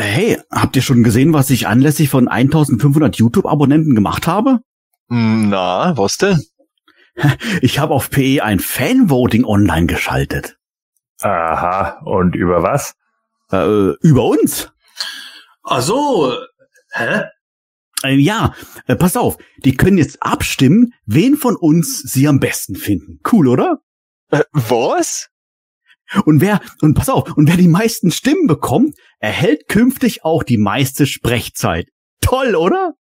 Hey, habt ihr schon gesehen, was ich anlässlich von 1500 YouTube-Abonnenten gemacht habe? Na, was denn? Ich habe auf PE ein Fanvoting online geschaltet. Aha, und über was? Äh, über uns. Ach so, hä? Äh, ja, äh, pass auf, die können jetzt abstimmen, wen von uns sie am besten finden. Cool, oder? Äh, was? Und wer, und pass auf, und wer die meisten Stimmen bekommt, erhält künftig auch die meiste Sprechzeit. Toll, oder?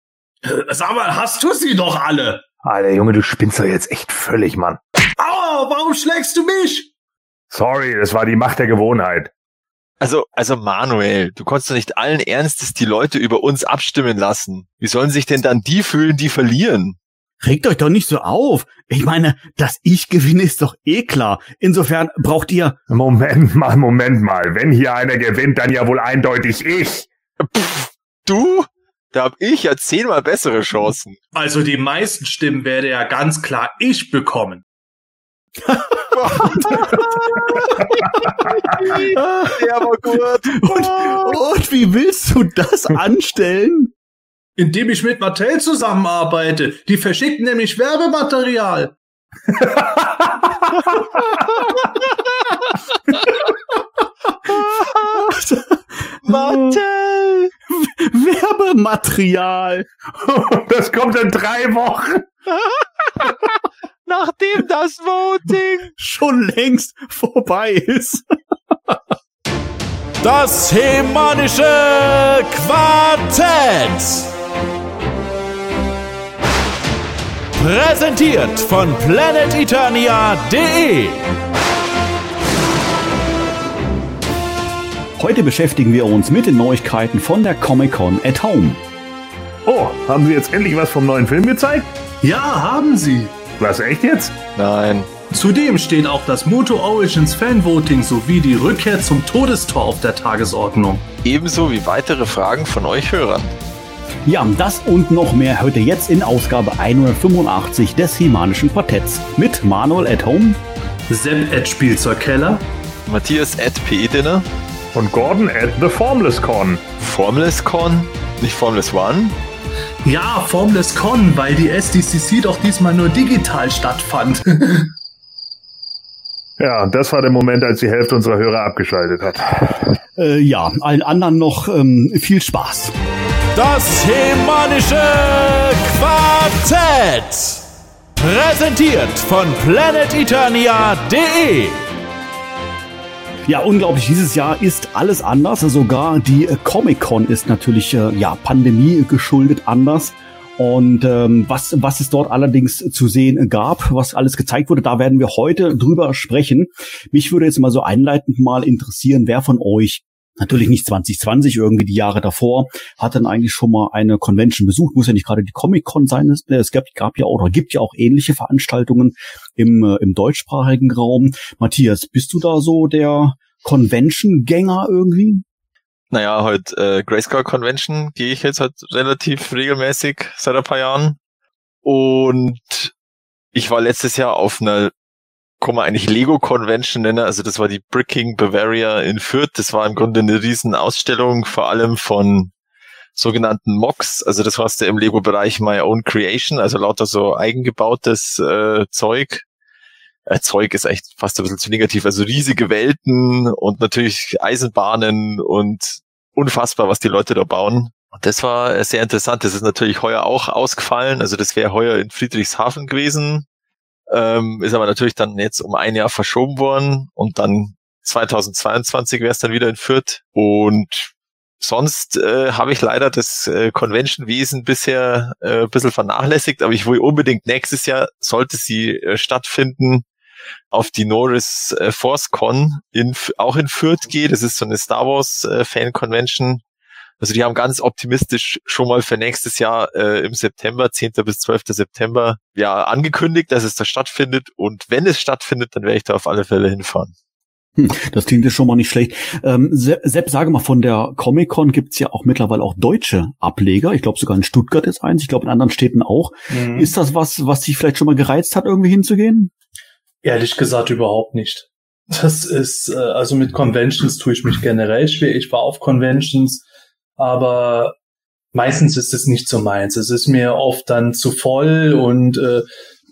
Sag mal, hast du sie doch alle? Alter Junge, du spinnst doch jetzt echt völlig, Mann. Aua, warum schlägst du mich? Sorry, das war die Macht der Gewohnheit. Also, also Manuel, du konntest doch nicht allen Ernstes die Leute über uns abstimmen lassen. Wie sollen sich denn dann die fühlen, die verlieren? Regt euch doch nicht so auf. Ich meine, dass ich gewinne, ist doch eh klar. Insofern braucht ihr. Moment mal, Moment mal. Wenn hier einer gewinnt, dann ja wohl eindeutig ich. Pff, du? Da hab ich ja zehnmal bessere Chancen. Also die meisten Stimmen werde ja ganz klar ich bekommen. Der war gut. Und, und wie willst du das anstellen? Indem ich mit Mattel zusammenarbeite. Die verschicken nämlich Werbematerial. Mattel! Werbematerial. Das kommt in drei Wochen. Nachdem das Voting Schon längst vorbei ist. Das hemanische Quartett. Präsentiert von planeteternia.de. Heute beschäftigen wir uns mit den Neuigkeiten von der Comic-Con at Home. Oh, haben Sie jetzt endlich was vom neuen Film gezeigt? Ja, haben sie. Was, echt jetzt? Nein. Zudem steht auch das Moto Origins Fanvoting sowie die Rückkehr zum Todestor auf der Tagesordnung. Ebenso wie weitere Fragen von euch Hörern. Ja, das und noch mehr hört ihr jetzt in Ausgabe 185 des Himanischen Quartetts mit Manuel at Home. Sepp at Spielzeugkeller. Matthias at PE Dinner. Und Gordon at The Formless Con. Formless Con, nicht Formless One. Ja, Formless Con, weil die SDCC doch diesmal nur digital stattfand. Ja, das war der Moment, als die Hälfte unserer Hörer abgeschaltet hat. Äh, ja, allen anderen noch ähm, viel Spaß. Das hemanische Quartett. Präsentiert von planeteternia.de. Ja, unglaublich. Dieses Jahr ist alles anders. Sogar die Comic-Con ist natürlich äh, ja Pandemie geschuldet anders. Und ähm, was, was es dort allerdings zu sehen gab, was alles gezeigt wurde, da werden wir heute drüber sprechen. Mich würde jetzt mal so einleitend mal interessieren, wer von euch Natürlich nicht 2020, irgendwie die Jahre davor, hat dann eigentlich schon mal eine Convention besucht. Muss ja nicht gerade die Comic-Con sein. Es gab, gab ja auch oder gibt ja auch ähnliche Veranstaltungen im, äh, im deutschsprachigen Raum. Matthias, bist du da so der Convention-Gänger irgendwie? Naja, heute äh, Grayscale Convention gehe ich jetzt halt relativ regelmäßig seit ein paar Jahren. Und ich war letztes Jahr auf einer kann man eigentlich Lego Convention nennen. Also das war die Bricking Bavaria in Fürth. Das war im Grunde eine riesen Ausstellung, vor allem von sogenannten Mocks. Also das heißt ja im Lego-Bereich My Own Creation, also lauter so eigengebautes äh, Zeug. Äh, Zeug ist echt fast ein bisschen zu negativ. Also riesige Welten und natürlich Eisenbahnen und unfassbar, was die Leute da bauen. Und das war sehr interessant. Das ist natürlich heuer auch ausgefallen. Also das wäre heuer in Friedrichshafen gewesen ähm, ist aber natürlich dann jetzt um ein Jahr verschoben worden und dann 2022 wäre es dann wieder in Fürth und sonst äh, habe ich leider das äh, Convention-Wesen bisher äh, ein bisschen vernachlässigt, aber ich will unbedingt nächstes Jahr, sollte sie äh, stattfinden, auf die Norris äh, Force Con in, auch in Fürth gehe. Das ist so eine Star Wars äh, Fan Convention also die haben ganz optimistisch schon mal für nächstes Jahr äh, im September, 10. bis 12. September, ja, angekündigt, dass es da stattfindet. Und wenn es stattfindet, dann werde ich da auf alle Fälle hinfahren. Hm, das klingt ja schon mal nicht schlecht. Ähm, Sepp, sage mal, von der Comic-Con gibt's ja auch mittlerweile auch deutsche Ableger. Ich glaube sogar in Stuttgart ist eins, ich glaube in anderen Städten auch. Mhm. Ist das was, was dich vielleicht schon mal gereizt hat, irgendwie hinzugehen? Ehrlich gesagt überhaupt nicht. Das ist, äh, also mit Conventions tue ich mich generell schwer. Ich war auf Conventions, aber meistens ist es nicht so meins. Es ist mir oft dann zu voll und äh,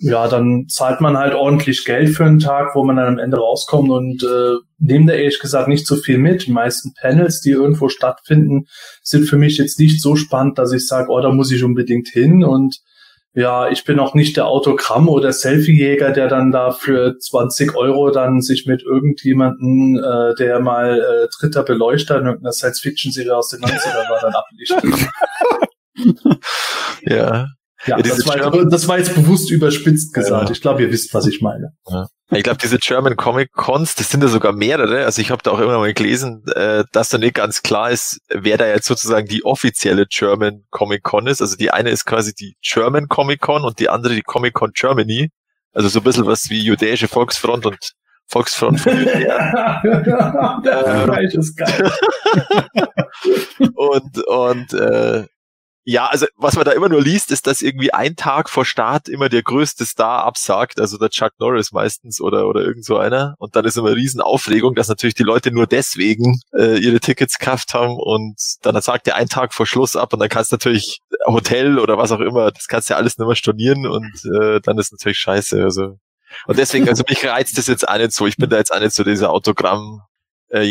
ja, dann zahlt man halt ordentlich Geld für einen Tag, wo man dann am Ende rauskommt und äh, nehme da ehrlich gesagt nicht so viel mit. Die meisten Panels, die irgendwo stattfinden, sind für mich jetzt nicht so spannend, dass ich sage, oh, da muss ich unbedingt hin und ja, ich bin auch nicht der Autogramm- oder Selfie-Jäger, der dann da für 20 Euro dann sich mit irgendjemanden, äh, der mal äh, dritter Beleuchter in irgendeiner Science-Fiction-Serie aus den 90ern war, dann ablichtet. ja. Ja, Ja, das, war jetzt, German- das war jetzt bewusst überspitzt gesagt. Ja. Ich glaube, ihr wisst, was ich meine. Ja. Ich glaube, diese German Comic Cons, das sind ja sogar mehrere. Also ich habe da auch immer mal gelesen, äh, dass da nicht ganz klar ist, wer da jetzt sozusagen die offizielle German Comic Con ist. Also die eine ist quasi die German Comic Con und die andere die Comic Con Germany. Also so ein bisschen was wie Jüdische Volksfront und Volksfront von Judäa. Der Vergleich ist geil. und und äh, ja, also was man da immer nur liest, ist, dass irgendwie ein Tag vor Start immer der größte Star absagt, also der Chuck Norris meistens oder oder irgend so einer. Und dann ist immer Riesenaufregung, dass natürlich die Leute nur deswegen äh, ihre Tickets gekauft haben und dann sagt der einen Tag vor Schluss ab und dann kannst du natürlich Hotel oder was auch immer, das kannst du ja alles nicht mehr stornieren und äh, dann ist natürlich scheiße. Also und deswegen, also mich reizt das jetzt auch nicht so. Ich bin da jetzt auch nicht so dieser Autogramm äh,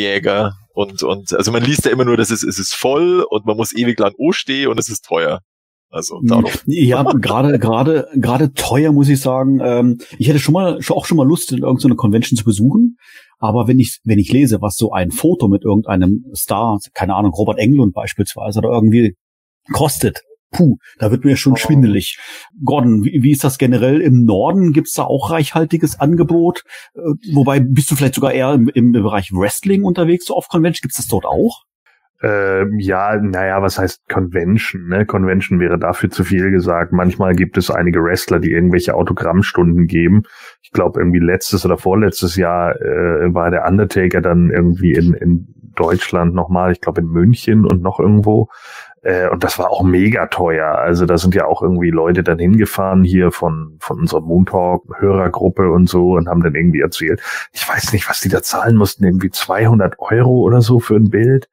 und und also man liest ja immer nur, dass es, es ist voll und man muss ewig lang O stehen und es ist teuer. Also darum. Ja, gerade gerade gerade teuer muss ich sagen. Ähm, ich hätte schon mal schon auch schon mal Lust, in irgendeine Convention zu besuchen. Aber wenn ich wenn ich lese, was so ein Foto mit irgendeinem Star, keine Ahnung, Robert Englund beispielsweise oder irgendwie kostet, puh, da wird mir schon schwindelig. Gordon, wie, wie ist das generell im Norden? Gibt's da auch reichhaltiges Angebot? Äh, wobei bist du vielleicht sogar eher im, im Bereich Wrestling unterwegs, so auf Convention? Gibt's das dort auch? Ähm, ja, naja, was heißt Convention? Ne? Convention wäre dafür zu viel gesagt. Manchmal gibt es einige Wrestler, die irgendwelche Autogrammstunden geben. Ich glaube, irgendwie letztes oder vorletztes Jahr äh, war der Undertaker dann irgendwie in, in Deutschland nochmal, ich glaube in München und noch irgendwo. Äh, und das war auch mega teuer. Also da sind ja auch irgendwie Leute dann hingefahren hier von, von unserer Moontalk-Hörergruppe und so und haben dann irgendwie erzählt, ich weiß nicht, was die da zahlen mussten, irgendwie 200 Euro oder so für ein Bild.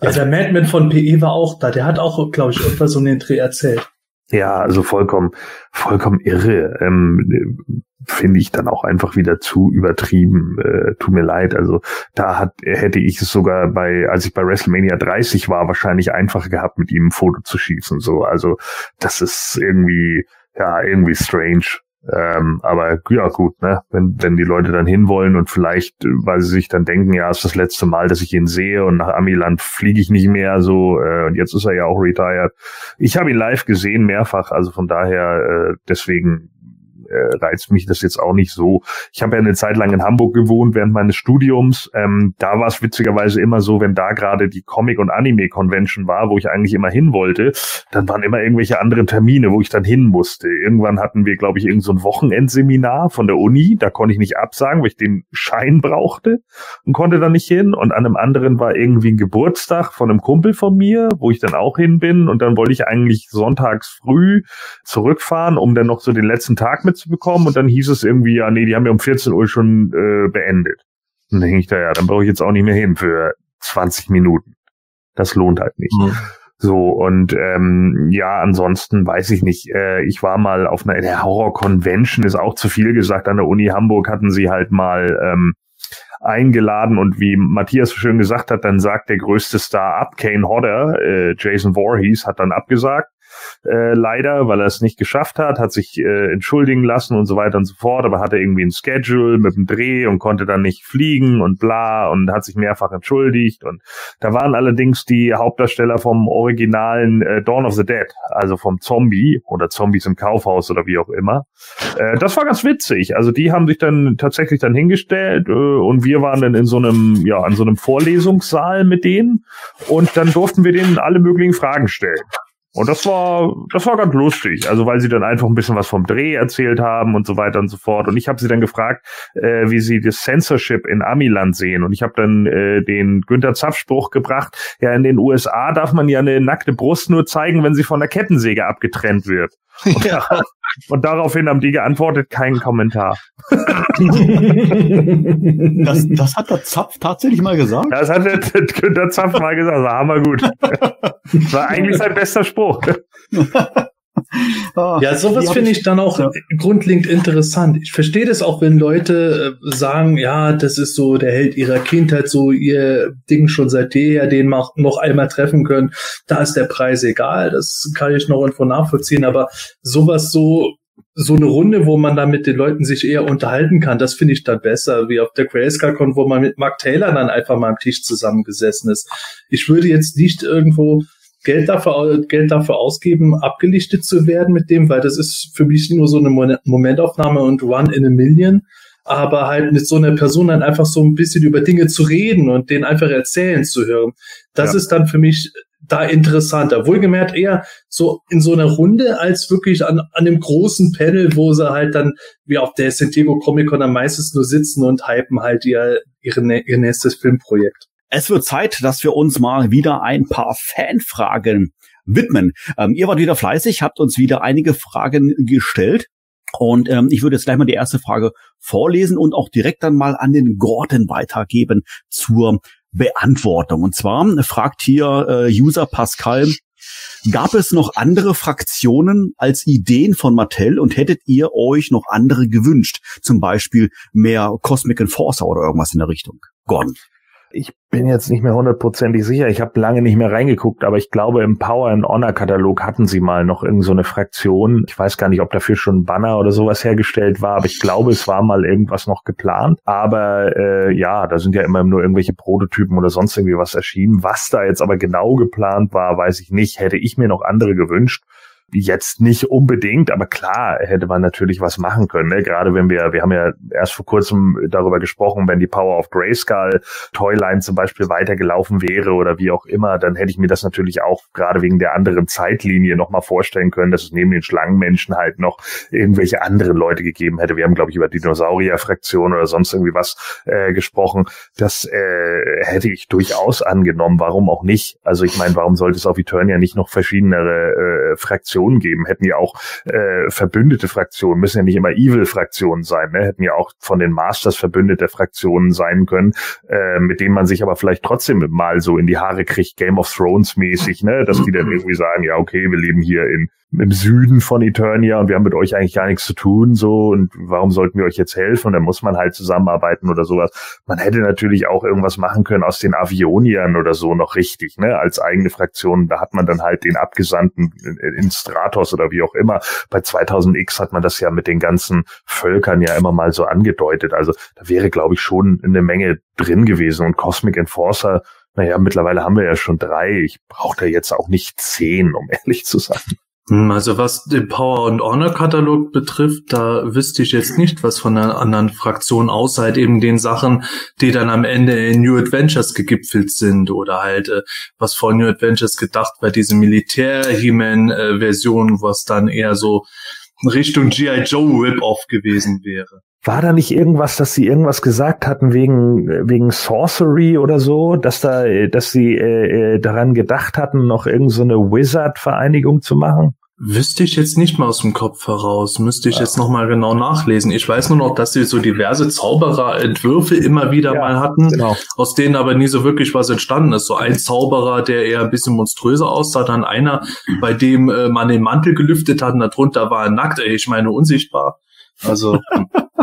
Ja, der Madman von PE war auch da. Der hat auch, glaube ich, etwas um den Dreh erzählt. Ja, also vollkommen, vollkommen irre. Ähm, Finde ich dann auch einfach wieder zu übertrieben. Äh, tut mir leid. Also da hat, hätte ich es sogar bei, als ich bei WrestleMania 30 war, wahrscheinlich einfacher gehabt, mit ihm ein Foto zu schießen. So, also das ist irgendwie, ja, irgendwie strange. Ähm, aber ja gut, ne? Wenn, wenn die Leute dann hinwollen und vielleicht, weil sie sich dann denken, ja, ist das letzte Mal, dass ich ihn sehe und nach Amiland fliege ich nicht mehr so äh, und jetzt ist er ja auch retired. Ich habe ihn live gesehen mehrfach, also von daher äh, deswegen äh, reizt mich das jetzt auch nicht so. Ich habe ja eine Zeit lang in Hamburg gewohnt während meines Studiums. Ähm, da war es witzigerweise immer so, wenn da gerade die Comic- und Anime-Convention war, wo ich eigentlich immer hin wollte, dann waren immer irgendwelche anderen Termine, wo ich dann hin musste. Irgendwann hatten wir, glaube ich, irgend so Wochenendseminar von der Uni. Da konnte ich nicht absagen, weil ich den Schein brauchte und konnte dann nicht hin. Und an einem anderen war irgendwie ein Geburtstag von einem Kumpel von mir, wo ich dann auch hin bin. Und dann wollte ich eigentlich sonntags früh zurückfahren, um dann noch so den letzten Tag mitzubekommen. Und dann hieß es irgendwie, ja, nee, die haben ja um 14 Uhr schon äh, beendet. Und dann hing ich da, ja, dann brauche ich jetzt auch nicht mehr hin für 20 Minuten. Das lohnt halt nicht. Mhm. So, und ähm, ja, ansonsten weiß ich nicht. Äh, ich war mal auf einer der Horror-Convention, ist auch zu viel gesagt. An der Uni Hamburg hatten sie halt mal ähm, eingeladen und wie Matthias so schön gesagt hat, dann sagt der größte Star ab, Kane Hodder, äh, Jason Voorhees, hat dann abgesagt. Äh, leider, weil er es nicht geschafft hat, hat sich äh, entschuldigen lassen und so weiter und so fort, aber hatte irgendwie ein Schedule mit dem Dreh und konnte dann nicht fliegen und bla und hat sich mehrfach entschuldigt und da waren allerdings die Hauptdarsteller vom originalen äh, Dawn of the Dead, also vom Zombie oder Zombies im Kaufhaus oder wie auch immer. Äh, das war ganz witzig. Also die haben sich dann tatsächlich dann hingestellt äh, und wir waren dann in so einem, ja, an so einem Vorlesungssaal mit denen und dann durften wir denen alle möglichen Fragen stellen. Und das war, das war ganz lustig. Also weil sie dann einfach ein bisschen was vom Dreh erzählt haben und so weiter und so fort. Und ich habe sie dann gefragt, äh, wie sie das Censorship in Amiland sehen. Und ich habe dann äh, den Günther Zapf-Spruch gebracht, ja, in den USA darf man ja eine nackte Brust nur zeigen, wenn sie von der Kettensäge abgetrennt wird. Und, Ja. Und daraufhin haben die geantwortet, kein Kommentar. Das, das hat der Zapf tatsächlich mal gesagt. Das hat der, der Zapf mal gesagt, das haben wir gut. Das war eigentlich sein bester Spruch. Ah, Ja, sowas finde ich dann auch ja. grundlegend interessant. Ich verstehe das auch, wenn Leute äh, sagen, ja, das ist so der Held ihrer Kindheit, so ihr Ding schon seit jeher, den mach- noch einmal treffen können. Da ist der Preis egal. Das kann ich noch irgendwo nachvollziehen. Aber sowas so, so eine Runde, wo man dann mit den Leuten sich eher unterhalten kann, das finde ich dann besser, wie auf der Grayscale-Con, wo man mit Mark Taylor dann einfach mal am Tisch zusammengesessen ist. Ich würde jetzt nicht irgendwo Geld dafür, Geld dafür ausgeben, abgelichtet zu werden mit dem, weil das ist für mich nur so eine Momentaufnahme und One in a Million. Aber halt mit so einer Person dann einfach so ein bisschen über Dinge zu reden und den einfach erzählen zu hören, das Ja. ist dann für mich da interessanter. Wohlgemerkt eher so in so einer Runde als wirklich an, an einem großen Panel, wo sie halt dann wie auf der San Diego Comic Con am meistens nur sitzen und hypen halt ihr, ihre, ihr nächstes Filmprojekt. Es wird Zeit, dass wir uns mal wieder ein paar Fanfragen widmen. Ähm, ihr wart wieder fleißig, habt uns wieder einige Fragen gestellt. Und ähm, ich würde jetzt gleich mal die erste Frage vorlesen und auch direkt dann mal an den Gordon weitergeben zur Beantwortung. Und zwar fragt hier äh, User Pascal, gab es noch andere Fraktionen als Ideen von Mattel und hättet ihr euch noch andere gewünscht? Zum Beispiel mehr Cosmic Enforcer oder irgendwas in der Richtung? Gordon. Ich bin jetzt nicht mehr hundertprozentig sicher. Ich habe lange nicht mehr reingeguckt, aber ich glaube, im Power and Honor Katalog hatten sie mal noch irgend so eine Fraktion. Ich weiß gar nicht, ob dafür schon ein Banner oder sowas hergestellt war, aber ich glaube, es war mal irgendwas noch geplant. Aber äh, ja, da sind ja immer nur irgendwelche Prototypen oder sonst irgendwie was erschienen. Was da jetzt aber genau geplant war, weiß ich nicht. Hätte ich mir noch andere gewünscht. Jetzt nicht unbedingt, aber klar hätte man natürlich was machen können. Ne? Gerade wenn wir, wir haben ja erst vor kurzem darüber gesprochen, wenn die Power of Grayskull Toyline zum Beispiel weitergelaufen wäre oder wie auch immer, dann hätte ich mir das natürlich auch gerade wegen der anderen Zeitlinie nochmal vorstellen können, dass es neben den Schlangenmenschen halt noch irgendwelche anderen Leute gegeben hätte. Wir haben, glaube ich, über Dinosaurier-Fraktion oder sonst irgendwie was äh, gesprochen. Das äh, hätte ich durchaus angenommen. Warum auch nicht? Also ich meine, warum sollte es auf Eternia nicht noch verschiedene äh, Fraktionen geben? Hätten ja auch äh, verbündete Fraktionen, müssen ja nicht immer Evil-Fraktionen sein, ne? hätten ja auch von den Masters verbündete Fraktionen sein können, äh, mit denen man sich aber vielleicht trotzdem mal so in die Haare kriegt, Game of Thrones mäßig, ne? dass die dann irgendwie sagen, ja okay, wir leben hier in im Süden von Eternia und wir haben mit euch eigentlich gar nichts zu tun, so und warum sollten wir euch jetzt helfen? Und dann muss man halt zusammenarbeiten oder sowas. Man hätte natürlich auch irgendwas machen können aus den Avioniern oder so noch richtig, ne, als eigene Fraktion. Da hat man dann halt den Abgesandten in, Stratos oder wie auch immer. Bei 2000X hat man das ja mit den ganzen Völkern ja immer mal so angedeutet. Also da wäre, glaube ich, schon eine Menge drin gewesen und Cosmic Enforcer naja, mittlerweile haben wir ja schon drei. Ich brauche da jetzt auch nicht zehn, um ehrlich zu sein. Hm, Also was den Power und Honor Katalog betrifft, da wüsste ich jetzt nicht was von einer anderen Fraktion außer halt eben den Sachen, die dann am Ende in New Adventures gegipfelt sind oder halt äh, was vor New Adventures gedacht war, diese Militär-He-Man-Version, was dann eher so Richtung G.I. Joe Rip-Off gewesen wäre. War da nicht irgendwas, dass sie irgendwas gesagt hatten wegen wegen Sorcery oder so, dass da, dass sie äh, äh, daran gedacht hatten, noch irgend so eine Wizard-Vereinigung zu machen? Wüsste ich jetzt nicht mal aus dem Kopf heraus. Müsste ich jetzt noch mal genau nachlesen. Ich weiß nur noch, dass sie so diverse Zaubererentwürfe immer wieder Ja, mal hatten, Genau. aus denen aber nie so wirklich was entstanden ist. So ein Zauberer, der eher ein bisschen monströser aussah, dann einer, bei dem äh, man den Mantel gelüftet hat und darunter war er nackt, ey, ich meine unsichtbar. Also,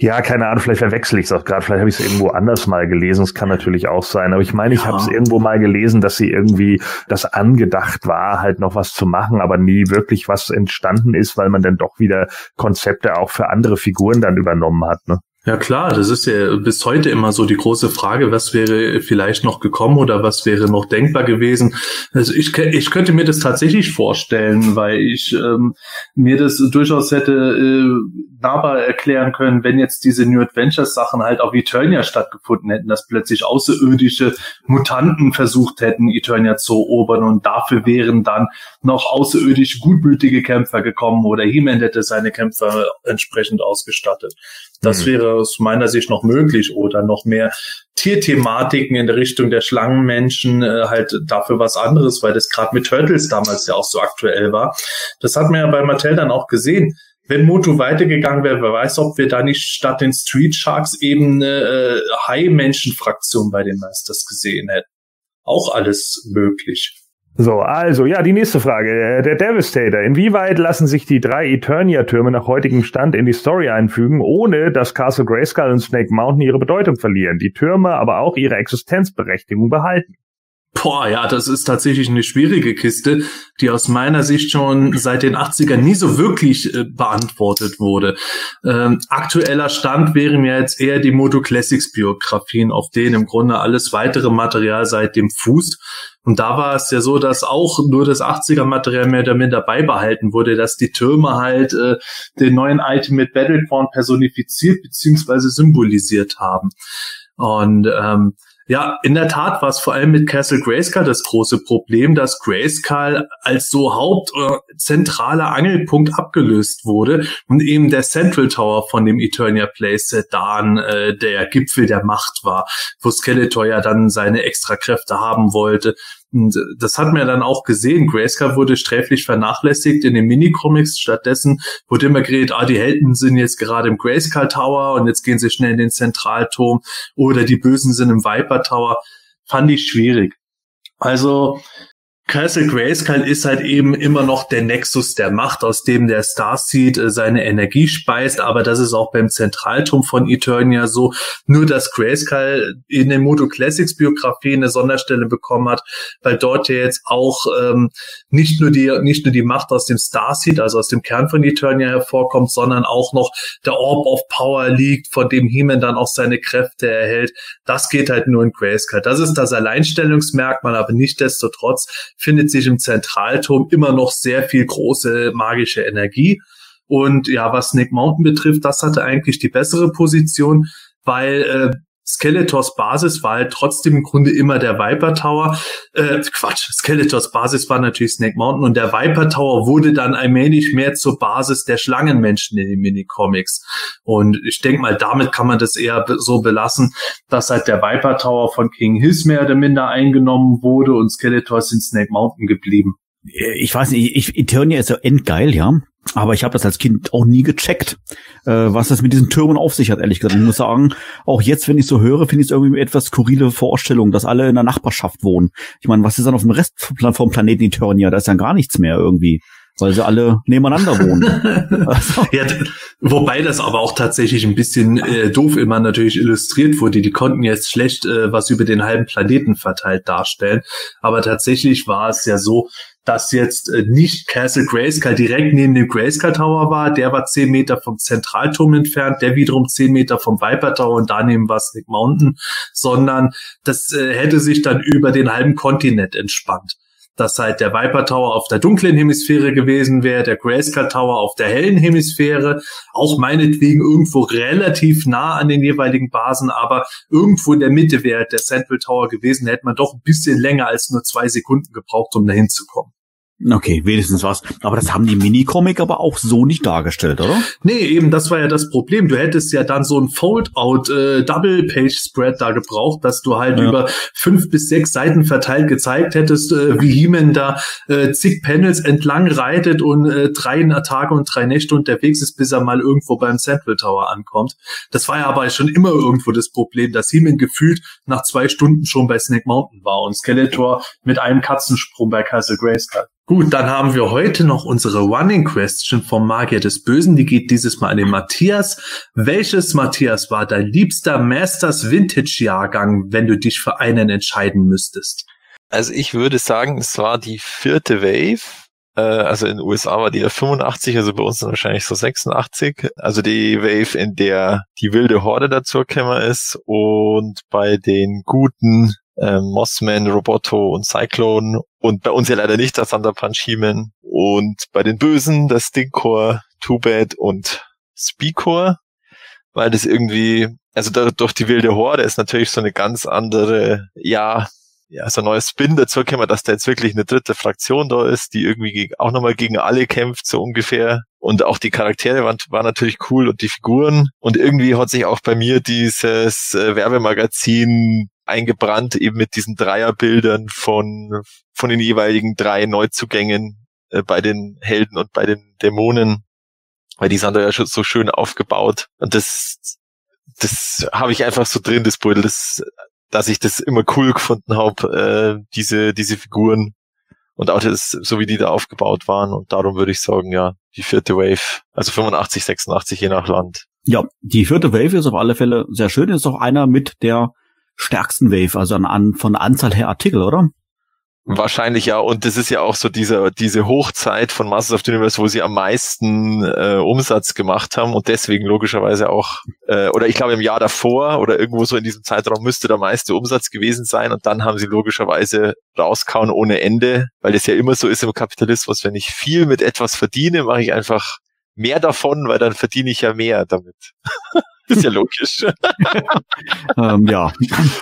Ja, keine Ahnung, vielleicht verwechsel ich es auch gerade, vielleicht habe ich es irgendwo anders mal gelesen, es kann natürlich auch sein, aber ich meine, ich Ja. habe es irgendwo mal gelesen, dass sie irgendwie das angedacht war, halt noch was zu machen, aber nie wirklich was entstanden ist, weil man dann doch wieder Konzepte auch für andere Figuren dann übernommen hat, ne? Ja klar, das ist ja bis heute immer so die große Frage, was wäre vielleicht noch gekommen oder was wäre noch denkbar gewesen. Also ich, ich könnte mir das tatsächlich vorstellen, weil ich ähm, mir das durchaus hätte äh, nahbar erklären können, wenn jetzt diese New Adventures Sachen halt auf Eternia stattgefunden hätten, dass plötzlich außerirdische Mutanten versucht hätten, Eternia zu erobern und dafür wären dann noch außerirdisch gutmütige Kämpfer gekommen oder He-Man hätte seine Kämpfer entsprechend ausgestattet. Das mhm. wäre aus meiner Sicht noch möglich oder noch mehr Tierthematiken in der Richtung der Schlangenmenschen äh, halt dafür was anderes, weil das gerade mit Turtles damals ja auch so aktuell war. Das hat man ja bei Mattel dann auch gesehen. Wenn Moto weitergegangen wäre, wer weiß, ob wir da nicht statt den Street Sharks eben eine äh, High-Menschen-Fraktion bei den Masters gesehen hätten. Auch alles möglich. So, also ja, die nächste Frage. Der Devastator. Inwieweit lassen sich die drei Eternia-Türme nach heutigem Stand in die Story einfügen, ohne dass Castle Grayskull und Snake Mountain ihre Bedeutung verlieren, die Türme aber auch ihre Existenzberechtigung behalten? Boah, ja, das ist tatsächlich eine schwierige Kiste, die aus meiner Sicht schon seit den 80ern nie so wirklich äh, beantwortet wurde. Ähm, aktueller Stand wären ja jetzt eher die Moto Classics Biografien, auf denen im Grunde alles weitere Material seitdem fußt. Und da war es ja so, dass auch nur das 80er Material mehr oder minder beibehalten wurde, dass die Türme halt äh, den neuen Ultimate Battleground personifiziert beziehungsweise symbolisiert haben. Und ähm, ja, in der Tat war es vor allem mit Castle Grayskull das große Problem, dass Grayskull als so hauptzentraler äh, Angelpunkt abgelöst wurde und eben der Central Tower von dem Eternia Playset dann äh, der Gipfel der Macht war, wo Skeletor ja dann seine Extrakräfte haben wollte und äh, das hat man ja dann auch gesehen. Grayskull wurde sträflich vernachlässigt in den Minicomics. Stattdessen wurde immer geredet, ah, die Helden sind jetzt gerade im Grayskull Tower und jetzt gehen sie schnell in den Zentralturm oder die Bösen sind im Viper Tower. Fand ich schwierig. Also Castle Grayskull ist halt eben immer noch der Nexus der Macht, aus dem der Starseed äh, seine Energie speist, aber das ist auch beim Zentralturm von Eternia so. Nur, dass Grayskull in den Moto Classics Biografie eine Sonderstelle bekommen hat, weil dort ja jetzt auch ähm, nicht nur die nicht nur die Macht aus dem Starseed, also aus dem Kern von Eternia hervorkommt, sondern auch noch der Orb of Power liegt, von dem He-Man dann auch seine Kräfte erhält. Das geht halt nur in Grayskull. Das ist das Alleinstellungsmerkmal, aber nicht desto trotz findet sich im Zentralturm immer noch sehr viel große magische Energie. Und ja, was Snake Mountain betrifft, das hatte eigentlich die bessere Position, weil äh, Skeletors Basis war halt trotzdem im Grunde immer der Viper Tower. Äh, Quatsch, Skeletors Basis war natürlich Snake Mountain und der Viper Tower wurde dann allmählich mehr zur Basis der Schlangenmenschen in den Minicomics. Und ich denke mal, damit kann man das eher so belassen, dass halt der Viper Tower von King Hiss mehr oder minder eingenommen wurde und Skeletor ist in Snake Mountain geblieben. Ich weiß nicht, ich, Eternia ist ja endgeil, ja. Aber ich habe das als Kind auch nie gecheckt, äh, was das mit diesen Türmen auf sich hat, ehrlich gesagt. Ich muss sagen, auch jetzt, wenn ich so höre, finde ich es irgendwie etwas skurrile Vorstellung, dass alle in der Nachbarschaft wohnen. Ich meine, was ist dann auf dem Rest vom Planeten Eternia? Da ist ja gar nichts mehr irgendwie weil sie alle nebeneinander wohnen. also. ja, wobei das aber auch tatsächlich ein bisschen äh, doof immer natürlich illustriert wurde. Die konnten jetzt schlecht äh, was über den halben Planeten verteilt darstellen. Aber tatsächlich war es ja so, dass jetzt äh, nicht Castle Grayskull direkt neben dem Grayskull Tower war. Der war zehn Meter vom Zentralturm entfernt, der wiederum zehn Meter vom Viper Tower und daneben war Snake Mountain, sondern das äh, hätte sich dann über den halben Kontinent entspannt dass halt der Viper Tower auf der dunklen Hemisphäre gewesen wäre, der Grayskull Tower auf der hellen Hemisphäre, auch meinetwegen irgendwo relativ nah an den jeweiligen Basen, aber irgendwo in der Mitte wäre der Central Tower gewesen, da hätte man doch ein bisschen länger als nur zwei Sekunden gebraucht, um dahin zu kommen. Okay, wenigstens was. Aber das haben die Minicomic aber auch so nicht dargestellt, oder? Nee, eben, das war ja das Problem. Du hättest ja dann so ein Fold-out äh, Double-Page-Spread da gebraucht, dass du halt ja. über fünf bis sechs Seiten verteilt gezeigt hättest, äh, wie He-Man da äh, zig Panels entlang reitet und äh, drei Tage und drei Nächte unterwegs ist, bis er mal irgendwo beim Central Tower ankommt. Das war ja aber schon immer irgendwo das Problem, dass He-Man gefühlt nach zwei Stunden schon bei Snake Mountain war und Skeletor mit einem Katzensprung bei Castle Grayskull. Gut, dann haben wir heute noch unsere Running Question vom Magier des Bösen. Die geht dieses Mal an den Matthias. Welches, Matthias, war dein liebster Masters Vintage Jahrgang, wenn du dich für einen entscheiden müsstest? Also ich würde sagen, es war die vierte Wave. Äh, also in den USA war die ja 85, also bei uns wahrscheinlich so 86. Also die Wave, in der die wilde Horde dazu gekommen ist und bei den guten ähm, Mossman, Roboto und Cyclone und bei uns ja leider nicht das Thunder Punch He-Man und bei den Bösen das Stinkcore, Too Bad und Speakor, weil das irgendwie, also durch die wilde Horde ist natürlich so eine ganz andere, ja, ja, so ein neues Spin dazu gekommen, dass da jetzt wirklich eine dritte Fraktion da ist, die irgendwie gegen, auch nochmal gegen alle kämpft, so ungefähr. Und auch die Charaktere waren, waren natürlich cool und die Figuren. Und irgendwie hat sich auch bei mir dieses äh, Werbemagazin eingebrannt, eben mit diesen Dreierbildern von, von den jeweiligen drei Neuzugängen äh, bei den Helden und bei den Dämonen. Weil die sind da ja schon so schön aufgebaut. Und das, das habe ich einfach so drin, das Beutel. Das dass ich das immer cool gefunden habe, äh, diese, diese Figuren und auch das, so wie die da aufgebaut waren. Und darum würde ich sagen, ja, die vierte Wave, also 85, 86 je nach Land. Ja, die vierte Wave ist auf alle Fälle sehr schön. Ist auch einer mit der stärksten Wave, also an, an von der Anzahl her Artikel, oder? Wahrscheinlich ja. Und das ist ja auch so diese, diese Hochzeit von Masters of the Universe, wo sie am meisten äh, Umsatz gemacht haben und deswegen logischerweise auch, äh, oder ich glaube im Jahr davor oder irgendwo so in diesem Zeitraum müsste der meiste Umsatz gewesen sein und dann haben sie logischerweise rauskauen ohne Ende, weil das ja immer so ist im Kapitalismus, wenn ich viel mit etwas verdiene, mache ich einfach mehr davon, weil dann verdiene ich ja mehr damit. ist ja logisch. ähm, ja,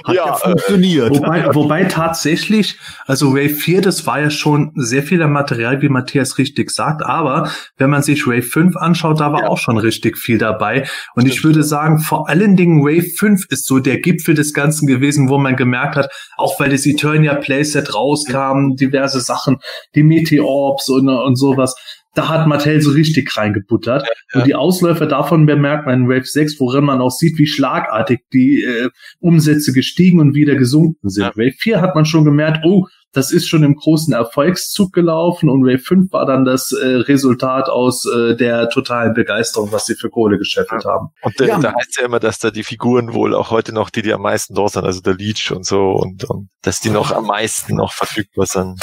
hat ja, ja äh, funktioniert. Wobei, wobei tatsächlich, also Wave 4, das war ja schon sehr viel Material, wie Matthias richtig sagt, aber wenn man sich Wave 5 anschaut, da war ja. auch schon richtig viel dabei. Und ich würde sagen, vor allen Dingen Wave 5 ist so der Gipfel des Ganzen gewesen, wo man gemerkt hat, auch weil das Eternia Playset rauskam, diverse Sachen, die Meteorbs und, und sowas, da hat Mattel so richtig reingebuttert. Ja, ja. Und die Ausläufer davon bemerkt man in Wave 6, worin man auch sieht, wie schlagartig die äh, Umsätze gestiegen und wieder gesunken sind. Ja. Wave 4 hat man schon gemerkt, oh, das ist schon im großen Erfolgszug gelaufen und Wave 5 war dann das äh, Resultat aus äh, der totalen Begeisterung, was sie für Kohle gescheffelt haben. Und da, da heißt ja immer, dass da die Figuren wohl auch heute noch die, die am meisten dort sind, also der Leech und so und, und dass die noch am meisten noch verfügbar sind.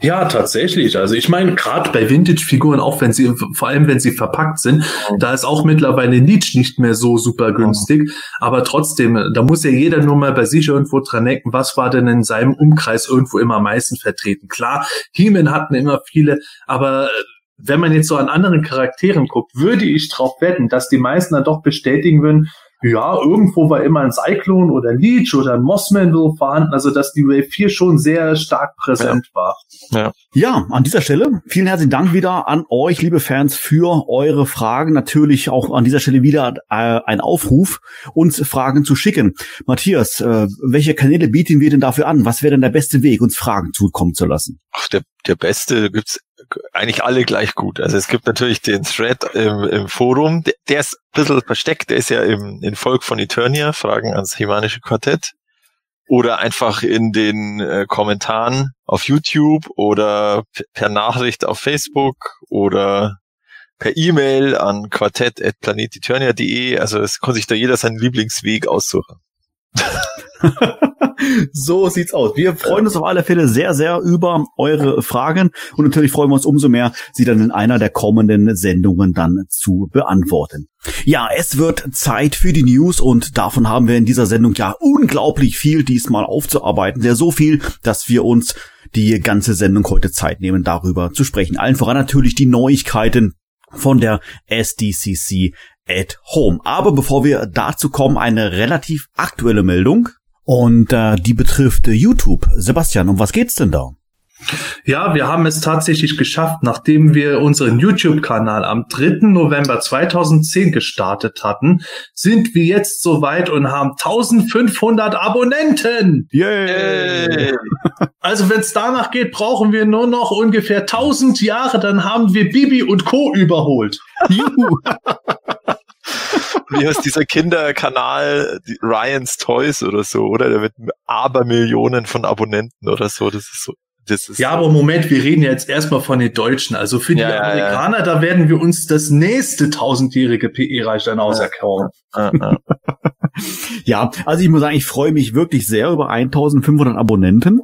Ja, tatsächlich. Also ich meine, gerade bei Vintage-Figuren, auch wenn sie, vor allem wenn sie verpackt sind, da ist auch mittlerweile Nietzsche nicht mehr so super günstig. Aber trotzdem, da muss ja jeder nur mal bei sich irgendwo dran denken, was war denn in seinem Umkreis irgendwo immer am meisten vertreten. Klar, He-Man hatten immer viele, aber wenn man jetzt so an anderen Charakteren guckt, würde ich darauf wetten, dass die meisten dann doch bestätigen würden, ja, irgendwo war immer ein Cyclone oder ein Leech oder ein Mossmanville vorhanden, also dass die Wave 4 schon sehr stark präsent ja. war. Ja. ja, an dieser Stelle vielen herzlichen Dank wieder an euch, liebe Fans, für eure Fragen. Natürlich auch an dieser Stelle wieder äh, ein Aufruf, uns Fragen zu schicken. Matthias, äh, welche Kanäle bieten wir denn dafür an? Was wäre denn der beste Weg, uns Fragen zukommen zu lassen? Ach, der, der beste gibt's eigentlich alle gleich gut. Also es gibt natürlich den Thread im, im Forum, der, der, ist ein bisschen versteckt, der ist ja im in Volk von Eternia, Fragen ans Himanische Quartett. Oder einfach in den äh, Kommentaren auf YouTube oder per Nachricht auf Facebook oder per E-Mail an quartett.planeteternia.de. Also es kann sich da jeder seinen Lieblingsweg aussuchen. So sieht's aus. Wir freuen uns auf alle Fälle sehr, sehr über eure Fragen und natürlich freuen wir uns umso mehr, sie dann in einer der kommenden Sendungen dann zu beantworten. Ja, es wird Zeit für die News und davon haben wir in dieser Sendung ja unglaublich viel diesmal aufzuarbeiten. Sehr so viel, dass wir uns die ganze Sendung heute Zeit nehmen, darüber zu sprechen. Allen voran natürlich die Neuigkeiten von der SDCC at Home. Aber bevor wir dazu kommen, eine relativ aktuelle Meldung. Und äh, die betrifft YouTube. Sebastian, um was geht's denn da? Ja, wir haben es tatsächlich geschafft, nachdem wir unseren YouTube-Kanal am 3. November 2010 gestartet hatten, sind wir jetzt soweit und haben 1500 Abonnenten. Yay! Also wenn es danach geht, brauchen wir nur noch ungefähr 1000 Jahre, dann haben wir Bibi und Co. überholt. Juhu! wie heißt dieser Kinderkanal Ryan's Toys oder so, oder? Der mit Abermillionen von Abonnenten oder so. Das ist so. Das ist ja, aber Moment, wir reden jetzt erstmal von den Deutschen. Also für die ja, Amerikaner, ja. da werden wir uns das nächste tausendjährige PE-Reich dann auserkauen. Ja, ja, also ich muss sagen, ich freue mich wirklich sehr über 1500 Abonnenten.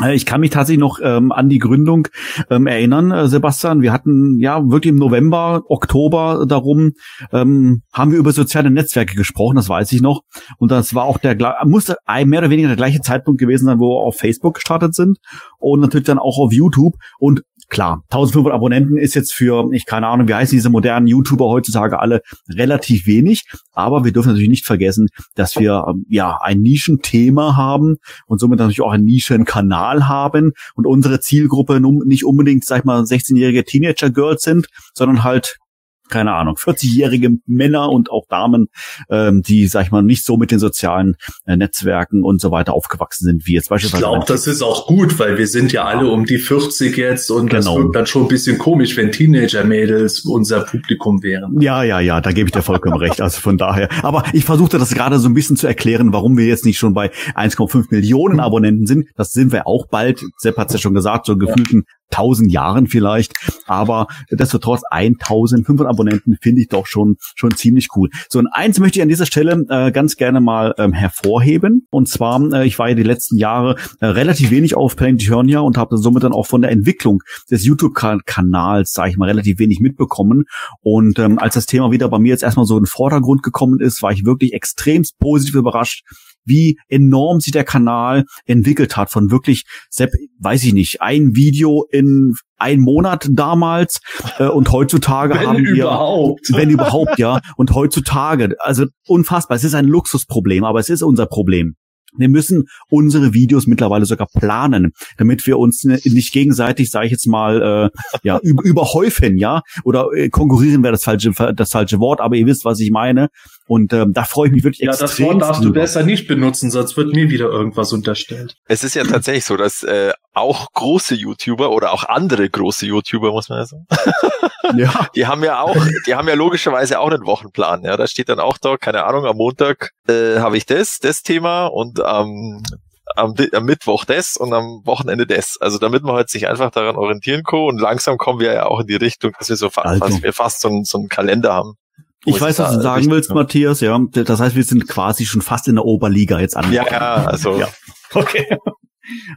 Äh, ich kann mich tatsächlich noch ähm, an die Gründung ähm, erinnern, äh, Sebastian. Wir hatten ja wirklich im November, Oktober darum, ähm, haben wir über soziale Netzwerke gesprochen, das weiß ich noch. Und das war auch der, musste mehr oder weniger der gleiche Zeitpunkt gewesen sein, wo wir auf Facebook gestartet sind und natürlich dann auch auf YouTube. Und klar, 1500 Abonnenten ist jetzt für, ich keine Ahnung, wie heißen diese modernen YouTuber heutzutage alle, relativ wenig. Aber wir dürfen natürlich nicht vergessen, dass wir ähm, ja ein Nischenthema haben und somit natürlich auch einen Nischenkanal haben und unsere Zielgruppe nicht unbedingt, sag ich mal, 16-jährige Teenager-Girls sind, sondern halt keine Ahnung, 40-jährige Männer und auch Damen, ähm, die, sag ich mal, nicht so mit den sozialen äh, Netzwerken und so weiter aufgewachsen sind, wie jetzt beispielsweise. Ich glaube, das ist auch gut, weil wir sind ja alle um die 40 jetzt und genau. das wird dann schon ein bisschen komisch, wenn Teenager-Mädels unser Publikum wären. Ja, ja, ja, da gebe ich dir vollkommen recht. Also von daher. Aber ich versuchte das gerade so ein bisschen zu erklären, warum wir jetzt nicht schon bei 1,5 Millionen Abonnenten sind. Das sind wir auch bald. Sepp hat es ja schon gesagt, so gefühlten tausend Jahren vielleicht, aber destotrotz 1500 Abonnenten finde ich doch schon schon ziemlich cool. So und eins möchte ich an dieser Stelle äh, ganz gerne mal ähm, hervorheben und zwar äh, ich war ja die letzten Jahre äh, relativ wenig auf Planet Eternia und habe somit dann auch von der Entwicklung des YouTube-Kanals, sage ich mal, relativ wenig mitbekommen und ähm, als das Thema wieder bei mir jetzt erstmal so in den Vordergrund gekommen ist, war ich wirklich extremst positiv überrascht, wie enorm sich der Kanal entwickelt hat. Von wirklich, Sepp, weiß ich nicht, ein Video in ein Monat damals äh, und heutzutage wenn haben wir überhaupt. wenn überhaupt ja. Und heutzutage also unfassbar. Es ist ein Luxusproblem aber es ist unser Problem. Wir müssen unsere Videos mittlerweile sogar planen, damit wir uns nicht gegenseitig, sage ich jetzt mal, äh, ja überhäufen, ja, oder äh, konkurrieren wäre das falsche das falsche Wort, aber ihr wisst, was ich meine. Und ähm, da freue ich mich wirklich ja, extrem. Ja, das Wort darfst drüber. du besser nicht benutzen, sonst wird mir wieder irgendwas unterstellt. Es ist ja tatsächlich so, dass äh, auch große YouTuber oder auch andere große YouTuber, muss man ja sagen, ja. die haben ja auch, die haben ja logischerweise auch einen Wochenplan. Ja, da steht dann auch da, keine Ahnung, am Montag äh, habe ich das, das Thema und ähm, am, am Mittwoch das und am Wochenende das. Also damit man halt sich einfach daran orientieren kann und langsam kommen wir ja auch in die Richtung, dass wir so fast, also. wir fast so, einen, so einen Kalender haben. Ich weiß, was du sagen willst, kann. Matthias, ja. Das heißt, wir sind quasi schon fast in der Oberliga jetzt an. Ja, ja, also. Ja. Okay.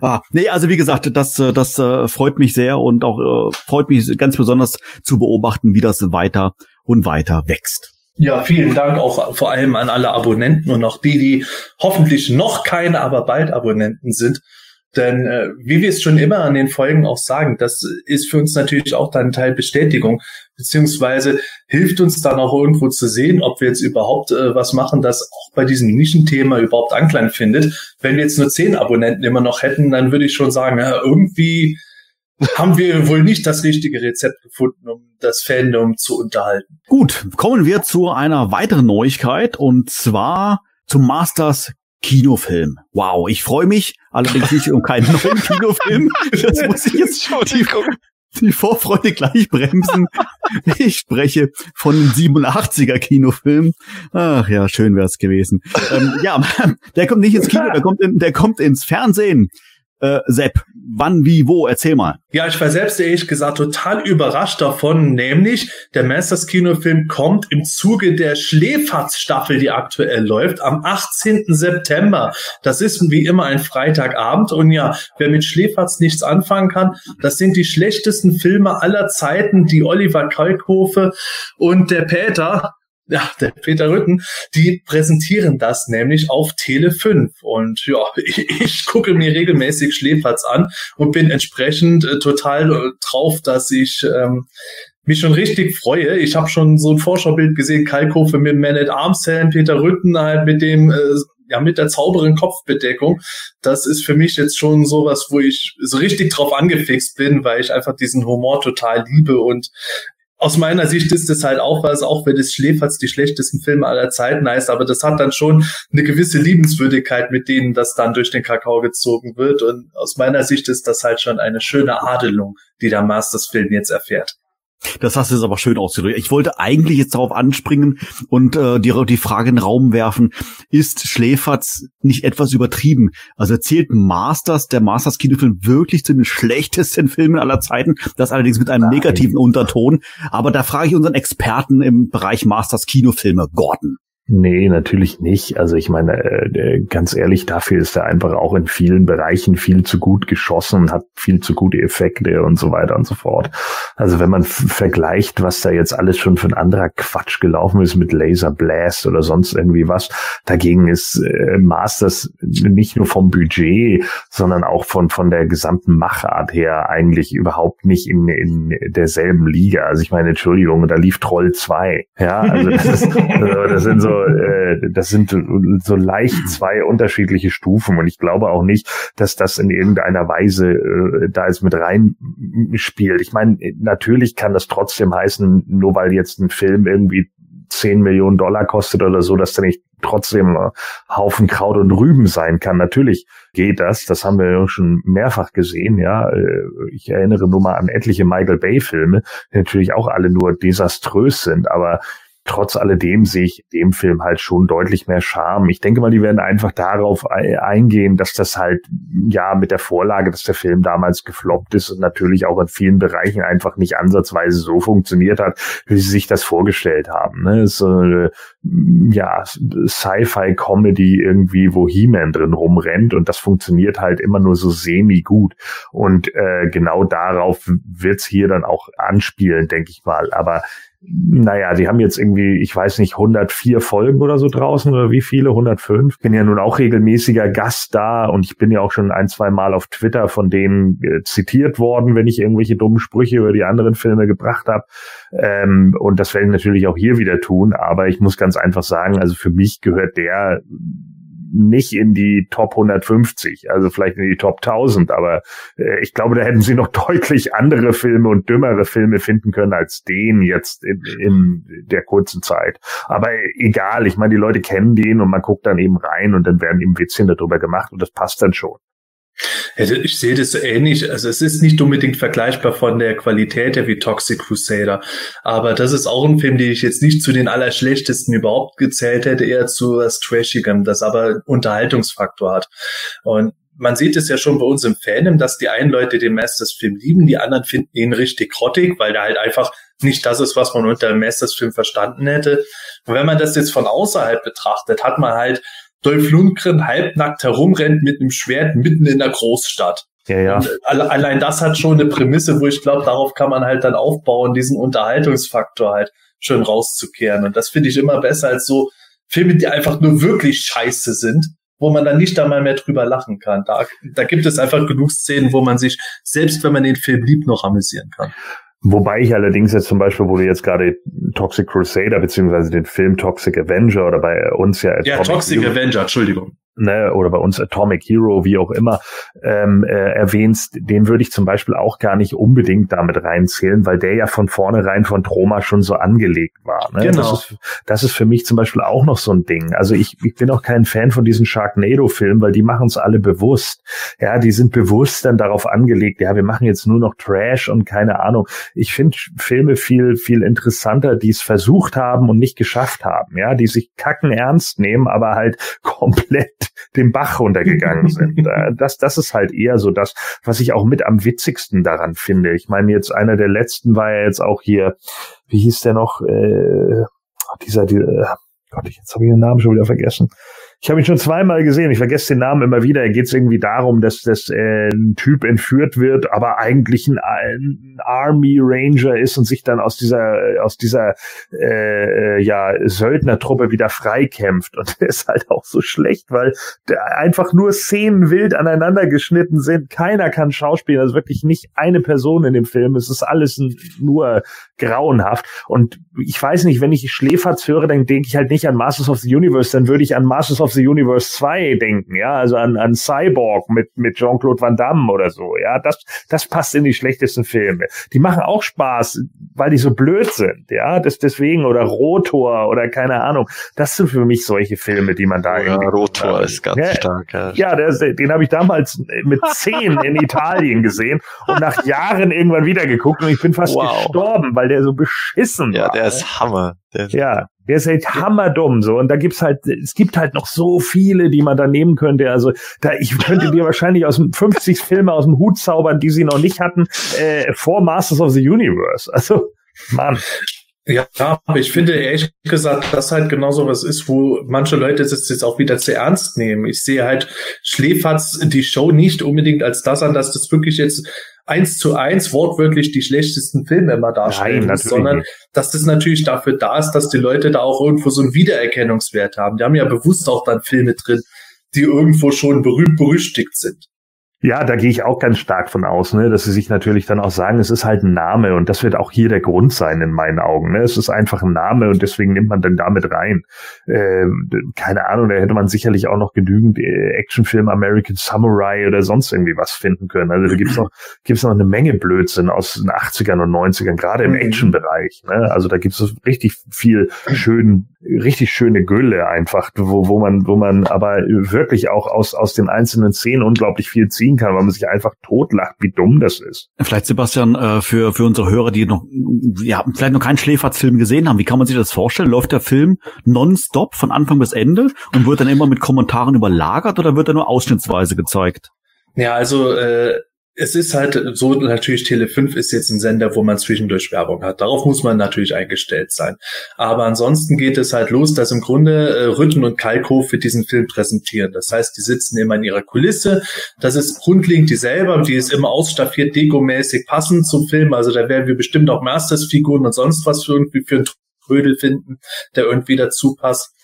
Ah, nee, also wie gesagt, das, äh, das äh, freut mich sehr und auch äh, freut mich ganz besonders zu beobachten, wie das weiter und weiter wächst. Ja, vielen Dank auch vor allem an alle Abonnenten und auch die, die hoffentlich noch keine, aber bald Abonnenten sind. Denn äh, wie wir es schon immer an den Folgen auch sagen, das ist für uns natürlich auch dann Teil Bestätigung, beziehungsweise hilft uns dann auch irgendwo zu sehen, ob wir jetzt überhaupt äh, was machen, das auch bei diesem Nischenthema überhaupt Anklang findet. Wenn wir jetzt nur zehn Abonnenten immer noch hätten, dann würde ich schon sagen, ja, irgendwie haben wir wohl nicht das richtige Rezept gefunden, um das Fandom zu unterhalten. Gut, kommen wir zu einer weiteren Neuigkeit und zwar zum Masters Kinofilm. Wow, ich freue mich, allerdings nicht um keinen neuen Kinofilm. Das muss ich jetzt schon die, die Vorfreude gleich bremsen. Ich spreche von den 87er Kinofilm. Ach ja, schön wär's gewesen. Ähm, ja, der kommt nicht ins Kino, der kommt, in, der kommt ins Fernsehen. Äh, Sepp, wann, wie, wo? Erzähl mal. Ja, ich war selbst ehrlich gesagt total überrascht davon, nämlich der Masters Kinofilm kommt im Zuge der Schläferz-Staffel, die aktuell läuft, am 18. September. Das ist wie immer ein Freitagabend und ja, wer mit Schläferz nichts anfangen kann, das sind die schlechtesten Filme aller Zeiten, die Oliver Kalkhofe und der Peter ja, der Peter Rütten, die präsentieren das nämlich auf Tele 5. Und ja, ich, ich gucke mir regelmäßig Schläferz an und bin entsprechend äh, total äh, drauf, dass ich ähm, mich schon richtig freue. Ich habe schon so ein Vorschaubild gesehen, Kalkofe mit Man at Arms Helm, Peter Rütten halt mit dem äh, ja, mit der zauberen Kopfbedeckung. Das ist für mich jetzt schon sowas, wo ich so richtig drauf angefixt bin, weil ich einfach diesen Humor total liebe und aus meiner Sicht ist es halt auch was, auch wenn es Schläferz die schlechtesten Filme aller Zeiten heißt, aber das hat dann schon eine gewisse Liebenswürdigkeit, mit denen das dann durch den Kakao gezogen wird. Und aus meiner Sicht ist das halt schon eine schöne Adelung, die der Masters-Film jetzt erfährt. Das hast du jetzt aber schön ausgedrückt. Ich wollte eigentlich jetzt darauf anspringen und äh, die, die Frage in den Raum werfen, ist Schläferz nicht etwas übertrieben? Also zählt Masters, der Masters Kinofilm wirklich zu den schlechtesten Filmen aller Zeiten? Das allerdings mit einem Nein. negativen Unterton. Aber da frage ich unseren Experten im Bereich Masters Kinofilme, Gordon. Nee, natürlich nicht. Also ich meine, äh, ganz ehrlich, dafür ist er einfach auch in vielen Bereichen viel zu gut geschossen, hat viel zu gute Effekte und so weiter und so fort. Also wenn man vergleicht, was da jetzt alles schon für ein anderer Quatsch gelaufen ist mit Laser Blast oder sonst irgendwie was, dagegen ist äh, Masters nicht nur vom Budget, sondern auch von von der gesamten Machart her eigentlich überhaupt nicht in, in derselben Liga. Also ich meine, Entschuldigung, da lief Troll 2. Ja, also das, ist, also das sind so äh, das sind so leicht zwei unterschiedliche Stufen und ich glaube auch nicht, dass das in irgendeiner Weise äh, da jetzt mit rein spielt. Ich meine, natürlich kann das trotzdem heißen, nur weil jetzt ein Film irgendwie 10 Millionen Dollar kostet oder so, dass der nicht trotzdem äh, Haufen Kraut und Rüben sein kann. Natürlich geht das. Das haben wir schon mehrfach gesehen. Ja, äh, ich erinnere nur mal an etliche Michael Bay Filme, die natürlich auch alle nur desaströs sind. Aber trotz alledem sehe ich dem Film halt schon deutlich mehr Charme. Ich denke mal, die werden einfach darauf eingehen, dass das halt, ja, mit der Vorlage, dass der Film damals gefloppt ist und natürlich auch in vielen Bereichen einfach nicht ansatzweise so funktioniert hat, wie sie sich das vorgestellt haben. Ne? So eine, ja, Sci-Fi-Comedy irgendwie, wo He-Man drin rumrennt und das funktioniert halt immer nur so semi-gut. Und äh, genau darauf wird's hier dann auch anspielen, denke ich mal. Aber naja, die haben jetzt irgendwie, ich weiß nicht, 104 Folgen oder so draußen oder wie viele, 105. Bin ja nun auch regelmäßiger Gast da und ich bin ja auch schon ein, zwei Mal auf Twitter von denen äh, zitiert worden, wenn ich irgendwelche dummen Sprüche über die anderen Filme gebracht habe. Ähm, und das werde ich natürlich auch hier wieder tun, aber ich muss ganz einfach sagen, also für mich gehört der nicht in die Top 150, also vielleicht in die Top 1000, aber äh, ich glaube, da hätten sie noch deutlich andere Filme und dümmere Filme finden können als den jetzt in, in der kurzen Zeit. Aber egal, ich meine, die Leute kennen den und man guckt dann eben rein und dann werden eben Witzchen darüber gemacht und das passt dann schon. Ich sehe das so ähnlich. Also es ist nicht unbedingt vergleichbar von der Qualität her wie Toxic Crusader. Aber das ist auch ein Film, den ich jetzt nicht zu den allerschlechtesten überhaupt gezählt hätte, eher zu was Trashigem, das aber Unterhaltungsfaktor hat. Und man sieht es ja schon bei uns im Fandom, dass die einen Leute den Masters-Film lieben, die anderen finden ihn richtig grottig, weil der halt einfach nicht das ist, was man unter dem Masters-Film verstanden hätte. Und wenn man das jetzt von außerhalb betrachtet, hat man halt Dolph Lundgren halbnackt herumrennt mit einem Schwert mitten in der Großstadt. Ja, ja. Und allein das hat schon eine Prämisse, wo ich glaube, darauf kann man halt dann aufbauen, diesen Unterhaltungsfaktor halt schön rauszukehren. Und das finde ich immer besser als so Filme, die einfach nur wirklich scheiße sind, wo man dann nicht einmal mehr drüber lachen kann. Da, da gibt es einfach genug Szenen, wo man sich, selbst wenn man den Film liebt, noch amüsieren kann. Wobei ich allerdings jetzt zum Beispiel, wo du jetzt gerade Toxic Crusader beziehungsweise den Film Toxic Avenger oder bei uns ja... Ja, Toxic Avenger, Entschuldigung ne, oder bei uns Atomic Hero, wie auch immer, ähm, äh, erwähnst, den würde ich zum Beispiel auch gar nicht unbedingt damit reinzählen, weil der ja von vornherein von Troma schon so angelegt war. Ne? Genau. Das ist, das ist für mich zum Beispiel auch noch so ein Ding. Also ich, ich bin auch kein Fan von diesen Sharknado-Filmen, weil die machen es alle bewusst. Ja, die sind bewusst dann darauf angelegt, ja, wir machen jetzt nur noch Trash und keine Ahnung. Ich finde Filme viel, viel interessanter, die es versucht haben und nicht geschafft haben, ja, die sich kacken ernst nehmen, aber halt komplett den Bach runtergegangen sind. Äh, das, das ist halt eher so das, was ich auch mit am witzigsten daran finde. Ich meine, jetzt einer der letzten war ja jetzt auch hier, wie hieß der noch, äh, dieser, dieser Gott, jetzt habe ich den Namen schon wieder vergessen. Ich habe ihn schon zweimal gesehen. Ich vergesse den Namen immer wieder. Er geht irgendwie darum, dass, dass äh, ein Typ entführt wird, aber eigentlich ein, ein Army Ranger ist und sich dann aus dieser aus dieser äh, ja Söldnertruppe wieder freikämpft. Und der ist halt auch so schlecht, weil einfach nur Szenen wild aneinander geschnitten sind. Keiner kann schauspielen. Also wirklich nicht eine Person in dem Film. Es ist alles nur grauenhaft. Und ich weiß nicht, wenn ich Schläferz höre, dann denke ich halt nicht an Masters of the Universe, dann würde ich an Masters of the Universe 2 denken, ja, also an, an Cyborg mit, mit Jean-Claude Van Damme oder so, ja, das, das passt in die schlechtesten Filme. Die machen auch Spaß, weil die so blöd sind, ja, das deswegen, oder Rotor oder keine Ahnung, das sind für mich solche Filme, die man da ja, Rotor ist ganz ja, stark. Ja, ja der, den habe ich damals mit zehn in Italien gesehen und nach Jahren irgendwann wieder geguckt und ich bin fast wow. gestorben, weil der so beschissen ja, war. Ja, der ist Hammer. Der ist ja, der ist halt hammerdumm so und da gibt's halt es gibt halt noch so viele, die man da nehmen könnte. Also da ich könnte dir wahrscheinlich aus dem 50 Filme aus dem Hut zaubern, die sie noch nicht hatten äh, vor Masters of the Universe. Also Mann. Ja, aber ich finde ehrlich gesagt, dass halt genauso was ist, wo manche Leute es jetzt auch wieder zu ernst nehmen. Ich sehe halt Schläferz die Show nicht unbedingt als das an, dass das wirklich jetzt eins zu eins wortwörtlich die schlechtesten Filme immer darstellen, Nein, sondern dass das natürlich dafür da ist, dass die Leute da auch irgendwo so einen Wiedererkennungswert haben. Die haben ja bewusst auch dann Filme drin, die irgendwo schon berühmt berüchtigt sind. Ja, da gehe ich auch ganz stark von aus, ne, dass sie sich natürlich dann auch sagen, es ist halt ein Name und das wird auch hier der Grund sein in meinen Augen. Ne? Es ist einfach ein Name und deswegen nimmt man dann damit rein. Äh, keine Ahnung, da hätte man sicherlich auch noch genügend äh, Actionfilm American Samurai oder sonst irgendwie was finden können. Also da gibt's noch gibt's noch eine Menge Blödsinn aus den 80ern und 90ern, gerade im Mhm. Actionbereich. Ne? Also da gibt's richtig viel schön, richtig schöne Gülle einfach, wo, wo man, wo man aber wirklich auch aus, aus den einzelnen Szenen unglaublich viel ziehen kann, weil man sich einfach totlacht, wie dumm das ist. Vielleicht, Sebastian, äh, für, für unsere Hörer, die noch, ja, vielleicht noch keinen Schläferz-Film gesehen haben, wie kann man sich das vorstellen? Läuft der Film nonstop von Anfang bis Ende und wird dann immer mit Kommentaren überlagert oder wird er nur ausschnittsweise gezeigt? Ja, also äh, es ist halt so, natürlich Tele 5 ist jetzt ein Sender, wo man zwischendurch Werbung hat. Darauf muss man natürlich eingestellt sein. Aber ansonsten geht es halt los, dass im Grunde äh, Rütten und Kalkofe diesen Film präsentieren. Das heißt, die sitzen immer in ihrer Kulisse. Das ist grundlegend dieselbe, die ist immer ausstaffiert, dekomäßig passend zum Film. Also da werden wir bestimmt auch Masters-Figuren und sonst was für irgendwie für einen Trödel finden, der irgendwie dazu passt.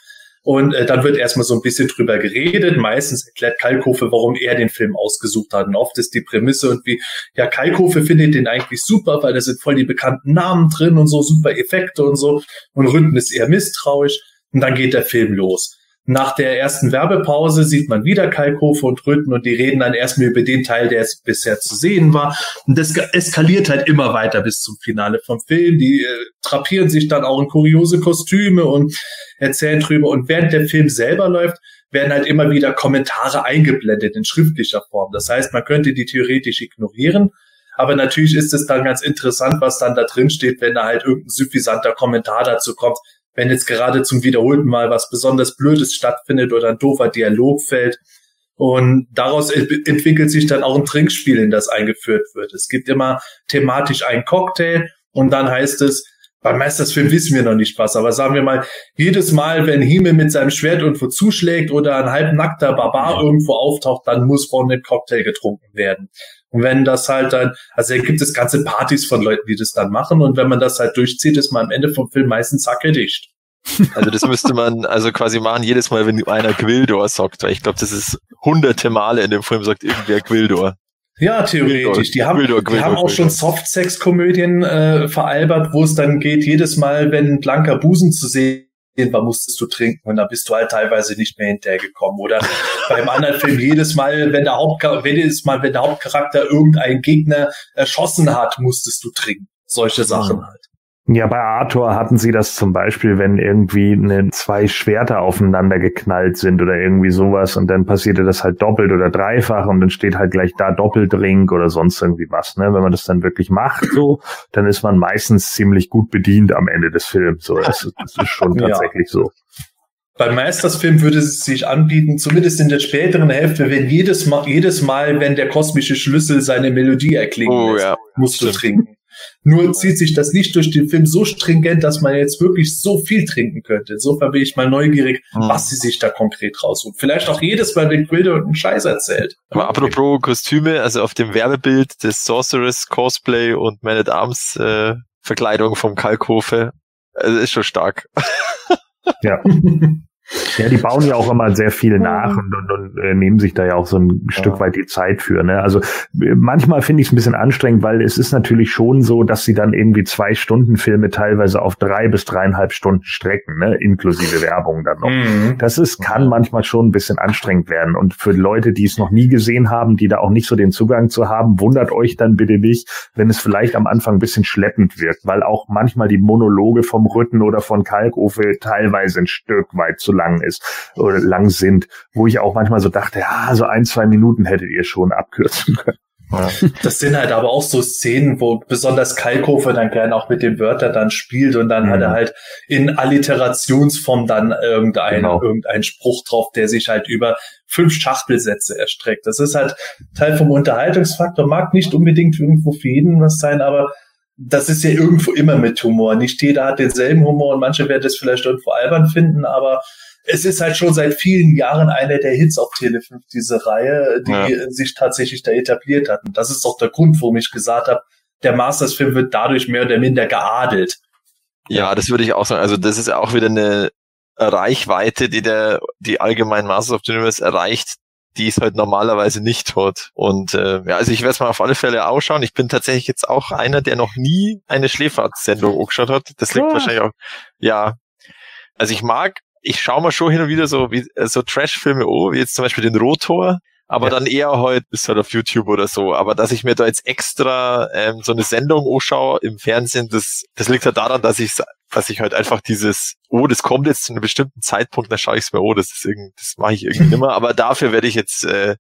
Und äh, dann wird erstmal so ein bisschen drüber geredet. Meistens erklärt Kalkofe, warum er den Film ausgesucht hat. Und oft ist die Prämisse irgendwie, ja, Kalkofe findet den eigentlich super, weil da sind voll die bekannten Namen drin und so, super Effekte und so. Und Ründen ist eher misstrauisch. Und dann geht der Film los. Nach der ersten Werbepause sieht man wieder Kalkofe und Rütten und die reden dann erstmal über den Teil, der jetzt bisher zu sehen war. Und das eskaliert halt immer weiter bis zum Finale vom Film. Die äh, drapieren sich dann auch in kuriose Kostüme und erzählen drüber. Und während der Film selber läuft, werden halt immer wieder Kommentare eingeblendet in schriftlicher Form. Das heißt, man könnte die theoretisch ignorieren. Aber natürlich ist es dann ganz interessant, was dann da drin steht, wenn da halt irgendein suffisanter Kommentar dazu kommt, wenn jetzt gerade zum wiederholten Mal was besonders Blödes stattfindet oder ein doofer Dialog fällt. Und daraus ent- entwickelt sich dann auch ein Trinkspiel, in das eingeführt wird. Es gibt immer thematisch einen Cocktail und dann heißt es, beim Meistersfilm wissen wir noch nicht was, aber sagen wir mal, jedes Mal, wenn Himmel mit seinem Schwert irgendwo zuschlägt oder ein halbnackter Barbar irgendwo auftaucht, dann muss von dem Cocktail getrunken werden. Und wenn das halt dann, also da gibt es ganze Partys von Leuten, die das dann machen und wenn man das halt durchzieht, ist man am Ende vom Film meistens sackedicht. Also das müsste man also quasi machen, jedes Mal, wenn einer Gwildor sagt, weil ich glaube, das ist hunderte Male in dem Film sagt irgendwer Gwildor. Ja, theoretisch. Die haben, Gwildor, die Gwildor, haben auch schon. Softsex-Komödien äh, veralbert, wo es dann geht, jedes Mal, wenn blanker Busen zu sehen war, musstest du trinken und dann bist du halt teilweise nicht mehr hinterhergekommen. Oder beim anderen Film jedes Mal, wenn der Hauptcharakter, jedes Mal, wenn der Hauptcharakter irgendeinen Gegner erschossen hat, musstest du trinken. Solche Sachen halt. Ja, bei Arthur hatten sie das zum Beispiel, wenn irgendwie eine, zwei Schwerter aufeinander geknallt sind oder irgendwie sowas und dann passierte das halt doppelt oder dreifach und dann steht halt gleich da Doppeldrink oder sonst irgendwie was. Ne? Wenn man das dann wirklich macht, so, dann ist man meistens ziemlich gut bedient am Ende des Films. So, das, ist- das ist schon Ja. tatsächlich so. Beim Meistersfilm würde es sich anbieten, zumindest in der späteren Hälfte, wenn jedes Mal, jedes Mal, wenn der kosmische Schlüssel seine Melodie erklingen Oh lässt, ja. musst du trinken. Nur zieht sich das nicht durch den Film so stringent, dass man jetzt wirklich so viel trinken könnte. Insofern bin ich mal neugierig, Hm. was sie sich da konkret raussuchen. Vielleicht auch jedes Mal, wenn Quilde und einen Scheiß erzählt. Aber apropos Kostüme, also auf dem Werbebild des Sorceress Cosplay und Man at Arms äh, Verkleidung vom Kalkofe, also ist schon stark. Ja. Ja, die bauen ja auch immer sehr viel nach und, und, und äh, nehmen sich da ja auch so ein Stück weit die Zeit für. Ne? Also äh, manchmal finde ich es ein bisschen anstrengend, weil es ist natürlich schon so, dass sie dann irgendwie zwei Stunden Filme teilweise auf drei bis dreieinhalb Stunden strecken, ne? inklusive Werbung dann noch. Mhm. Das ist, kann manchmal schon ein bisschen anstrengend werden. Und für Leute, die es noch nie gesehen haben, die da auch nicht so den Zugang zu haben, wundert euch dann bitte nicht, wenn es vielleicht am Anfang ein bisschen schleppend wirkt, weil auch manchmal die Monologe vom Rütten oder von Kalkofe teilweise ein Stück weit zu lang ist oder lang sind, wo ich auch manchmal so dachte, ja, so ein, zwei Minuten hättet ihr schon abkürzen können. Das sind halt aber auch so Szenen, wo besonders Kalkofe dann gerne auch mit den Wörtern dann spielt und dann Mhm. hat er halt in Alliterationsform dann irgendein, Genau. irgendein Spruch drauf, der sich halt über fünf Schachtelsätze erstreckt. Das ist halt Teil vom Unterhaltungsfaktor, mag nicht unbedingt irgendwo für jeden was sein, aber das ist ja irgendwo immer mit Humor. Nicht jeder hat denselben Humor und manche werden das vielleicht irgendwo albern finden, aber es ist halt schon seit vielen Jahren einer der Hits auf Tele 5, diese Reihe, die ja. sich tatsächlich da etabliert hat. Und das ist auch der Grund, warum ich gesagt habe, der Masters-Film wird dadurch mehr oder minder geadelt. Ja, das würde ich auch sagen. Also das ist auch wieder eine Reichweite, die der, die allgemein Masters of the Universe erreicht, die es halt normalerweise nicht hat. Und äh, ja, also ich werde es mal auf alle Fälle ausschauen. Ich bin tatsächlich jetzt auch einer, der noch nie eine Schläferz-Sendung angeschaut hat. Das liegt ja. wahrscheinlich auch, ja. Also ich mag, ich schaue mal schon hin und wieder so wie so Trash-Filme oh, wie jetzt zum Beispiel den Rotor, aber ja. dann eher halt bis halt auf YouTube oder so. Aber dass ich mir da jetzt extra ähm, so eine Sendung anschaue im Fernsehen, das, das liegt halt daran, dass ich dass ich halt einfach dieses, oh, das kommt jetzt zu einem bestimmten Zeitpunkt, dann schaue ich es mir, oh, das ist irgendwie, das mache ich irgendwie nimmer. Aber dafür werde ich jetzt äh,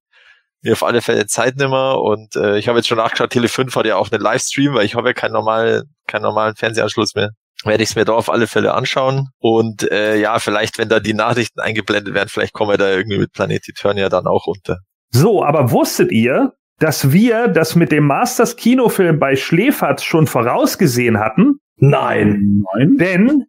mir auf alle Fälle Zeit nimmer und äh, ich habe jetzt schon nachgeschaut, Tele 5 hat ja auch einen Livestream, weil ich habe ja keinen normalen, keinen normalen Fernsehanschluss mehr. Werde ich es mir da auf alle Fälle anschauen. Und äh, ja, vielleicht, wenn da die Nachrichten eingeblendet werden, vielleicht kommen wir da irgendwie mit Planet Eternia dann auch unter. So, aber wusstet ihr, dass wir das mit dem Masters Kinofilm bei Schläferz schon vorausgesehen hatten? Nein. Nein. Denn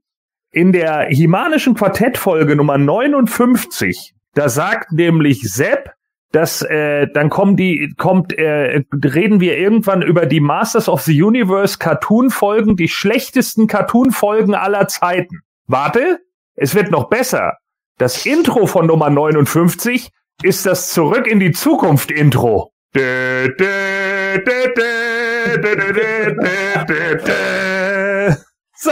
in der Himanischen Quartettfolge Nummer 59, da sagt nämlich Sepp, dass äh, dann kommen die kommt äh, reden wir irgendwann über die Masters of the Universe Cartoon Folgen, die schlechtesten Cartoon Folgen aller Zeiten. Warte, es wird noch besser. Das Intro von Nummer 59 ist das Zurück in die Zukunft Intro. So.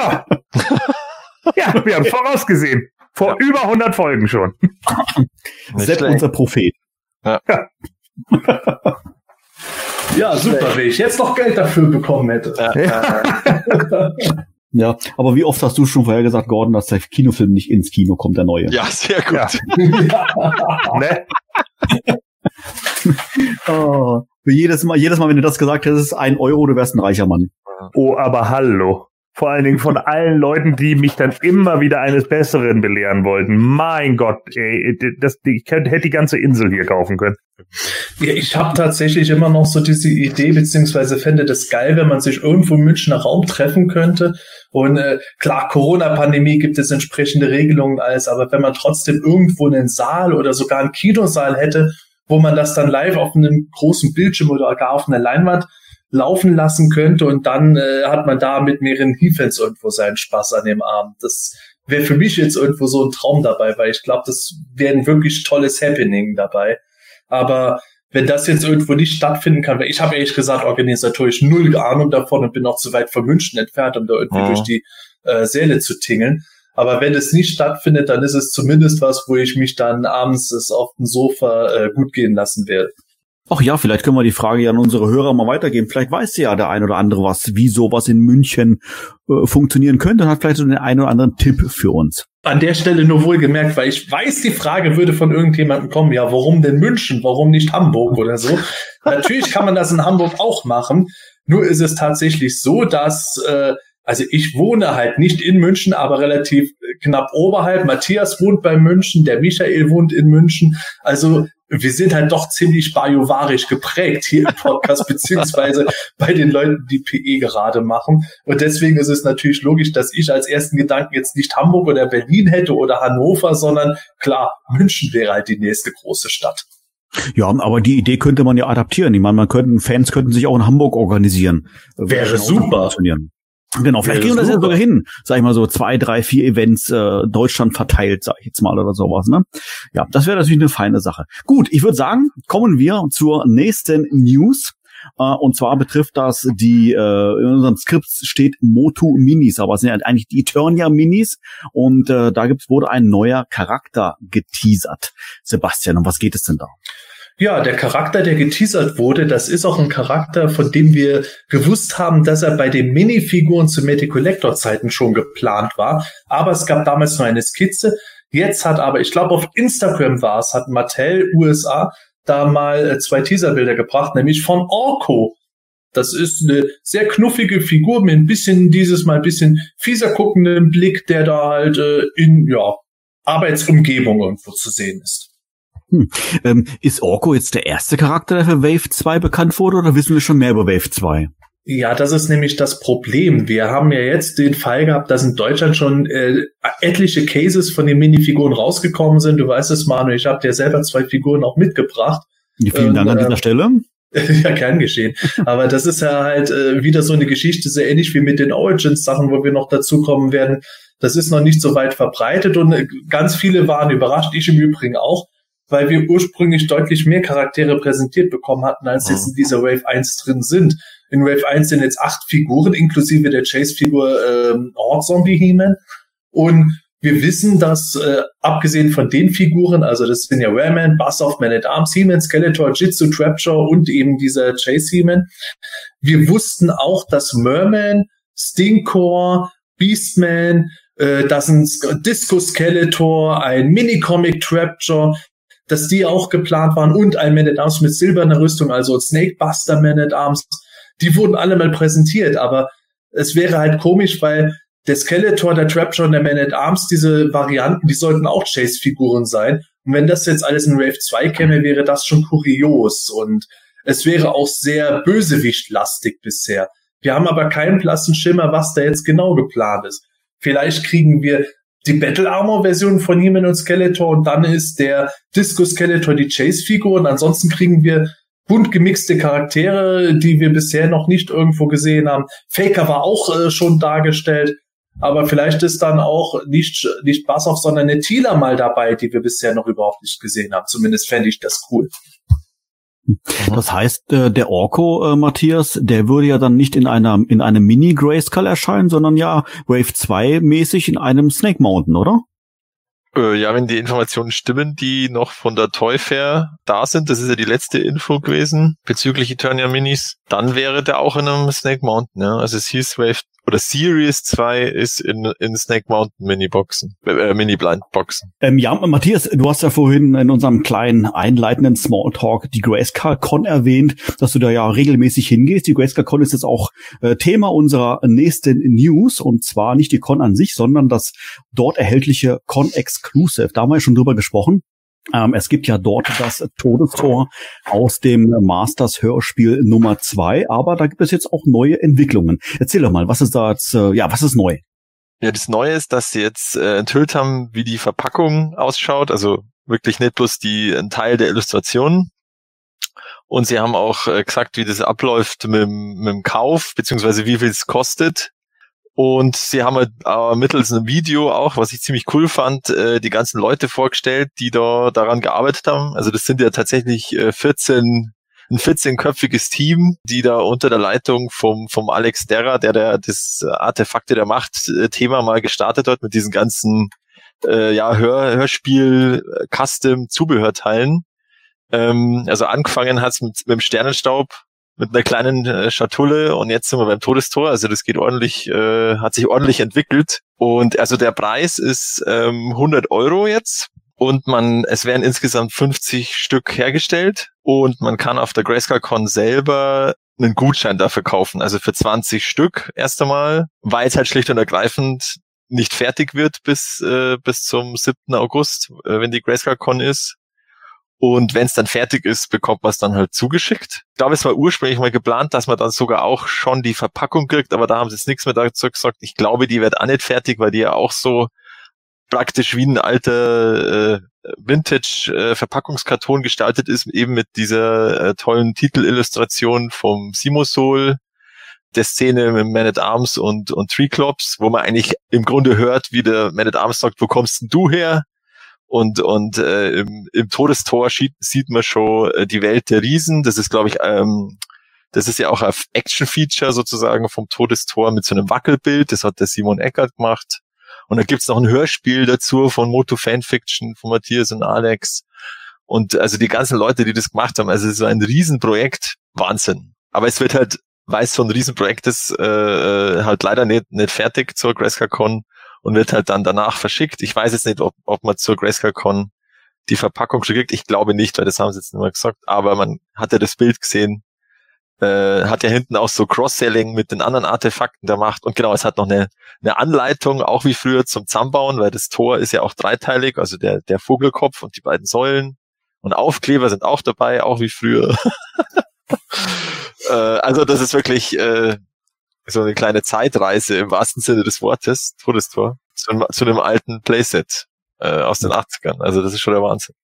ja, wir haben vorausgesehen. Vor ja. über 100 Folgen schon. Sepp unser Prophet. Ja. ja, super, wenn ich jetzt noch Geld dafür bekommen hätte. Ja. ja, aber wie oft hast du schon vorher gesagt, Gordon, dass der Kinofilm nicht ins Kino kommt, der neue? Ja, sehr gut. Ja. ne? oh, jedes Mal, jedes Mal, wenn du das gesagt hast, ist ein Euro, du wärst ein reicher Mann. Oh, aber hallo. Vor allen Dingen von allen Leuten, die mich dann immer wieder eines Besseren belehren wollten. Mein Gott, ey, das, ich hätte die ganze Insel hier kaufen können. Ja, ich habe tatsächlich immer noch so diese Idee, beziehungsweise fände das geil, wenn man sich irgendwo im Münchner Raum treffen könnte. Und äh, klar, Corona-Pandemie gibt es entsprechende Regelungen alles, aber wenn man trotzdem irgendwo einen Saal oder sogar einen Kinosaal hätte, wo man das dann live auf einem großen Bildschirm oder gar auf einer Leinwand laufen lassen könnte und dann äh, hat man da mit mehreren Defense irgendwo seinen Spaß an dem Abend. Das wäre für mich jetzt irgendwo so ein Traum dabei, weil ich glaube, das wäre ein wirklich tolles Happening dabei. Aber wenn das jetzt irgendwo nicht stattfinden kann, weil ich habe ehrlich gesagt organisatorisch null Ahnung davon und bin auch zu weit von München entfernt, um da irgendwie mhm. durch die äh, Säle zu tingeln. Aber wenn es nicht stattfindet, dann ist es zumindest was, wo ich mich dann abends auf dem Sofa äh, gut gehen lassen werde. Ach ja, vielleicht können wir die Frage ja an unsere Hörer mal weitergeben. Vielleicht weiß ja der ein oder andere was, wie sowas in München äh, funktionieren könnte und hat vielleicht so den einen oder anderen Tipp für uns. An der Stelle nur wohlgemerkt, weil ich weiß, die Frage würde von irgendjemandem kommen, ja, warum denn München? Warum nicht Hamburg oder so? Natürlich kann man das in Hamburg auch machen. Nur ist es tatsächlich so, dass äh, also ich wohne halt nicht in München, aber relativ knapp oberhalb. Matthias wohnt bei München, der Michael wohnt in München. Also wir sind halt doch ziemlich bajovarisch geprägt hier im Podcast, beziehungsweise bei den Leuten, die PE gerade machen. Und deswegen ist es natürlich logisch, dass ich als ersten Gedanken jetzt nicht Hamburg oder Berlin hätte oder Hannover, sondern klar, München wäre halt die nächste große Stadt. Ja, aber die Idee könnte man ja adaptieren. Ich meine, man könnten, Fans könnten sich auch in Hamburg organisieren. Wäre super. Genau, vielleicht kriegen wir das ja sogar hin, sag ich mal so, zwei, drei, vier Events äh, Deutschland verteilt, sag ich jetzt mal, oder sowas. Ne? Ja, das wäre natürlich eine feine Sache. Gut, ich würde sagen, kommen wir zur nächsten News. Uh, und zwar betrifft das die, uh, in unserem Skript steht Motu Minis, aber es sind halt eigentlich die Eternia Minis. Und uh, da gibt's, wurde ein neuer Charakter geteasert. Sebastian, um was geht es denn da? Ja, der Charakter, der geteasert wurde, das ist auch ein Charakter, von dem wir gewusst haben, dass er bei den Minifiguren zu Magic Collector Zeiten schon geplant war. Aber es gab damals nur eine Skizze. Jetzt hat aber, ich glaube auf Instagram war es, hat Mattel USA da mal äh, zwei Teaserbilder gebracht, nämlich von Orko. Das ist eine sehr knuffige Figur mit ein bisschen dieses Mal ein bisschen fieser guckenden Blick, der da halt äh, in ja Arbeitsumgebung irgendwo zu sehen ist. Hm. Ähm, ist Orko jetzt der erste Charakter, der für Wave 2 bekannt wurde, oder wissen wir schon mehr über Wave 2? Ja, das ist nämlich das Problem. Wir haben ja jetzt den Fall gehabt, dass in Deutschland schon äh, etliche Cases von den Minifiguren rausgekommen sind. Du weißt es, Manu, ich habe dir selber zwei Figuren auch mitgebracht. Vielen Dank an dieser äh, Stelle. ja, kein geschehen. Aber das ist ja halt äh, wieder so eine Geschichte, sehr ähnlich wie mit den Origins-Sachen, wo wir noch dazu kommen werden. Das ist noch nicht so weit verbreitet und äh, ganz viele waren überrascht, ich im Übrigen auch, weil wir ursprünglich deutlich mehr Charaktere präsentiert bekommen hatten, als jetzt in dieser Wave 1 drin sind. In Wave 1 sind jetzt acht Figuren, inklusive der Chase-Figur ähm, Horde Zombie He-Man. Und wir wissen, dass äh, abgesehen von den Figuren, also das sind ja Rayman, Bassoff, Man at Arms, He-Man, Skeletor, Jitsu, Trapjaw und eben dieser Chase He-Man. Wir wussten auch, dass Merman, Stinkcore, Beastman, äh, das ein Disco Skeletor, ein Mini-Comic Trapjaw, dass die auch geplant waren und ein Man at Arms mit silberner Rüstung, also Snake Buster Man at Arms. Die wurden alle mal präsentiert, aber es wäre halt komisch, weil der Skeletor, der Trapjaw und der Man at Arms, diese Varianten, die sollten auch Chase-Figuren sein. Und wenn das jetzt alles in Wave 2 käme, wäre das schon kurios und es wäre auch sehr bösewichtlastig bisher. Wir haben aber keinen blassen Schimmer, was da jetzt genau geplant ist. Vielleicht kriegen wir die Battle Armor Version von He-Man und Skeletor und dann ist der Disco Skeletor die Chase Figur und ansonsten kriegen wir bunt gemixte Charaktere, die wir bisher noch nicht irgendwo gesehen haben. Faker war auch äh, schon dargestellt. Aber vielleicht ist dann auch nicht, nicht Bassoff, sondern eine Thieler mal dabei, die wir bisher noch überhaupt nicht gesehen haben. Zumindest fände ich das cool. Das heißt, äh, der Orko, äh, Matthias, der würde ja dann nicht in einer in einem Mini Grayskull erscheinen, sondern ja Wave 2 mäßig in einem Snake Mountain, oder? Äh, ja, wenn die Informationen stimmen, die noch von der Toy Fair da sind, das ist ja die letzte Info gewesen bezüglich Eternia Minis, dann wäre der auch in einem Snake Mountain, ja. Also es hieß Wave oder Series 2 ist in, in Snake Mountain Mini-Boxen, äh, Mini-Blind-Boxen. Ähm, ja, Matthias, du hast ja vorhin in unserem kleinen einleitenden Smalltalk die Grayscale Con erwähnt, dass du da ja regelmäßig hingehst. Die Grayscale Con ist jetzt auch äh, Thema unserer nächsten News und zwar nicht die Con an sich, sondern das dort erhältliche Con Exclusive. Da haben wir ja schon drüber gesprochen. Ähm, es gibt ja dort das Todestor aus dem Masters Hörspiel Nummer zwei, aber da gibt es jetzt auch neue Entwicklungen. Erzähl doch mal, was ist da jetzt, äh, ja, was ist neu? Ja, das Neue ist, dass sie jetzt äh, enthüllt haben, wie die Verpackung ausschaut, also wirklich nicht bloß die ein Teil der Illustration. Und sie haben auch äh, gesagt, wie das abläuft mit, mit dem Kauf, beziehungsweise wie viel es kostet. Und sie haben halt, äh, mittels einem Video auch, was ich ziemlich cool fand, äh, die ganzen Leute vorgestellt, die da daran gearbeitet haben. Also das sind ja tatsächlich äh, 14 ein 14-köpfiges Team, die da unter der Leitung vom, vom Alex Derra, der, der das Artefakte der Macht-Thema mal gestartet hat, mit diesen ganzen äh, ja, Hör, Hörspiel, Custom, Zubehörteilen. Ähm, also angefangen hat's mit, mit dem Sternenstaub, mit einer kleinen äh, Schatulle und jetzt sind wir beim Todestor. Also das geht ordentlich, äh, hat sich ordentlich entwickelt. Und also der Preis ist ähm, 100 Euro jetzt und man, es werden insgesamt 50 Stück hergestellt und man kann auf der Grayscale Con selber einen Gutschein dafür kaufen. Also für 20 Stück erst einmal, weil es halt schlicht und ergreifend nicht fertig wird bis, äh, bis zum 7. August, äh, wenn die Grayscale Con ist. Und wenn es dann fertig ist, bekommt man es dann halt zugeschickt. Ich glaube, es war ursprünglich mal geplant, dass man dann sogar auch schon die Verpackung kriegt, aber da haben sie jetzt nichts mehr dazu gesagt. Ich glaube, die wird auch nicht fertig, weil die ja auch so praktisch wie ein alter äh, Vintage-Verpackungskarton äh, gestaltet ist, eben mit dieser äh, tollen Titelillustration vom Simosol, der Szene mit Man at Arms und, und Treeclops, wo man eigentlich im Grunde hört, wie der Man at Arms sagt, wo kommst denn du her? Und, und äh, im, im Todestor sieht, sieht man schon äh, die Welt der Riesen. Das ist, glaube ich, ähm, das ist ja auch ein Action-Feature sozusagen vom Todestor mit so einem Wackelbild. Das hat der Simon Eckert gemacht. Und da gibt's noch ein Hörspiel dazu von Moto Fanfiction von Matthias und Alex. Und also die ganzen Leute, die das gemacht haben, also es ist so ein Riesenprojekt, Wahnsinn. Aber es wird halt, weil es so ein Riesenprojekt ist, äh, äh halt leider nicht, nicht fertig zur GrayscaleCon und wird halt dann danach verschickt. Ich weiß jetzt nicht, ob, ob man zur GrayscaleCon die Verpackung schon kriegt. Ich glaube nicht, weil das haben sie jetzt nicht mehr gesagt. Aber man hat ja das Bild gesehen. Äh, hat ja hinten auch so Cross-Selling mit den anderen Artefakten der Macht. Und genau, es hat noch eine, eine Anleitung, auch wie früher zum Zusammenbauen, weil das Tor ist ja auch dreiteilig, also der, der Vogelkopf und die beiden Säulen. Und Aufkleber sind auch dabei, auch wie früher. Äh, also das ist wirklich äh, so eine kleine Zeitreise im wahrsten Sinne des Wortes, Todestor, zu, zu einem alten Playset äh, aus den 80ern. Also das ist schon der Wahnsinn.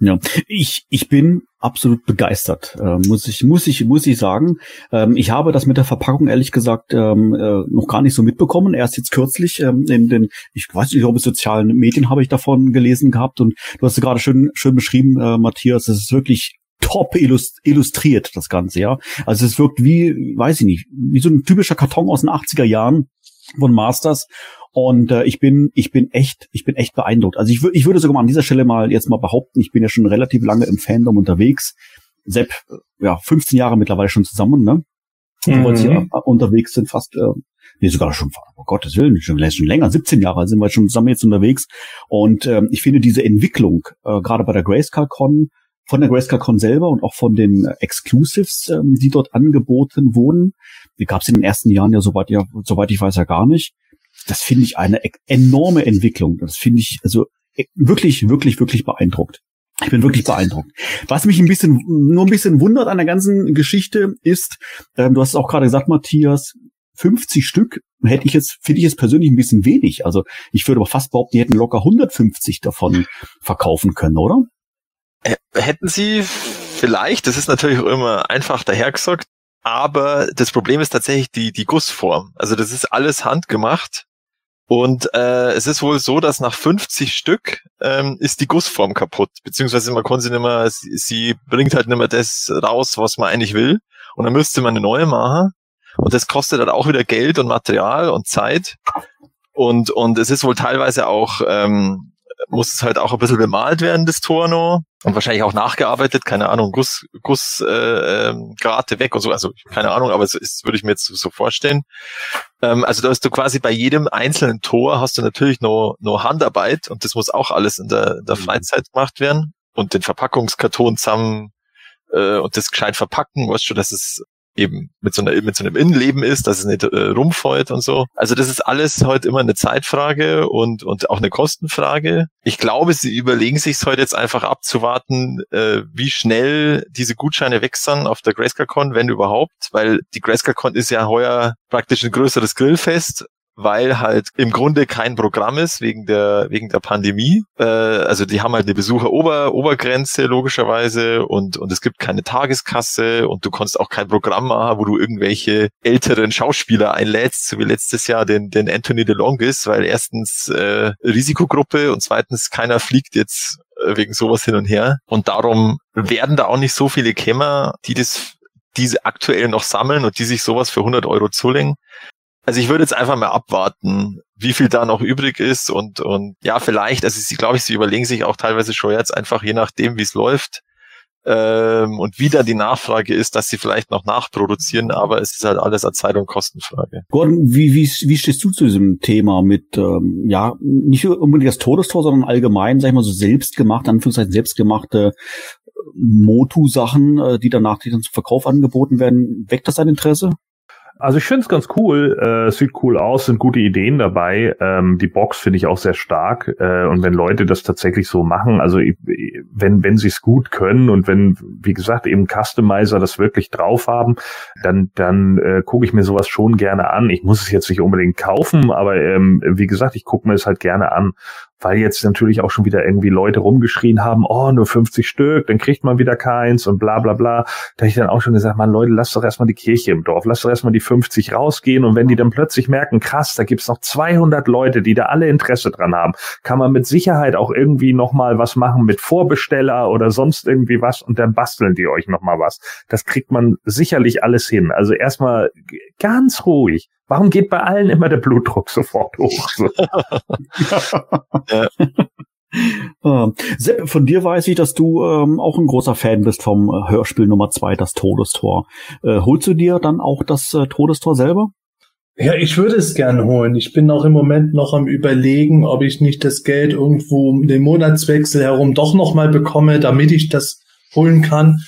Ja, ich, ich bin absolut begeistert, äh, muss ich, muss ich, muss ich sagen. Ähm, ich habe das mit der Verpackung ehrlich gesagt ähm, äh, noch gar nicht so mitbekommen. Erst jetzt kürzlich ähm, in den, ich weiß nicht, ob es sozialen Medien habe ich davon gelesen gehabt und du hast es gerade schön, schön beschrieben, äh, Matthias. Es ist wirklich top illust illustriert das Ganze, ja. Also es wirkt wie, weiß ich nicht, wie so ein typischer Karton aus den 80er Jahren von Masters. Und äh, ich bin, ich bin echt, ich bin echt beeindruckt. Also ich, ich würde sogar mal an dieser Stelle mal jetzt mal behaupten, ich bin ja schon relativ lange im Fandom unterwegs. Sepp, äh, ja, 15 Jahre mittlerweile schon zusammen, ne? Mhm. Weil sie unterwegs sind, fast, äh, nee, sogar schon, oh Gottes Willen, schon, schon länger, 17 Jahre sind wir schon zusammen jetzt unterwegs. Und ähm, ich finde diese Entwicklung, äh, gerade bei der Grayscale-Con, von der Grayscale-Con selber und auch von den Exclusives, ähm, die dort angeboten wurden, die gab es in den ersten Jahren ja soweit, ja, soweit ich weiß ja gar nicht. Das finde ich eine e- enorme Entwicklung. Das finde ich also e- wirklich, wirklich, wirklich beeindruckt. Ich bin wirklich beeindruckt. Was mich ein bisschen, nur ein bisschen wundert an der ganzen Geschichte ist, ähm, du hast es auch gerade gesagt, Matthias, 50 Stück hätte ich jetzt, finde ich jetzt persönlich ein bisschen wenig. Also ich würde aber fast behaupten, die hätten locker 150 davon verkaufen können, oder? Hätten sie vielleicht, das ist natürlich auch immer einfach dahergesagt, aber das Problem ist tatsächlich die, die Gussform. Also das ist alles handgemacht. Und äh, es ist wohl so, dass nach 50 Stück ähm, ist die Gussform kaputt, beziehungsweise man kann sie nicht mehr, sie, sie bringt halt nicht mehr das raus, was man eigentlich will. Und dann müsste man eine neue machen. Und das kostet halt auch wieder Geld und Material und Zeit. Und, und es ist wohl teilweise auch, ähm, muss es halt auch ein bisschen bemalt werden, das Tor noch. Und wahrscheinlich auch nachgearbeitet, keine Ahnung, Guss, Guss äh, ähm, Grate weg und so, also keine Ahnung, aber es ist, würde ich mir jetzt so vorstellen. Ähm, also da hast du quasi bei jedem einzelnen Tor hast du natürlich noch, noch Handarbeit und das muss auch alles in der, in der Mhm. Freizeit gemacht werden und den Verpackungskarton zusammen äh, und das gescheit verpacken, weißt du, dass es eben mit so, einer, mit so einem Innenleben ist, dass es nicht äh, rumfällt und so. Also das ist alles heute immer eine Zeitfrage und, und auch eine Kostenfrage. Ich glaube, sie überlegen sich heute jetzt einfach abzuwarten, äh, wie schnell diese Gutscheine sind auf der GrayscaleCon, wenn überhaupt, weil die GrayscaleCon ist ja heuer praktisch ein größeres Grillfest weil halt im Grunde kein Programm ist wegen der wegen der Pandemie. Äh, also die haben halt eine Besucherober Obergrenze logischerweise und und es gibt keine Tageskasse und du kannst auch kein Programm machen, wo du irgendwelche älteren Schauspieler einlädst, so wie letztes Jahr den den Anthony DeLongis, weil erstens äh, Risikogruppe und zweitens keiner fliegt jetzt äh, wegen sowas hin und her und darum werden da auch nicht so viele Kämmer, die das diese aktuell noch sammeln und die sich sowas für 100 Euro zulegen. Also ich würde jetzt einfach mal abwarten, wie viel da noch übrig ist und, und ja, vielleicht, also sie, glaube ich, sie überlegen sich auch teilweise schon jetzt einfach, je nachdem, wie es läuft, ähm, und wie da die Nachfrage ist, dass sie vielleicht noch nachproduzieren, aber es ist halt alles eine Zeit- und Kostenfrage. Gordon, wie, wie, wie stehst du zu diesem Thema mit, ähm, ja, nicht unbedingt das Todestor, sondern allgemein, sag ich mal, so selbstgemachte, Anführungszeichen selbstgemachte äh, Motu-Sachen, äh, die danach die dann zum Verkauf angeboten werden. Weckt das dein Interesse? Also ich finde es ganz cool, äh, sieht cool aus, sind gute Ideen dabei. Ähm, die Box finde ich auch sehr stark. Äh, und wenn Leute das tatsächlich so machen, also wenn, wenn sie es gut können und wenn, wie gesagt, eben Customizer das wirklich drauf haben, dann, dann äh, gucke ich mir sowas schon gerne an. Ich muss es jetzt nicht unbedingt kaufen, aber ähm, wie gesagt, ich gucke mir es halt gerne an weil jetzt natürlich auch schon wieder irgendwie Leute rumgeschrien haben, oh, nur 50 Stück, dann kriegt man wieder keins und bla bla bla. Da hab ich dann auch schon gesagt, man, Leute, lasst doch erstmal die Kirche im Dorf, lasst doch erstmal die 50 rausgehen und wenn die dann plötzlich merken, krass, da gibt's noch 200 Leute, die da alle Interesse dran haben, kann man mit Sicherheit auch irgendwie nochmal was machen mit Vorbesteller oder sonst irgendwie was und dann basteln die euch nochmal was. Das kriegt man sicherlich alles hin. Also erstmal ganz ruhig. Warum geht bei allen immer der Blutdruck sofort hoch? So. Ähm, Sepp, von dir weiß ich, dass du ähm, auch ein großer Fan bist vom äh, Hörspiel Nummer zwei, das Todestor. Äh, holst du dir dann auch das äh, Todestor selber? Ja, ich würde es gern holen. Ich bin auch im Moment noch am überlegen, ob ich nicht das Geld irgendwo um den Monatswechsel herum doch noch mal bekomme, damit ich das holen kann.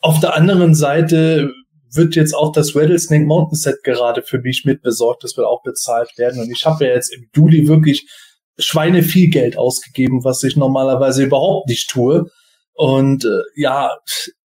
Auf der anderen Seite wird jetzt auch das Rattlesnake Mountain Set gerade für mich mitbesorgt. Das wird auch bezahlt werden. Und ich habe ja jetzt im Juli wirklich Schweine viel Geld ausgegeben, was ich normalerweise überhaupt nicht tue. Und äh, ja,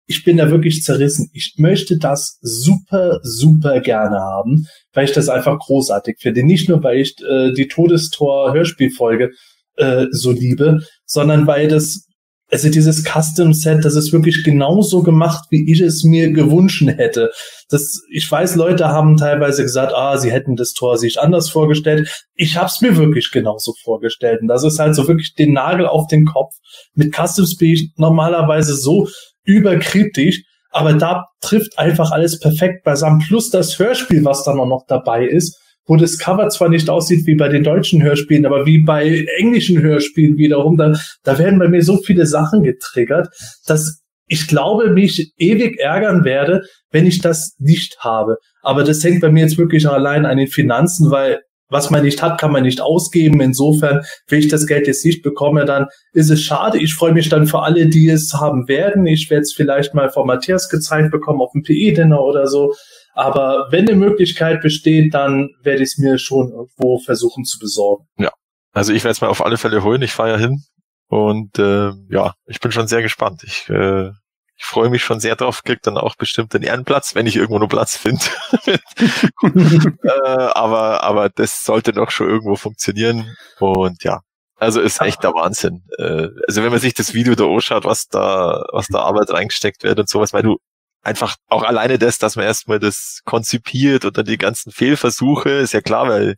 ich bin da wirklich zerrissen. Ich möchte das super, super gerne haben, weil ich das einfach großartig finde. Nicht nur, weil ich äh, die Todestor-Hörspielfolge äh, so liebe, sondern weil das also dieses Custom Set, das ist wirklich genauso gemacht, wie ich es mir gewünscht hätte. Das, ich weiß, Leute haben teilweise gesagt, ah, sie hätten das Tor sich anders vorgestellt. Ich habe es mir wirklich genauso vorgestellt. Und das ist halt so wirklich den Nagel auf den Kopf. Mit Customs bin ich normalerweise so überkritisch, aber da trifft einfach alles perfekt beisammen. Plus das Hörspiel, was auch noch dabei ist wo das Cover zwar nicht aussieht wie bei den deutschen Hörspielen, aber wie bei englischen Hörspielen wiederum, da, da werden bei mir so viele Sachen getriggert, dass ich glaube, mich ewig ärgern werde, wenn ich das nicht habe. Aber das hängt bei mir jetzt wirklich allein an den Finanzen, weil was man nicht hat, kann man nicht ausgeben. Insofern, wenn ich das Geld jetzt nicht bekomme, dann ist es schade. Ich freue mich dann für alle, die es haben werden. Ich werde es vielleicht mal von Matthias gezeigt bekommen auf dem PE-Dinner oder so. Aber wenn eine Möglichkeit besteht, dann werde ich es mir schon irgendwo versuchen zu besorgen. Ja, also ich werde es mal auf alle Fälle holen. Ich fahre ja hin. Und äh, ja, ich bin schon sehr gespannt. Ich, äh, ich freue mich schon sehr drauf, krieg dann auch bestimmt den Ehrenplatz, wenn ich irgendwo nur Platz finde. äh, aber, aber das sollte doch schon irgendwo funktionieren. Und ja, also ist echt der Wahnsinn. Äh, also wenn man sich das Video da anschaut, was da, was da Arbeit reingesteckt wird und sowas, weil du einfach auch alleine das, dass man erstmal das konzipiert und dann die ganzen Fehlversuche, ist ja klar, weil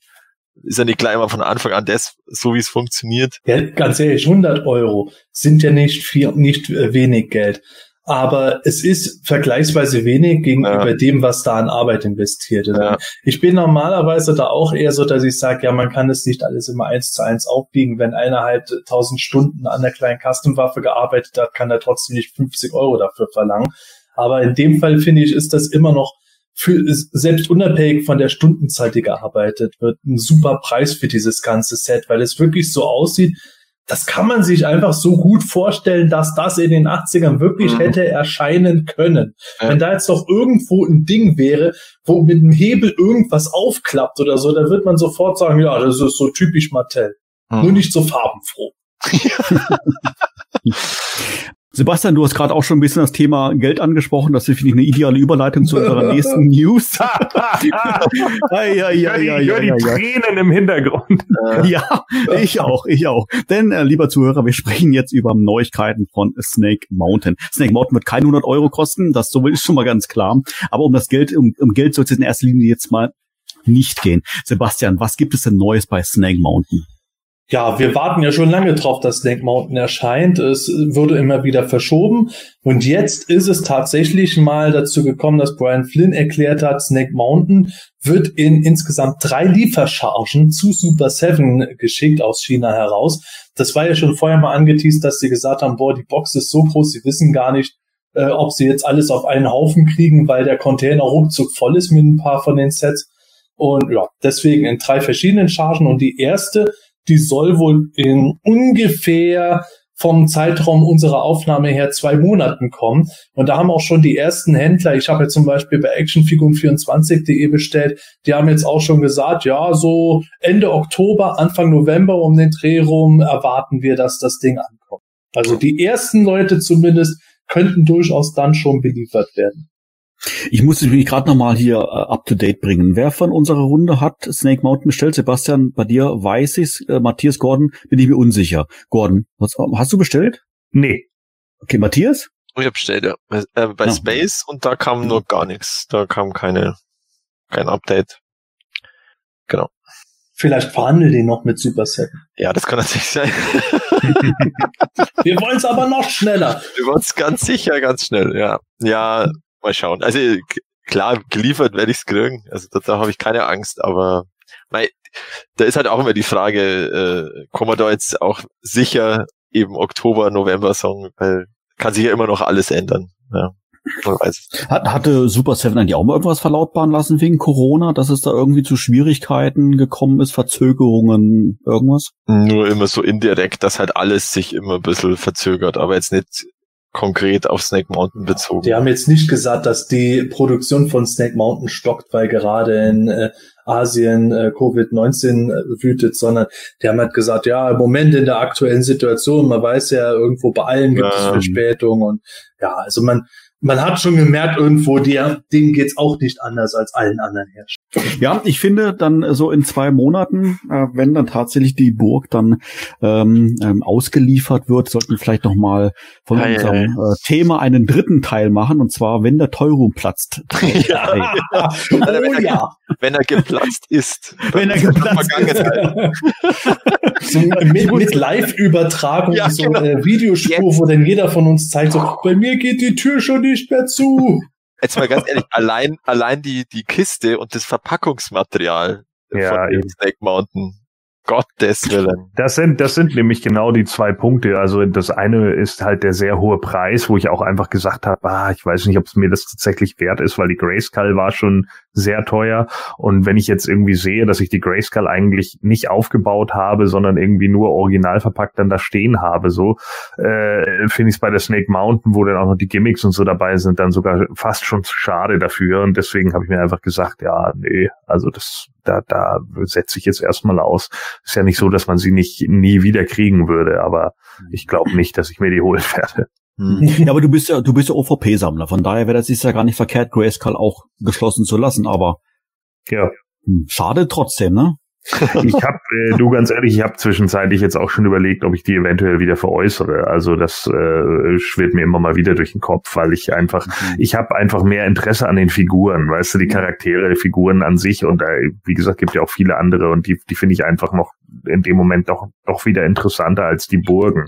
ist ja nicht gleich mal von Anfang an das, so wie es funktioniert. Ja, ganz ehrlich, 100 Euro sind ja nicht viel, nicht äh, wenig Geld. Aber es ist vergleichsweise wenig gegenüber ja. dem, was da an Arbeit investiert wird. Ja. Ich bin normalerweise da auch eher so, dass ich sage, ja, man kann es nicht alles immer eins zu eins aufbiegen. Wenn einer halt 1000 Stunden an der kleinen Custom-Waffe gearbeitet hat, kann er trotzdem nicht 50 Euro dafür verlangen. Aber in dem Fall finde ich, ist das immer noch für, selbst unabhängig von der Stundenzeit, die gearbeitet wird, ein super Preis für dieses ganze Set, weil es wirklich so aussieht, das kann man sich einfach so gut vorstellen, dass das in den 80ern wirklich mhm. hätte erscheinen können. Ja. Wenn da jetzt doch irgendwo ein Ding wäre, wo mit dem Hebel irgendwas aufklappt oder so, dann wird man sofort sagen, ja, das ist so typisch Mattel. Mhm. Nur nicht so farbenfroh. Sebastian, du hast gerade auch schon ein bisschen das Thema Geld angesprochen. Das finde ich eine ideale Überleitung zu unserer nächsten News. ja, ja, ja, ja, ich höre die, Tränen im Hintergrund. ja, ich auch, ich auch. Denn, äh, lieber Zuhörer, wir sprechen jetzt über Neuigkeiten von Snake Mountain. Snake Mountain wird keine 100 Euro kosten, das so ist schon mal ganz klar. Aber um das Geld, um, um Geld soll es in erster Linie jetzt mal nicht gehen. Sebastian, was gibt es denn Neues bei Snake Mountain? Ja, wir warten ja schon lange drauf, dass Snake Mountain erscheint. Es wurde immer wieder verschoben. Und jetzt ist es tatsächlich mal dazu gekommen, dass Brian Flynn erklärt hat, Snake Mountain wird in insgesamt drei Lieferchargen zu Super Seven geschickt aus China heraus. Das war ja schon vorher mal angeteased, dass sie gesagt haben, boah, die Box ist so groß, sie wissen gar nicht, äh, ob sie jetzt alles auf einen Haufen kriegen, weil der Container ruckzuck voll ist mit ein paar von den Sets. Und ja, deswegen in drei verschiedenen Chargen. Und die erste die soll wohl in ungefähr vom Zeitraum unserer Aufnahme her zwei Monaten kommen. Und da haben auch schon die ersten Händler, ich habe jetzt zum Beispiel bei actionfiguren24.de bestellt, die haben jetzt auch schon gesagt, ja, so Ende Oktober, Anfang November um den Dreh rum erwarten wir, dass das Ding ankommt. Also die ersten Leute zumindest könnten durchaus dann schon beliefert werden. Ich muss mich gerade nochmal hier uh, up to date bringen. Wer von unserer Runde hat Snake Mountain bestellt? Sebastian, bei dir weiß ich's. Äh, Matthias Gordon bin ich mir unsicher. Gordon, was, hast du bestellt? Nee. Okay, Matthias? Ich habe bestellt, ja. Äh, bei ja. Space und da kam nur gar nichts. Da kam keine, kein Update. Genau. Vielleicht verhandeln die noch mit Super Seven. Ja, das kann natürlich sein. Wir wollen es aber noch schneller. Wir wollen es ganz sicher, ganz schnell, ja. Ja, Mal schauen. Also klar, geliefert werde ich es kriegen. Also da, habe ich keine Angst, aber mei, da ist halt auch immer die Frage, äh, kommen wir da jetzt auch sicher eben Oktober, November Song, weil kann sich ja immer noch alles ändern. Ja. Hat, hatte Super Seven eigentlich auch mal irgendwas verlautbaren lassen wegen Corona, dass es da irgendwie zu Schwierigkeiten gekommen ist, Verzögerungen, irgendwas? Nur immer so indirekt, dass halt alles sich immer ein bisschen verzögert, aber jetzt nicht konkret auf Snake Mountain bezogen. Die haben jetzt nicht gesagt, dass die Produktion von Snake Mountain stockt, weil gerade in äh, Asien äh, Covid-19 äh, wütet, sondern die haben halt gesagt, ja, im Moment in der aktuellen Situation, man weiß ja, irgendwo bei allen gibt ähm. es Verspätungen und ja, also man, man hat schon gemerkt, irgendwo, der, denen geht's auch nicht anders als allen anderen Herstellern. Ja, ich finde dann so in zwei Monaten, äh, wenn dann tatsächlich die Burg dann ähm, ähm, ausgeliefert wird, sollten wir vielleicht noch mal von Ei, unserem ei. Äh, Thema einen dritten Teil machen und zwar wenn der Teurum platzt. Ja. oh ja. Wenn er geplatzt ist. Wenn er geplatzt Vergangenheit. so mit, mit Live-Übertragung, Ja, so genau. äh, Videospur, wo dann jeder von uns zeigt, so, bei mir geht die Tür schon nicht mehr zu. Jetzt mal ganz ehrlich, allein, allein die, die Kiste und das Verpackungsmaterial Ja, von dem eben. Snake Mountain. Gottes Willen. Das sind, das sind nämlich genau die zwei Punkte. Also das eine ist halt der sehr hohe Preis, wo ich auch einfach gesagt habe, ah, ich weiß nicht, ob es mir das tatsächlich wert ist, weil die Grayskull war schon sehr teuer. Und wenn ich jetzt irgendwie sehe, dass ich die Grayskull eigentlich nicht aufgebaut habe, sondern irgendwie nur original verpackt dann da stehen habe, so, äh, finde ich es bei der Snake Mountain, wo dann auch noch die Gimmicks und so dabei sind, dann sogar fast schon zu schade dafür. Und deswegen habe ich mir einfach gesagt, ja, nee, also das, da, da setze ich jetzt erstmal aus. Ist ja nicht so, dass man sie nicht nie wieder kriegen würde, aber ich glaube nicht, dass ich mir die holen werde. Hm. Ja, aber du bist ja, du bist ja OVP-Sammler, von daher wäre das ist ja gar nicht verkehrt, Grayskull auch geschlossen zu lassen, aber Ja, hm, schade trotzdem, ne? Ich habe, äh, du ganz ehrlich, ich habe zwischenzeitlich jetzt auch schon überlegt, ob ich die eventuell wieder veräußere. Also das äh, schwirrt mir immer mal wieder durch den Kopf, weil ich einfach, ich habe einfach mehr Interesse an den Figuren, weißt du, die Charaktere, die Figuren an sich und äh, wie gesagt, gibt ja auch viele andere und die, die finde ich einfach noch in dem Moment doch doch wieder interessanter als die Burgen.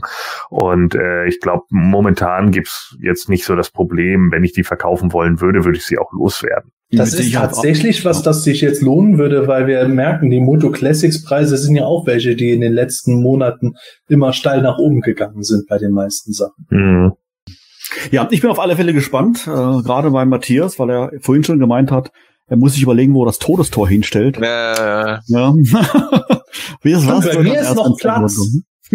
Und äh, ich glaube, momentan gibt's jetzt nicht so das Problem, wenn ich die verkaufen wollen würde, würde ich sie auch loswerden. Das ist tatsächlich was, das sich jetzt lohnen würde, weil wir merken, die Moto Classics Preise sind ja auch welche, die in den letzten Monaten immer steil nach oben gegangen sind bei den meisten Sachen. Mhm. Ja, ich bin auf alle Fälle gespannt, äh, gerade bei Matthias, weil er vorhin schon gemeint hat, er muss sich überlegen, wo er das Todestor hinstellt. Äh, Ja. Wie ist Und was? bei mir ist noch Platz.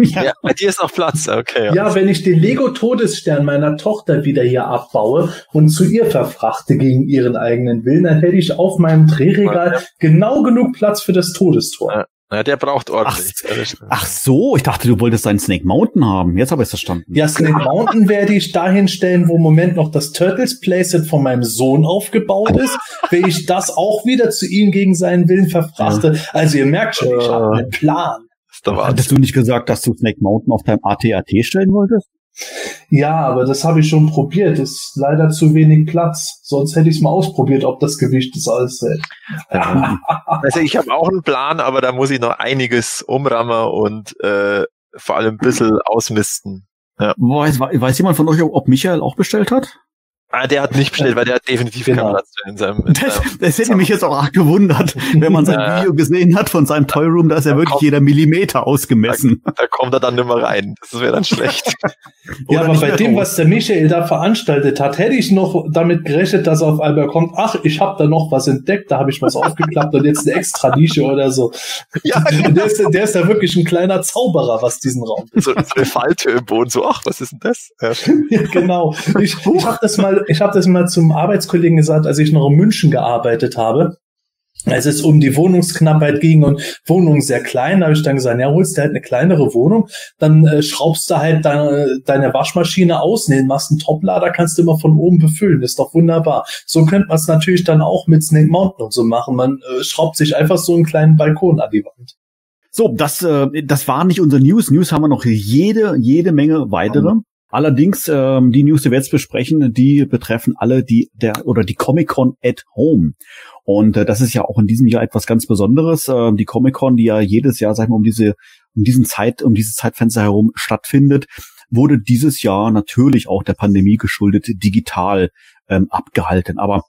Ja. ja, bei dir ist noch Platz, okay. Ja, wenn ich den Lego Todesstern meiner Tochter wieder hier abbaue und zu ihr verfrachte gegen ihren eigenen Willen, dann hätte ich auf meinem Drehregal genau genug Platz für das Todestor. Ja, der braucht ordentlich. Ja, stimmt. Ach so, ich dachte, du wolltest einen Snake Mountain haben. Jetzt habe ich es verstanden. Ja, Snake Mountain werde ich dahin stellen, wo im Moment noch das Turtles Playset von meinem Sohn aufgebaut ist, wenn ich das auch wieder zu ihm gegen seinen Willen verfrachte. Also ihr merkt schon, ich habe einen Plan. Ist der Wahnsinn. Hattest du nicht gesagt, dass du Snake Mountain auf deinem AT-AT stellen wolltest? Ja, aber das habe ich schon probiert. Ist leider zu wenig Platz. Sonst hätte ich es mal ausprobiert, ob das Gewicht das alles hält. Also ich habe auch einen Plan, aber da muss ich noch einiges umrammen und äh, vor allem ein bisschen ausmisten. Weiß, weiß jemand von euch, ob Michael auch bestellt hat? Ah, der hat nicht bestellt, weil der hat definitiv Genau. keinen Platz in seinem. In Das, das hätte mich jetzt auch arg gewundert, wenn man sein Ja. Video gesehen hat von seinem Toy Room, da ist ja wirklich kommt- jeder Millimeter ausgemessen. da kommt er dann nicht mehr rein. Das wäre dann schlecht. Ja, aber bei dem, was der Michael da veranstaltet hat, hätte ich noch damit gerechnet, dass er auf einmal kommt, ach, ich habe da noch was entdeckt, da habe ich was aufgeklappt und jetzt eine extra Nische oder so. ja, Der ist, der ist da wirklich ein kleiner Zauberer, was diesen Raum. so, so eine Falltür im Boden. So, ach, was ist denn das? Ja, Ja, genau. Ich, ich habe das mal, ich habe das mal zum Arbeitskollegen gesagt, als ich noch in München gearbeitet habe. Als es um die Wohnungsknappheit ging und Wohnungen sehr klein, da habe ich dann gesagt, ja, holst du halt eine kleinere Wohnung, dann äh, schraubst du halt deine, deine Waschmaschine aus, nee, machst einen Toplader, kannst du immer von oben befüllen, ist doch wunderbar. So könnte man es natürlich dann auch mit Snake Mountain und so machen. Man äh, schraubt sich einfach so einen kleinen Balkon an die Wand. So, das, äh, das war nicht unser News. News haben wir noch jede, jede Menge weitere. Allerdings, ähm, die News, die wir jetzt besprechen, die betreffen alle die, der, oder die Comic-Con at Home. Und äh, das ist ja auch in diesem Jahr etwas ganz Besonderes. Ähm, die Comic-Con, die ja jedes Jahr, sag ich mal, um diese, um diesen Zeit, um dieses Zeitfenster herum stattfindet, wurde dieses Jahr natürlich auch der Pandemie geschuldet digital ähm, abgehalten. Aber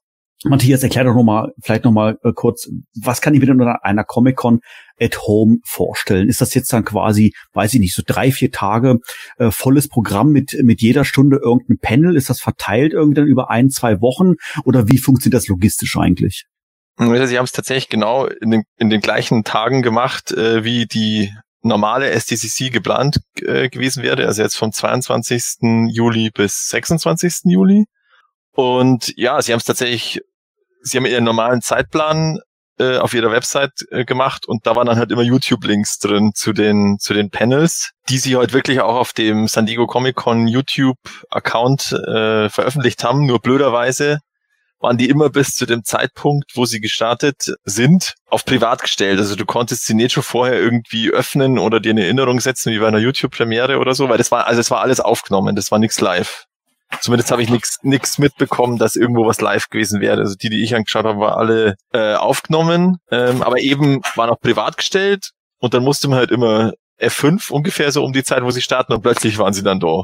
Matthias, erklär doch noch mal, vielleicht noch mal äh, kurz, was kann ich unter einer Comic-Con at Home vorstellen? Ist das jetzt dann quasi, weiß ich nicht, so drei, vier Tage äh, volles Programm mit, mit jeder Stunde irgendein Panel? Ist das verteilt irgendwie dann über ein, zwei Wochen? Oder wie funktioniert das logistisch eigentlich? Also sie haben es tatsächlich genau in den, in den gleichen Tagen gemacht, äh, wie die normale SDCC geplant äh, gewesen wäre. Also jetzt vom 22. Juli bis 26. Juli. Und ja, sie haben es tatsächlich, sie haben ihren normalen Zeitplan äh, auf ihrer Website äh, gemacht und da waren dann halt immer YouTube-Links drin zu den, zu den Panels, die sie halt wirklich auch auf dem San Diego Comic Con YouTube-Account äh, veröffentlicht haben. Nur blöderweise waren die immer bis zu dem Zeitpunkt, wo sie gestartet sind, auf privat gestellt. Also du konntest sie nicht schon vorher irgendwie öffnen oder dir eine Erinnerung setzen, wie bei einer YouTube-Premiere oder so, weil das war, also es war alles aufgenommen, das war nichts live. Zumindest habe ich nichts mitbekommen, dass irgendwo was live gewesen wäre. Also die, die ich angeschaut habe, waren alle äh, aufgenommen, ähm, aber eben waren auch privat gestellt und dann musste man halt immer F5 ungefähr so um die Zeit, wo sie starten und plötzlich waren sie dann da.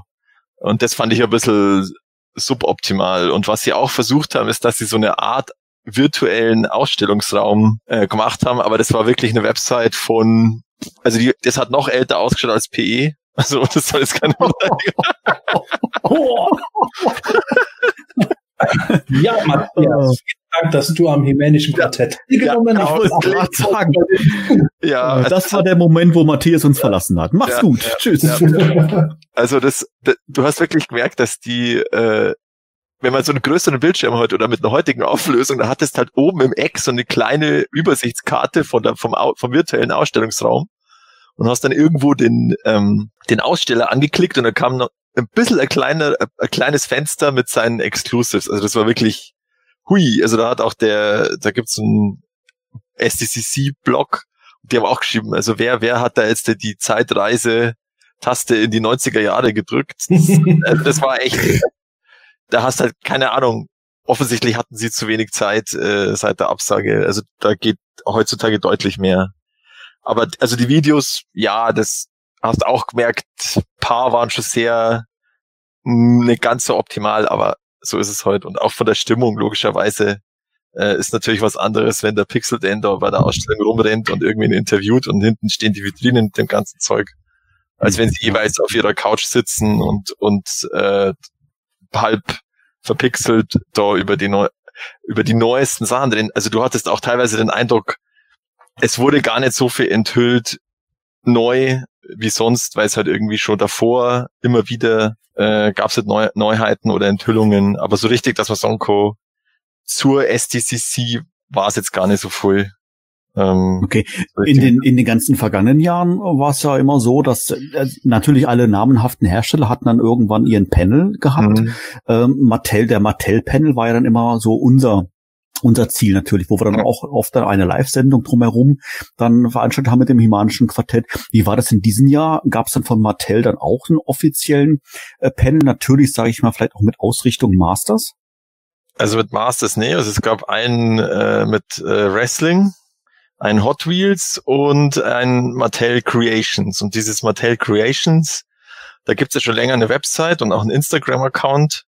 Und das fand ich ein bisschen suboptimal. Und was sie auch versucht haben, ist, dass sie so eine Art virtuellen Ausstellungsraum äh, gemacht haben, aber das war wirklich eine Website von, also die, das hat noch älter ausgeschaut als PE. Also das soll jetzt keine Ja, Matthias, vielen Dank, dass du am Hemänischen Quartett teilgenommen Ich genau, wollte gerade sagen, Ja, das war der Moment, wo Matthias uns verlassen hat. Mach's Ja, gut. ja, Tschüss. ja. also das, das, du hast wirklich gemerkt, dass die, äh, wenn man so einen größeren Bildschirm hat oder mit einer heutigen Auflösung, da hattest halt oben im Eck so eine kleine Übersichtskarte von der, vom, vom virtuellen Ausstellungsraum und hast dann irgendwo den, ähm, den Aussteller angeklickt und dann kam noch ein bisschen ein, kleiner, ein kleines Fenster mit seinen Exclusives. Also das war wirklich hui. Also da hat auch der, da gibt's einen SDCC-Blog, die haben auch geschrieben, also wer, wer hat da jetzt die Zeitreise-Taste in die 90er Jahre gedrückt? Das, also das war echt, da hast halt, keine Ahnung, offensichtlich hatten sie zu wenig Zeit äh, seit der Absage. Also da geht heutzutage deutlich mehr. Aber also die Videos, ja, das hast auch gemerkt, paar waren schon sehr mh, nicht ganz so optimal, aber so ist es heute. Und auch von der Stimmung, logischerweise, äh, ist natürlich was anderes, wenn der Pixel da bei der Ausstellung rumrennt und irgendwen interviewt und hinten stehen die Vitrinen mit dem ganzen Zeug. Als wenn sie jeweils auf ihrer Couch sitzen und, und äh, halb verpixelt da über die neu über die neuesten Sachen drin. Also du hattest auch teilweise den Eindruck, es wurde gar nicht so viel enthüllt neu wie sonst, weil es halt irgendwie schon davor immer wieder äh, gab es halt Neu Neuheiten oder Enthüllungen. Aber so richtig, dass man sagen kann, zur SDCC war es jetzt gar nicht so voll. Ähm, Okay, in den, in den ganzen vergangenen Jahren war es ja immer so, dass äh, natürlich alle namenhaften Hersteller hatten dann irgendwann ihren Panel gehabt. Mhm. Ähm, Mattel, der Mattel-Panel war ja dann immer so unser unser Ziel natürlich, wo wir dann auch oft dann eine Live-Sendung drumherum dann veranstaltet haben mit dem Himanischen Quartett. Wie war das in diesem Jahr? Gab es dann von Mattel dann auch einen offiziellen äh, Panel? Natürlich, sage ich mal, vielleicht auch mit Ausrichtung Masters. Also mit Masters, nee, also es gab einen äh, mit äh, Wrestling, ein Hot Wheels und ein Mattel Creations. Und dieses Mattel Creations, da gibt es ja schon länger eine Website und auch einen Instagram-Account.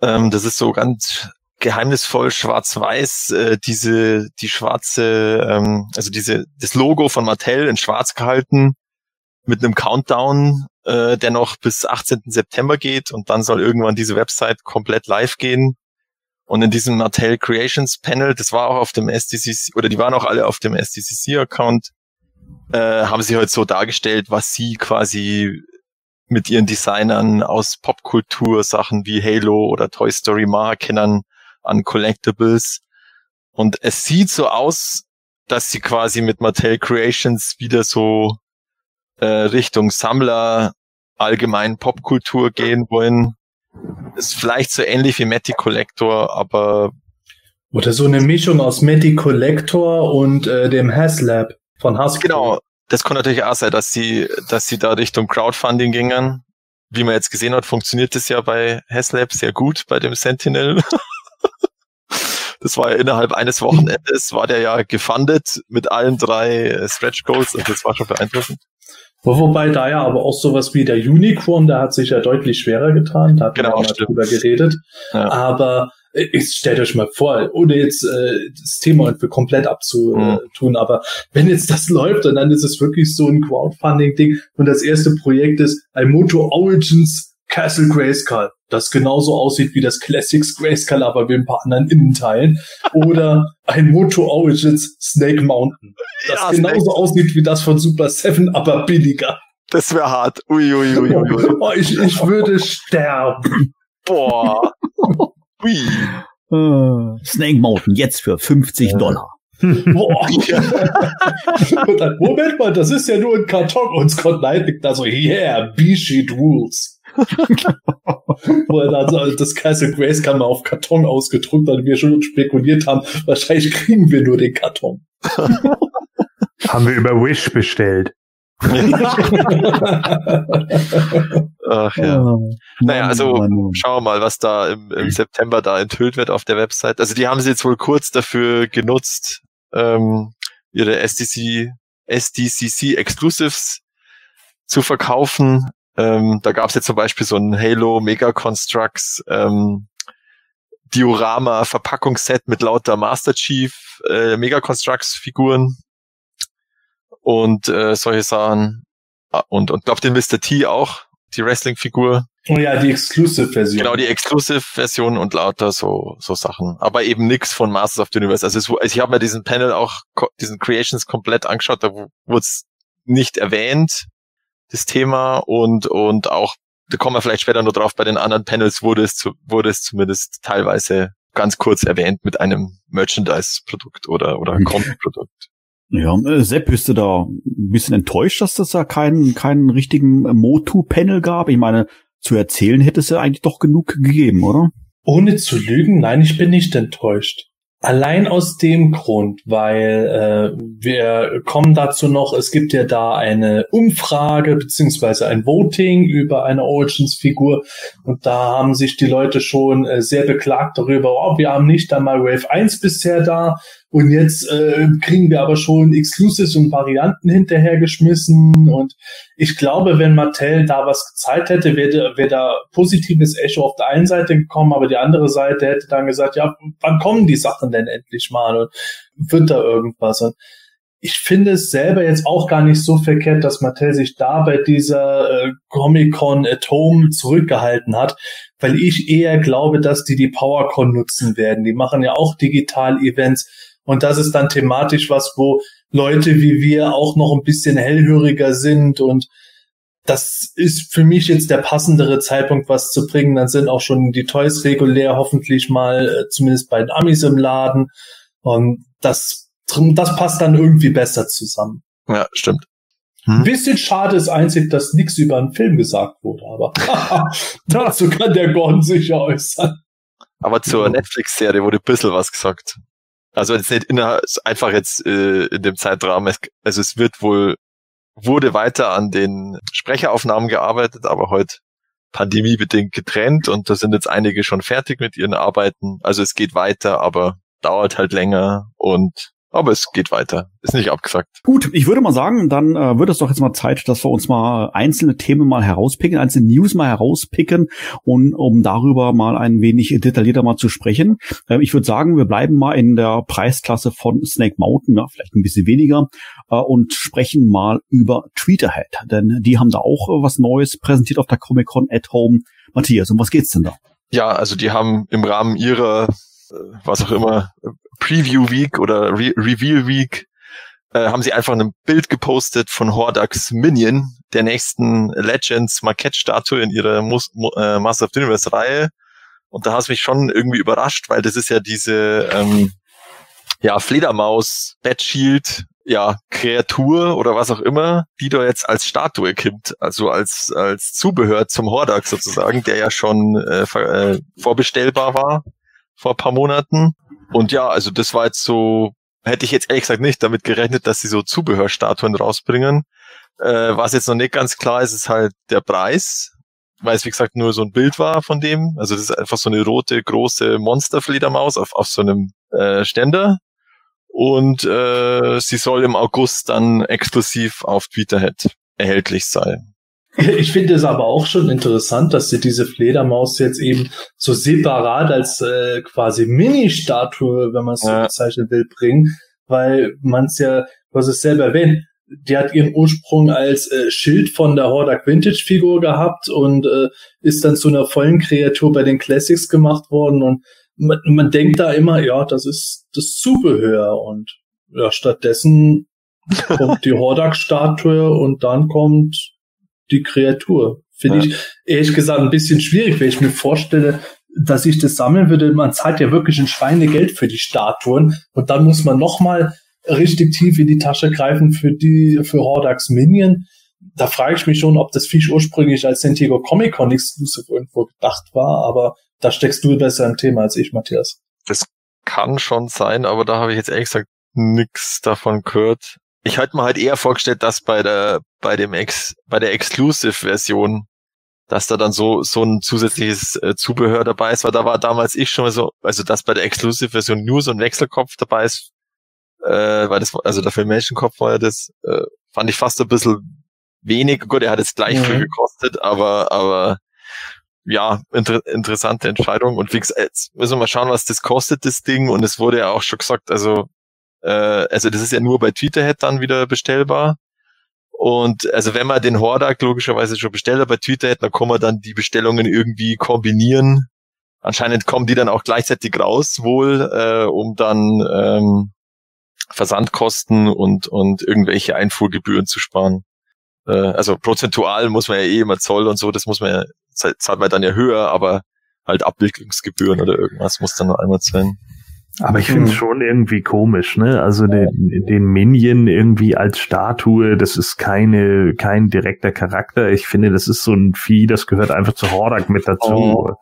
Ähm, das ist so ganz geheimnisvoll schwarz-weiß, äh, diese, die schwarze, ähm, also diese, das Logo von Mattel in schwarz gehalten mit einem Countdown, äh, der noch bis 18. September geht und dann soll irgendwann diese Website komplett live gehen. Und in diesem Mattel Creations Panel, das war auch auf dem SDCC, oder die waren auch alle auf dem SDCC-Account, äh, haben sie halt so dargestellt, was sie quasi mit ihren Designern aus Popkultur, Sachen wie Halo oder Toy Story Mar kennen an Collectibles. Und es sieht so aus, dass sie quasi mit Mattel Creations wieder so äh, Richtung Sammler, allgemein Popkultur gehen wollen. Ist vielleicht so ähnlich wie Matty Collector, aber Oder so eine Mischung aus Matty Collector und äh, dem Haslab von Hasbro. genau, das kann natürlich auch sein, dass sie, dass sie da Richtung Crowdfunding gingen. Wie man jetzt gesehen hat, funktioniert das ja bei Haslab sehr gut bei dem Sentinel. Das war ja innerhalb eines Wochenendes, war der ja gefundet mit allen drei äh, Stretch Goals und das war schon beeindruckend. Wo- Wobei da ja aber auch sowas wie der Unicorn, der hat sich ja deutlich schwerer getan, da hat Genau, man ja drüber geredet. Ja. Aber äh, ich stellt euch mal vor, ohne jetzt äh, das Thema irgendwie komplett abzutun, Mhm. aber wenn jetzt das läuft und dann ist es wirklich so ein Crowdfunding-Ding und das erste Projekt ist ein Moto Origins Castle Grayskull, das genauso aussieht wie das Classics Grayskull, aber mit ein paar anderen Innenteilen. Oder ein Moto Origins Snake Mountain, das Ja, genauso Snake. aussieht wie das von Super Seven, aber billiger. Das wäre hart. Ui, ui, ui, ui. Oh, ich, ich würde sterben. Boah. Ui. Äh, Snake Mountain jetzt für 50 Ja. Dollar. Boah. und dann, Moment mal, das ist ja nur ein Karton. Und Scott Knight liegt da so, yeah, B-Sheet Rules. Wo er dann so, das Castle Grace kam mal auf Karton ausgedruckt, weil wir schon spekuliert haben, wahrscheinlich kriegen wir nur den Karton. Haben wir über Wish bestellt. Ach ja. Oh, Naja, also Mann, Mann. schauen wir mal, was da im, im September da enthüllt wird auf der Website. Also die haben sie jetzt wohl kurz dafür genutzt, ähm, ihre SDC, SDCC Exclusives zu verkaufen. Ähm, da gab es jetzt zum Beispiel so ein Halo Mega Constructs ähm, Diorama Verpackungsset mit lauter Master Chief äh, Mega Constructs Figuren und äh, solche Sachen. Ah, Und und glaube den Mr. T auch, die Wrestling Figur. Oh ja, die Exclusive-Version. Genau, die Exclusive-Version und lauter so, so Sachen. Aber eben nix von Masters of the Universe. Also, es, also ich habe mir diesen Panel auch, diesen Creations komplett angeschaut, da wurde es nicht erwähnt, das Thema. Und, und auch, da kommen wir vielleicht später noch drauf, bei den anderen Panels wurde es, zu, wurde es zumindest teilweise ganz kurz erwähnt mit einem Merchandise-Produkt oder, oder Mhm. Comic-Produkt. Ja, äh, Sepp, bist du da ein bisschen enttäuscht, dass das da keinen, keinen richtigen Motu-Panel gab? Ich meine, zu erzählen hätte es ja eigentlich doch genug gegeben, oder? Ohne zu lügen, nein, ich bin nicht enttäuscht. Allein aus dem Grund, weil äh, wir kommen dazu noch, es gibt ja da eine Umfrage beziehungsweise ein Voting über eine Origins-Figur und da haben sich die Leute schon äh, sehr beklagt darüber, oh, wir haben nicht einmal Wave 1 bisher da und jetzt äh, kriegen wir aber schon Exclusives und Varianten hinterhergeschmissen und ich glaube, wenn Mattel da was gezeigt hätte, wäre wär da positives Echo auf der einen Seite gekommen, aber die andere Seite hätte dann gesagt, ja, wann kommen die Sachen denn endlich mal und wird da irgendwas? Und ich finde es selber jetzt auch gar nicht so verkehrt, dass Mattel sich da bei dieser äh, Comic-Con at Home zurückgehalten hat, weil ich eher glaube, dass die die PowerCon nutzen werden. Die machen ja auch Digital-Events und das ist dann thematisch was, wo Leute wie wir auch noch ein bisschen hellhöriger sind und das ist für mich jetzt der passendere Zeitpunkt, was zu bringen. Dann sind auch schon die Toys regulär hoffentlich mal, äh, zumindest bei den Amis im Laden. Und das, das passt dann irgendwie besser zusammen. Ja, stimmt. Ein bisschen schade ist einzig, dass nichts über einen Film gesagt wurde, aber dazu kann der Gordon sicher äußern. Aber zur Netflix-Serie wurde ein bisschen was gesagt. Also jetzt nicht innerhalb, einfach jetzt äh, in dem Zeitrahmen. Also es wird wohl, wurde weiter an den Sprecheraufnahmen gearbeitet, aber heute pandemiebedingt getrennt und da sind jetzt einige schon fertig mit ihren Arbeiten. Also es geht weiter, aber dauert halt länger und aber es geht weiter. Ist nicht abgesagt. Gut, ich würde mal sagen, dann äh, wird es doch jetzt mal Zeit, dass wir uns mal einzelne Themen mal herauspicken, einzelne News mal herauspicken und um darüber mal ein wenig detaillierter mal zu sprechen. Äh, ich würde sagen, wir bleiben mal in der Preisklasse von Snake Mountain, ja, vielleicht ein bisschen weniger, äh, und sprechen mal über Tweeterhead, denn die haben da auch äh, was Neues präsentiert auf der Comic Con at Home. Matthias, um was geht's denn da? Ja, also die haben im Rahmen ihrer, was auch immer, Preview Week oder Re Reveal Week, äh, haben sie einfach ein Bild gepostet von Hordax Minion, der nächsten Legends Marquette-Statue in ihrer Mus Mo äh, Master of the Universe Reihe. Und da es mich schon irgendwie überrascht, weil das ist ja diese ähm, ja, Fledermaus, Batshield, ja, Kreatur oder was auch immer, die da jetzt als Statue kommt, also als, als Zubehör zum Hordax sozusagen, der ja schon äh, äh, vorbestellbar war vor ein paar Monaten. Und ja, also das war jetzt so, hätte ich jetzt ehrlich gesagt nicht damit gerechnet, dass sie so Zubehörstatuen rausbringen. Äh, was jetzt noch nicht ganz klar ist, ist halt der Preis, weil es wie gesagt nur so ein Bild war von dem. Also das ist einfach so eine rote, große Monsterfledermaus auf, auf so einem äh, Ständer. Und äh, sie soll im August dann exklusiv auf Tweeterhead erhältlich sein. Ich finde es aber auch schon interessant, dass sie diese Fledermaus jetzt eben so separat als äh, quasi Mini-Statue, wenn man es so bezeichnen will, bringen, weil man es ja, du hast es selber erwähnt, die hat ihren Ursprung als äh, Schild von der Hordak Vintage Figur gehabt und äh, ist dann zu einer vollen Kreatur bei den Classics gemacht worden und man, man denkt da immer, ja, das ist das Zubehör und ja, stattdessen kommt die Hordak-Statue und dann kommt die Kreatur. Finde Ja. ich ehrlich gesagt ein bisschen schwierig, wenn ich mir vorstelle, dass ich das sammeln würde. Man zahlt ja wirklich ein Schweinegeld für die Statuen und dann muss man nochmal richtig tief in die Tasche greifen für die, für Hordax Minion. Da frage ich mich schon, ob das Fisch ursprünglich als San Diego Comic Con Exclusive irgendwo gedacht war, aber da steckst du besser im Thema als ich, Matthias. Das kann schon sein, aber da habe ich jetzt ehrlich gesagt nix davon gehört. Ich hätte mir halt eher vorgestellt, dass bei der, bei dem Ex, bei der Exclusive-Version, dass da dann so, so ein zusätzliches äh, Zubehör dabei ist, weil da war damals ich schon mal so, also dass bei der Exclusive-Version nur so ein Wechselkopf dabei ist, äh, weil das, also der Filmation-Kopf war ja das, äh, fand ich fast ein bisschen wenig. Gut, er hat jetzt gleich mhm. viel gekostet, aber, aber ja, inter interessante Entscheidung. Und wie gesagt, jetzt müssen wir mal schauen, was das kostet, das Ding. Und es wurde ja auch schon gesagt, also, äh, also das ist ja nur bei Tweeterhead dann wieder bestellbar. Und also wenn man den Hordak logischerweise schon bestellt hat bei Tweeterhead, dann kann man dann die Bestellungen irgendwie kombinieren. Anscheinend kommen die dann auch gleichzeitig raus, wohl, äh, um dann ähm, Versandkosten und, und irgendwelche Einfuhrgebühren zu sparen. Äh, also prozentual muss man ja eh immer Zoll und so, das muss man ja, zahlt man dann ja höher, aber halt Abwicklungsgebühren oder irgendwas muss dann noch einmal sein. Aber ich finde es hm. schon irgendwie komisch, ne? Also den, den Minion irgendwie als Statue, das ist keine, kein direkter Charakter. Ich finde, das ist so ein Vieh, das gehört einfach zu Hordak mit dazu. Oh.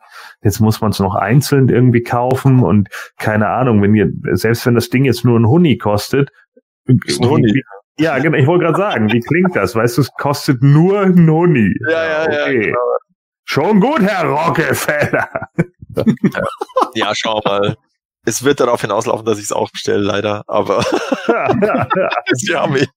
Jetzt muss man es noch einzeln irgendwie kaufen und keine Ahnung, wenn ihr, selbst wenn das Ding jetzt nur ein Huni kostet, ist ein Huni. Ja, genau, ich wollte gerade sagen, wie klingt das? Weißt du, es kostet nur ein Huni. Ja, ja, okay. ja. Genau. Schon gut, Herr Rockefeller. ja, schau mal. Es wird darauf hinauslaufen, dass ich es auch bestelle, leider. Aber ja. Haben mich.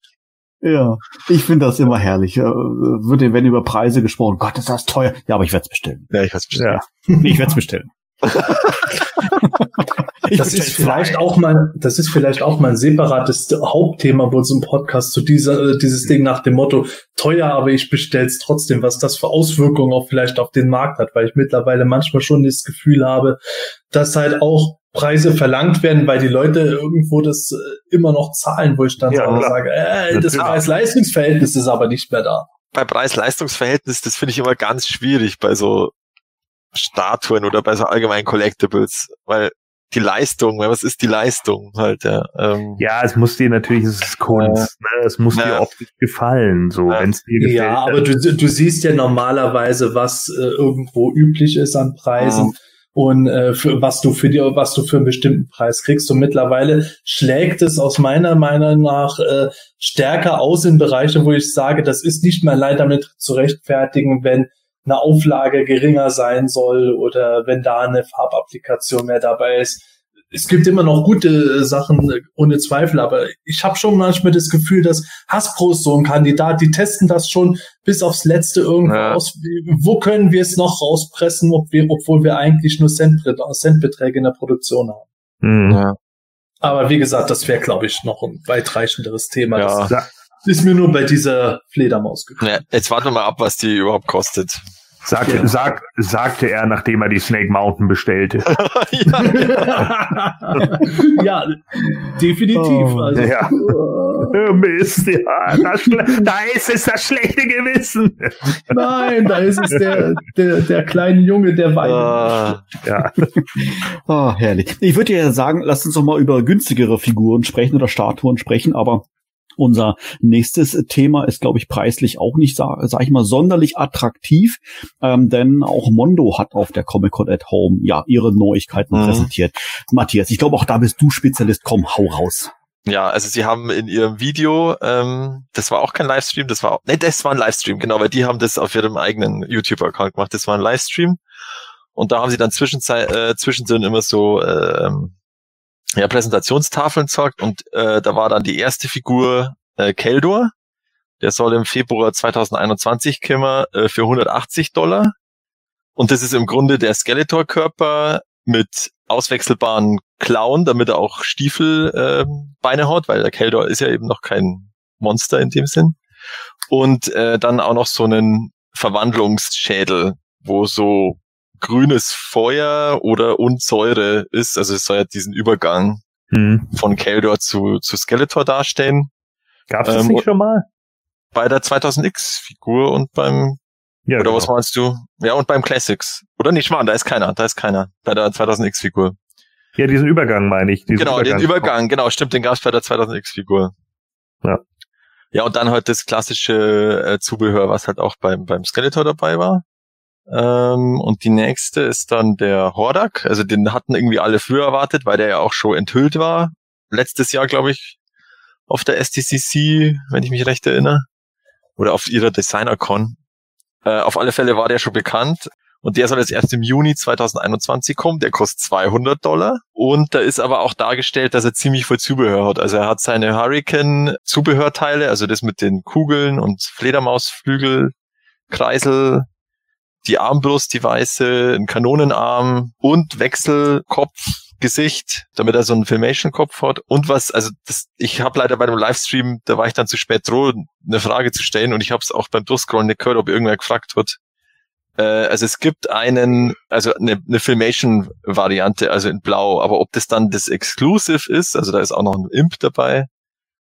Ja, ich finde das immer herrlich. Äh, wird wenn über Preise gesprochen. Gott, ist das teuer. Ja, aber ich werde es bestellen. Ja, ich werde es bestellen. Ja. ich werde es bestellen. das ist vielleicht auch mal, das ist vielleicht auch mal ein separates Hauptthema bei unserem Podcast zu dieser, äh, dieses Ding nach dem Motto teuer, aber ich bestell's trotzdem, was das für Auswirkungen auch vielleicht auf den Markt hat, weil ich mittlerweile manchmal schon das Gefühl habe, dass halt auch Preise verlangt werden, weil die Leute irgendwo das äh, immer noch zahlen, wo ich dann ja, sage, äh, das Preis-Leistungs-Verhältnis ist aber nicht mehr da. Bei Preis-Leistungs-Verhältnis, das finde ich immer ganz schwierig bei so Statuen oder bei so allgemeinen Collectibles, weil die Leistung, was ist die Leistung halt, ja. Ähm, ja, es muss dir natürlich, es ist Kunst, äh, ne? es muss ja. dir optisch gefallen, so, ja. wenn es dir gefällt. Ja, aber du, du siehst ja normalerweise, was äh, irgendwo üblich ist an Preisen. Mhm. Und äh, für, was du für die, was du für einen bestimmten Preis kriegst. Und mittlerweile schlägt es aus meiner Meinung nach äh, stärker aus in Bereiche, wo ich sage, das ist nicht mehr leider damit zu rechtfertigen, wenn eine Auflage geringer sein soll oder wenn da eine Farbapplikation mehr dabei ist. Es gibt immer noch gute Sachen, ohne Zweifel, aber ich habe schon manchmal das Gefühl, dass Hasbro ist so ein Kandidat, die testen das schon bis aufs Letzte irgendwo ja. aus. Wo können wir es noch rauspressen, ob wir, obwohl wir eigentlich nur Centbeträge in der Produktion haben? Mhm. Ja. Aber wie gesagt, das wäre, glaube ich, noch ein weitreichenderes Thema. Ja. Das ist mir nur bei dieser Fledermaus gekommen. Ja, jetzt warten wir mal ab, was die überhaupt kostet. Sagte, ja. sag, sagte er, nachdem er die Snake Mountain bestellte. ja, ja, definitiv. Oh, also. ja. Oh, Mist, ja. Da ist es das schlechte Gewissen. Nein, da ist es der, der, der kleine Junge, der weint. Ah, ja. Oh, herrlich. Ich würde ja sagen, lass uns doch mal über günstigere Figuren sprechen oder Statuen sprechen, aber unser nächstes Thema ist, glaube ich, preislich auch nicht, sage sag ich mal, sonderlich attraktiv, ähm, denn auch Mondo hat auf der Comic Con at Home ja ihre Neuigkeiten mhm. präsentiert. Matthias, ich glaube, auch da bist du Spezialist. Komm, hau raus. Ja, also sie haben in ihrem Video, ähm, das war auch kein Livestream, das war, nee, das war ein Livestream, genau, weil die haben das auf ihrem eigenen YouTube-Account gemacht, das war ein Livestream. Und da haben sie dann zwischenzeit, äh, zwischendrin immer so ähm, ja, Präsentationstafeln zeigt und äh, da war dann die erste Figur äh, Keldor. Der soll im Februar 2021 kommen äh, für 180 Dollar. Und das ist im Grunde der Skeletor-Körper mit auswechselbaren Klauen, damit er auch Stiefelbeine äh, hat, weil der Keldor ist ja eben noch kein Monster in dem Sinn. Und äh, dann auch noch so einen Verwandlungsschädel, wo so grünes Feuer oder und Säure ist. Also es soll ja diesen Übergang hm. von Keldor zu, zu Skeletor darstellen. Gab es das ähm, nicht schon mal? Bei der 2000X-Figur und beim ja, oder genau. was meinst du? Ja, und beim Classics. Oder nicht, Mann, da ist keiner, da ist keiner. Bei der 2000X-Figur. Ja, diesen Übergang meine ich. Genau, Übergang. den Übergang, genau, stimmt, den gab's bei der 2000X-Figur. Ja. Ja, und dann halt das klassische äh, Zubehör, was halt auch beim, beim Skeletor dabei war. Ähm, und die nächste ist dann der Hordak. Also den hatten irgendwie alle früher erwartet, weil der ja auch schon enthüllt war. Letztes Jahr, glaube ich, auf der STCC, wenn ich mich recht erinnere. Oder auf ihrer Designer-Con. Äh, auf alle Fälle war der schon bekannt. Und der soll jetzt erst im Juni 2021 kommen. Der kostet 200 Dollar. Und da ist aber auch dargestellt, dass er ziemlich viel Zubehör hat. Also er hat seine Hurricane-Zubehörteile, also das mit den Kugeln und Fledermausflügel, Kreisel, die Armbrust, die weiße, ein Kanonenarm und Wechselkopf Gesicht, damit er so einen Filmation-Kopf hat. Und was, also das, ich habe leider bei dem Livestream, da war ich dann zu spät droh, eine Frage zu stellen und ich habe es auch beim Durchscrollen nicht gehört, ob irgendwer gefragt wird. Äh, also es gibt einen, also eine, eine Filmation-Variante, also in Blau, aber ob das dann das Exclusive ist, also da ist auch noch ein Imp dabei,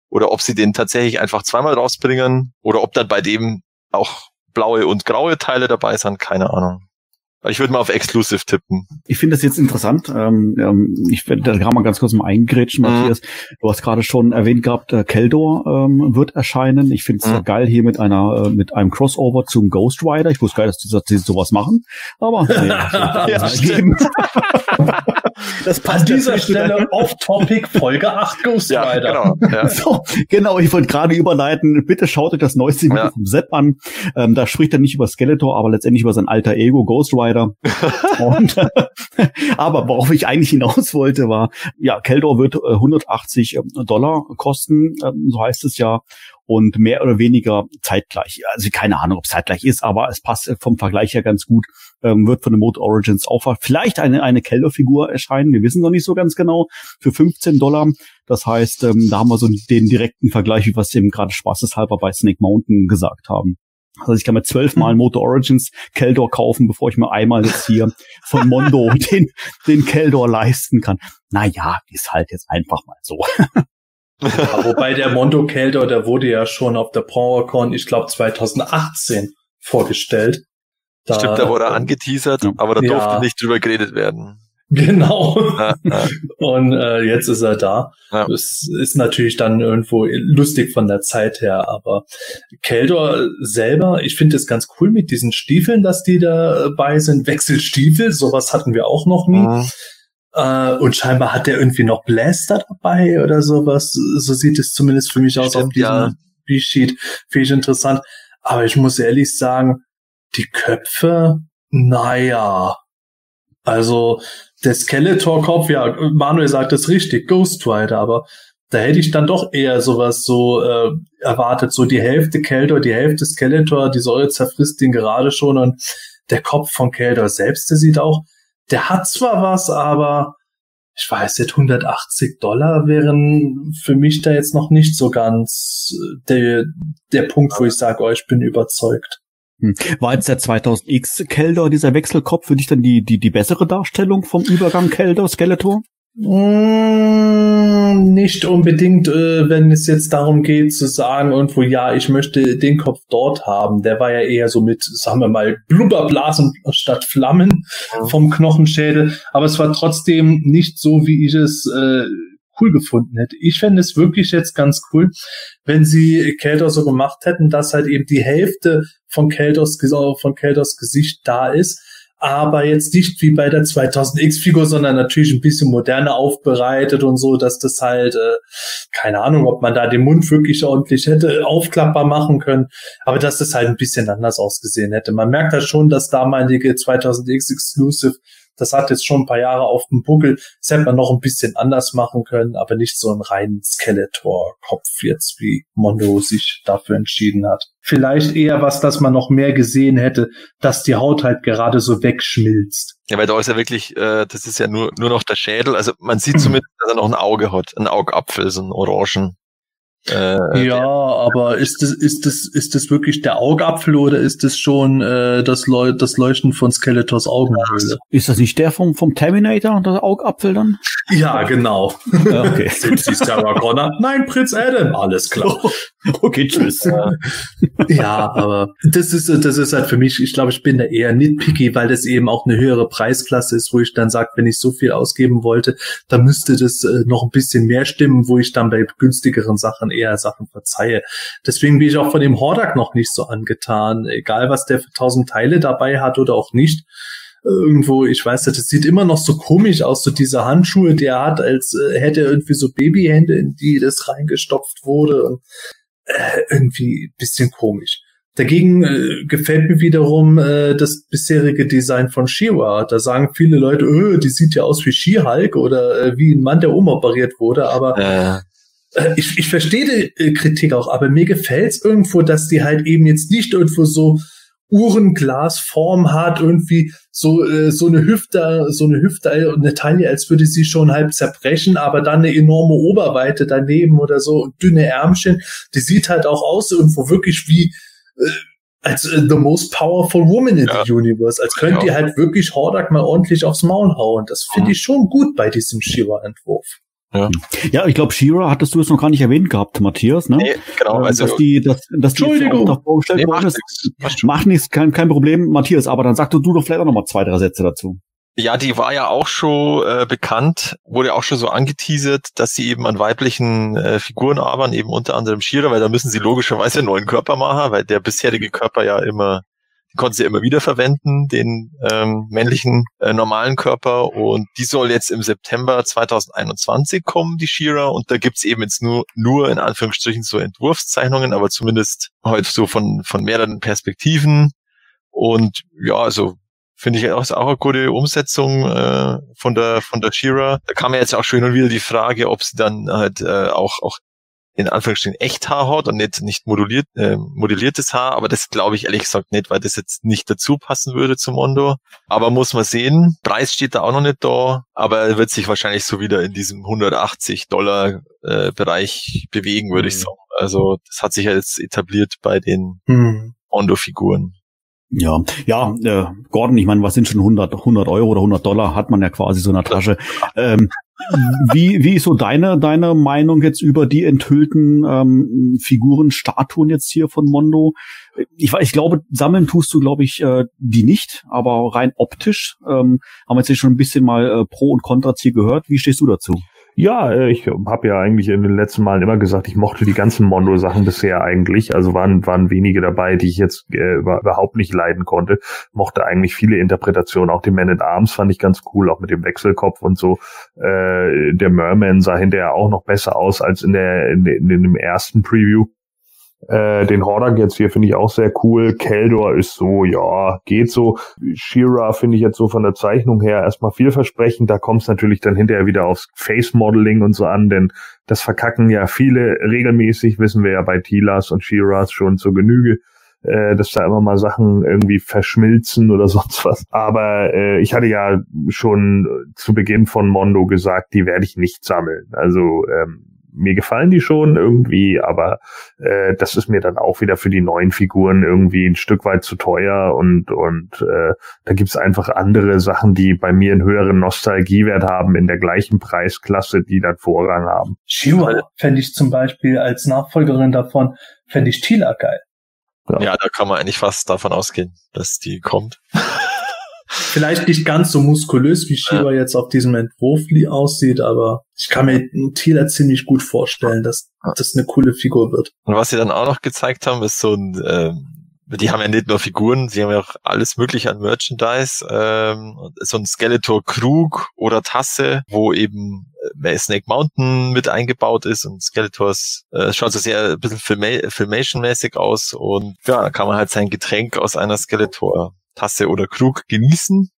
oder ob sie den tatsächlich einfach zweimal rausbringen, oder ob dann bei dem auch blaue und graue Teile dabei sind, keine Ahnung. Ich würde mal auf Exclusive tippen. Ich finde das jetzt interessant. Ähm, ähm ich werde da kann man ganz kurz mal eingrätschen, mhm. Matthias. Du hast gerade schon erwähnt gehabt, äh, Keldor ähm, wird erscheinen. Ich finde es mhm. geil hier mit einer äh, mit einem Crossover zum Ghost Rider. Ich wusste gar nicht, dass die, sowas machen. Aber nee, ja, das passt an dieser Stelle off-topic Folge 8 Ghost ja, Rider. Genau, ja. so, genau, ich wollte gerade überleiten. Bitte schaut euch das neueste Video ja. vom Sepp an. Ähm, da spricht er nicht über Skeletor, aber letztendlich über sein alter Ego Ghost Rider. Und, aber worauf ich eigentlich hinaus wollte, war, ja, Keldor wird äh, 180 ähm, Dollar kosten, ähm, so heißt es ja und mehr oder weniger zeitgleich. Also keine Ahnung, ob es zeitgleich ist, aber es passt vom Vergleich her ganz gut. Ähm, wird von den Mode Origins auch vielleicht eine, eine Kelder-Figur erscheinen. Wir wissen noch nicht so ganz genau. Für 15 Dollar. Das heißt, ähm, da haben wir so den direkten Vergleich, wie wir es eben gerade spaßeshalber bei Snake Mountain gesagt haben. Also ich kann mir zwölfmal. Motor Origins Keldor kaufen, bevor ich mir einmal jetzt hier von Mondo den, den Keldor leisten kann. Naja, ist halt jetzt einfach mal so. Ja, wobei der Mondo Keldor, der wurde ja schon auf der PowerCon, ich glaube 2018 vorgestellt. Da, Stimmt, da wurde er angeteasert, aber da durfte ja. nicht drüber geredet werden. Genau. Ja, ja. Und äh, jetzt ist er da. Ja. Das ist natürlich dann irgendwo lustig von der Zeit her, aber Keldor selber, ich finde es ganz cool mit diesen Stiefeln, dass die dabei sind. Wechselstiefel, sowas hatten wir auch noch nie. Mhm. Äh, und scheinbar hat der irgendwie noch Blaster dabei oder sowas. So sieht es zumindest für mich aus Stimmt, auf diesem. B-Sheet. Finde ich interessant. Aber ich muss ehrlich sagen, die Köpfe, naja. Also der Skeletor-Kopf, ja, Manuel sagt es richtig, Ghost Rider, aber da hätte ich dann doch eher sowas so äh, erwartet, so die Hälfte Keldor, die Hälfte Skeletor, die Säure zerfrisst den gerade schon und der Kopf von Keldor selbst, der sieht auch der hat zwar was, aber ich weiß nicht, 180 Dollar wären für mich da jetzt noch nicht so ganz äh, der, der Punkt, wo ich sage, oh, ich bin überzeugt. Hm. War jetzt der 2000X Keldor, dieser Wechselkopf, für dich dann die, die, die bessere Darstellung vom Übergang Keldor, Skeletor? Mm, nicht unbedingt, äh, wenn es jetzt darum geht zu sagen, irgendwo, ja, ich möchte den Kopf dort haben. Der war ja eher so mit, sagen wir mal, Blubberblasen statt Flammen vom Knochenschädel. Aber es war trotzdem nicht so, wie ich es äh, cool gefunden hätte. Ich fände es wirklich jetzt ganz cool, wenn sie Keldor so gemacht hätten, dass halt eben die Hälfte von Keldors, von Keldors Gesicht da ist aber jetzt nicht wie bei der 2000X-Figur, sondern natürlich ein bisschen moderner aufbereitet und so, dass das halt, äh, keine Ahnung, ob man da den Mund wirklich ordentlich hätte aufklappbar machen können, aber dass das halt ein bisschen anders ausgesehen hätte. Man merkt halt schon, dass damalige 2000X Exclusive das hat jetzt schon ein paar Jahre auf dem Buckel. Das hätte man noch ein bisschen anders machen können, aber nicht so einen reinen Skeletor-Kopf jetzt, wie Mondo sich dafür entschieden hat. Vielleicht eher was, dass man noch mehr gesehen hätte, dass die Haut halt gerade so wegschmilzt. Ja, weil da ist ja wirklich, äh, das ist ja nur, nur noch der Schädel. Also man sieht zumindest, dass er noch ein Auge hat, ein Augapfel, so ein Orangen. Äh, ja, aber ist das, ist das, ist das wirklich der Augapfel oder ist das schon äh, das, Leu das Leuchten von Skeletors Augenhöhle? Ist das nicht der vom, vom Terminator, der Augapfel dann? Ja, genau. okay. Sind Sie Sarah Connor? Nein, Prinz Adam. Alles klar. Okay, tschüss. ja, aber das ist, das ist halt für mich, ich glaube, ich bin da eher nitpicky, weil das eben auch eine höhere Preisklasse ist, wo ich dann sage, wenn ich so viel ausgeben wollte, dann müsste das äh, noch ein bisschen mehr stimmen, wo ich dann bei günstigeren Sachen eher Sachen verzeihe. Deswegen bin ich auch von dem Hordak noch nicht so angetan, egal was der für tausend Teile dabei hat oder auch nicht irgendwo, ich weiß nicht, das sieht immer noch so komisch aus, so diese Handschuhe, die er hat, als äh, hätte er irgendwie so Babyhände, in die das reingestopft wurde. Und, äh, irgendwie bisschen komisch. Dagegen äh, gefällt mir wiederum äh, das bisherige Design von She-Ra. Da sagen viele Leute, öh, die sieht ja aus wie She-Hulk oder äh, wie ein Mann, der umoperiert wurde, aber äh. Äh, ich, ich verstehe die äh, Kritik auch, aber mir gefällt es irgendwo, dass die halt eben jetzt nicht irgendwo so Uhrenglasform hat, irgendwie so äh, so eine Hüfte, so eine Hüfte und eine Taille, als würde sie schon halb zerbrechen, aber dann eine enorme Oberweite daneben oder so und dünne Ärmchen. Die sieht halt auch aus irgendwo wirklich wie äh, als äh, the most powerful woman in ja. the universe, als könnte die halt wirklich Hordak mal ordentlich aufs Maul hauen. Das finde mhm. ich schon gut bei diesem Shiva-Entwurf. Ja, ja ich glaube, Shira hattest du es noch gar nicht erwähnt gehabt, Matthias, ne? Nee, genau. Ähm, also, dass die, dass, dass Entschuldigung. die vorgestellt nee, worden ist. Nix. Macht nichts, kein, kein Problem, Matthias, aber dann sag du doch vielleicht auch noch mal zwei, drei Sätze dazu. Ja, die war ja auch schon äh, bekannt, wurde auch schon so angeteasert, dass sie eben an weiblichen äh, Figuren arbeiten, eben unter anderem Shira, weil da müssen sie logischerweise einen neuen Körper machen, weil der bisherige Körper ja immer konnte sie immer wieder verwenden, den ähm, männlichen äh, normalen Körper. Und die soll jetzt im September 2021 kommen, die Shira. Und da gibt's eben jetzt nur, nur in Anführungsstrichen so Entwurfszeichnungen, aber zumindest heute so von, von mehreren Perspektiven. Und ja, also finde ich auch, ist auch eine gute Umsetzung äh, von der von der Shira. Da kam ja jetzt auch schon hin und wieder die Frage, ob sie dann halt äh, auch auch in Anführungsstrichen echt Haar hat und nicht, nicht moduliert, äh, modelliertes Haar, aber das glaube ich ehrlich gesagt nicht, weil das jetzt nicht dazu passen würde zum Mondo. Aber muss man sehen, Preis steht da auch noch nicht da, aber er wird sich wahrscheinlich so wieder in diesem 180 Dollar äh, Bereich bewegen, würde mhm. ich sagen. Also das hat sich ja jetzt etabliert bei den mhm. Mondo-Figuren. Ja, ja, äh, Gordon, ich meine, was sind schon 100, 100 Euro oder 100 Dollar hat man ja quasi so in der Tasche. Ähm, wie, wie ist so deine, deine Meinung jetzt über die enthüllten ähm, Figuren, Statuen jetzt hier von Mondo? Ich, ich glaube, sammeln tust du, glaube ich, äh, die nicht, aber rein optisch ähm, haben wir jetzt hier schon ein bisschen mal äh, Pro und Contra hier gehört. Wie stehst du dazu? Ja, äh, ich habe ja eigentlich in den letzten Malen immer gesagt, ich mochte die ganzen Mondo-Sachen bisher eigentlich. Also waren, waren wenige dabei, die ich jetzt äh, überhaupt nicht leiden konnte. Mochte eigentlich viele Interpretationen. Auch den Man at Arms fand ich ganz cool, auch mit dem Wechselkopf und so. Äh, der Merman sah hinterher auch noch besser aus als in der in, in, in dem ersten Preview. Äh, den Hordak jetzt hier finde ich auch sehr cool. Keldor ist so, ja, geht so. Shira finde ich jetzt so von der Zeichnung her erstmal vielversprechend. Da kommt es natürlich dann hinterher wieder aufs Face Modeling und so an, denn das verkacken ja viele regelmäßig, wissen wir ja bei Tilas und Shiras schon zur Genüge äh, dass da immer mal Sachen irgendwie verschmilzen oder sonst was. Aber äh, ich hatte ja schon zu Beginn von Mondo gesagt, die werde ich nicht sammeln. Also ähm, mir gefallen die schon irgendwie, aber äh, das ist mir dann auch wieder für die neuen Figuren irgendwie ein Stück weit zu teuer und und äh, da gibt's einfach andere Sachen, die bei mir einen höheren Nostalgiewert haben in der gleichen Preisklasse, die dann Vorrang haben. Shiva fände ich zum Beispiel als Nachfolgerin davon, fände ich Tila geil. Ja. ja, da kann man eigentlich fast davon ausgehen, dass die kommt. Vielleicht nicht ganz so muskulös, wie Shiva ja. jetzt auf diesem Entwurf aussieht, aber ich kann mir Tila ziemlich gut vorstellen, dass das eine coole Figur wird. Und was sie dann auch noch gezeigt haben, ist so ein, ähm, die haben ja nicht nur Figuren, sie haben ja auch alles mögliche an Merchandise, ähm, so ein Skeletor Krug oder Tasse, wo eben äh, Snake Mountain mit eingebaut ist und Skeletors äh, schaut so sehr ein bisschen Filma Filmation-mäßig aus und ja, da kann man halt sein Getränk aus einer Skeletor Tasse oder Krug genießen.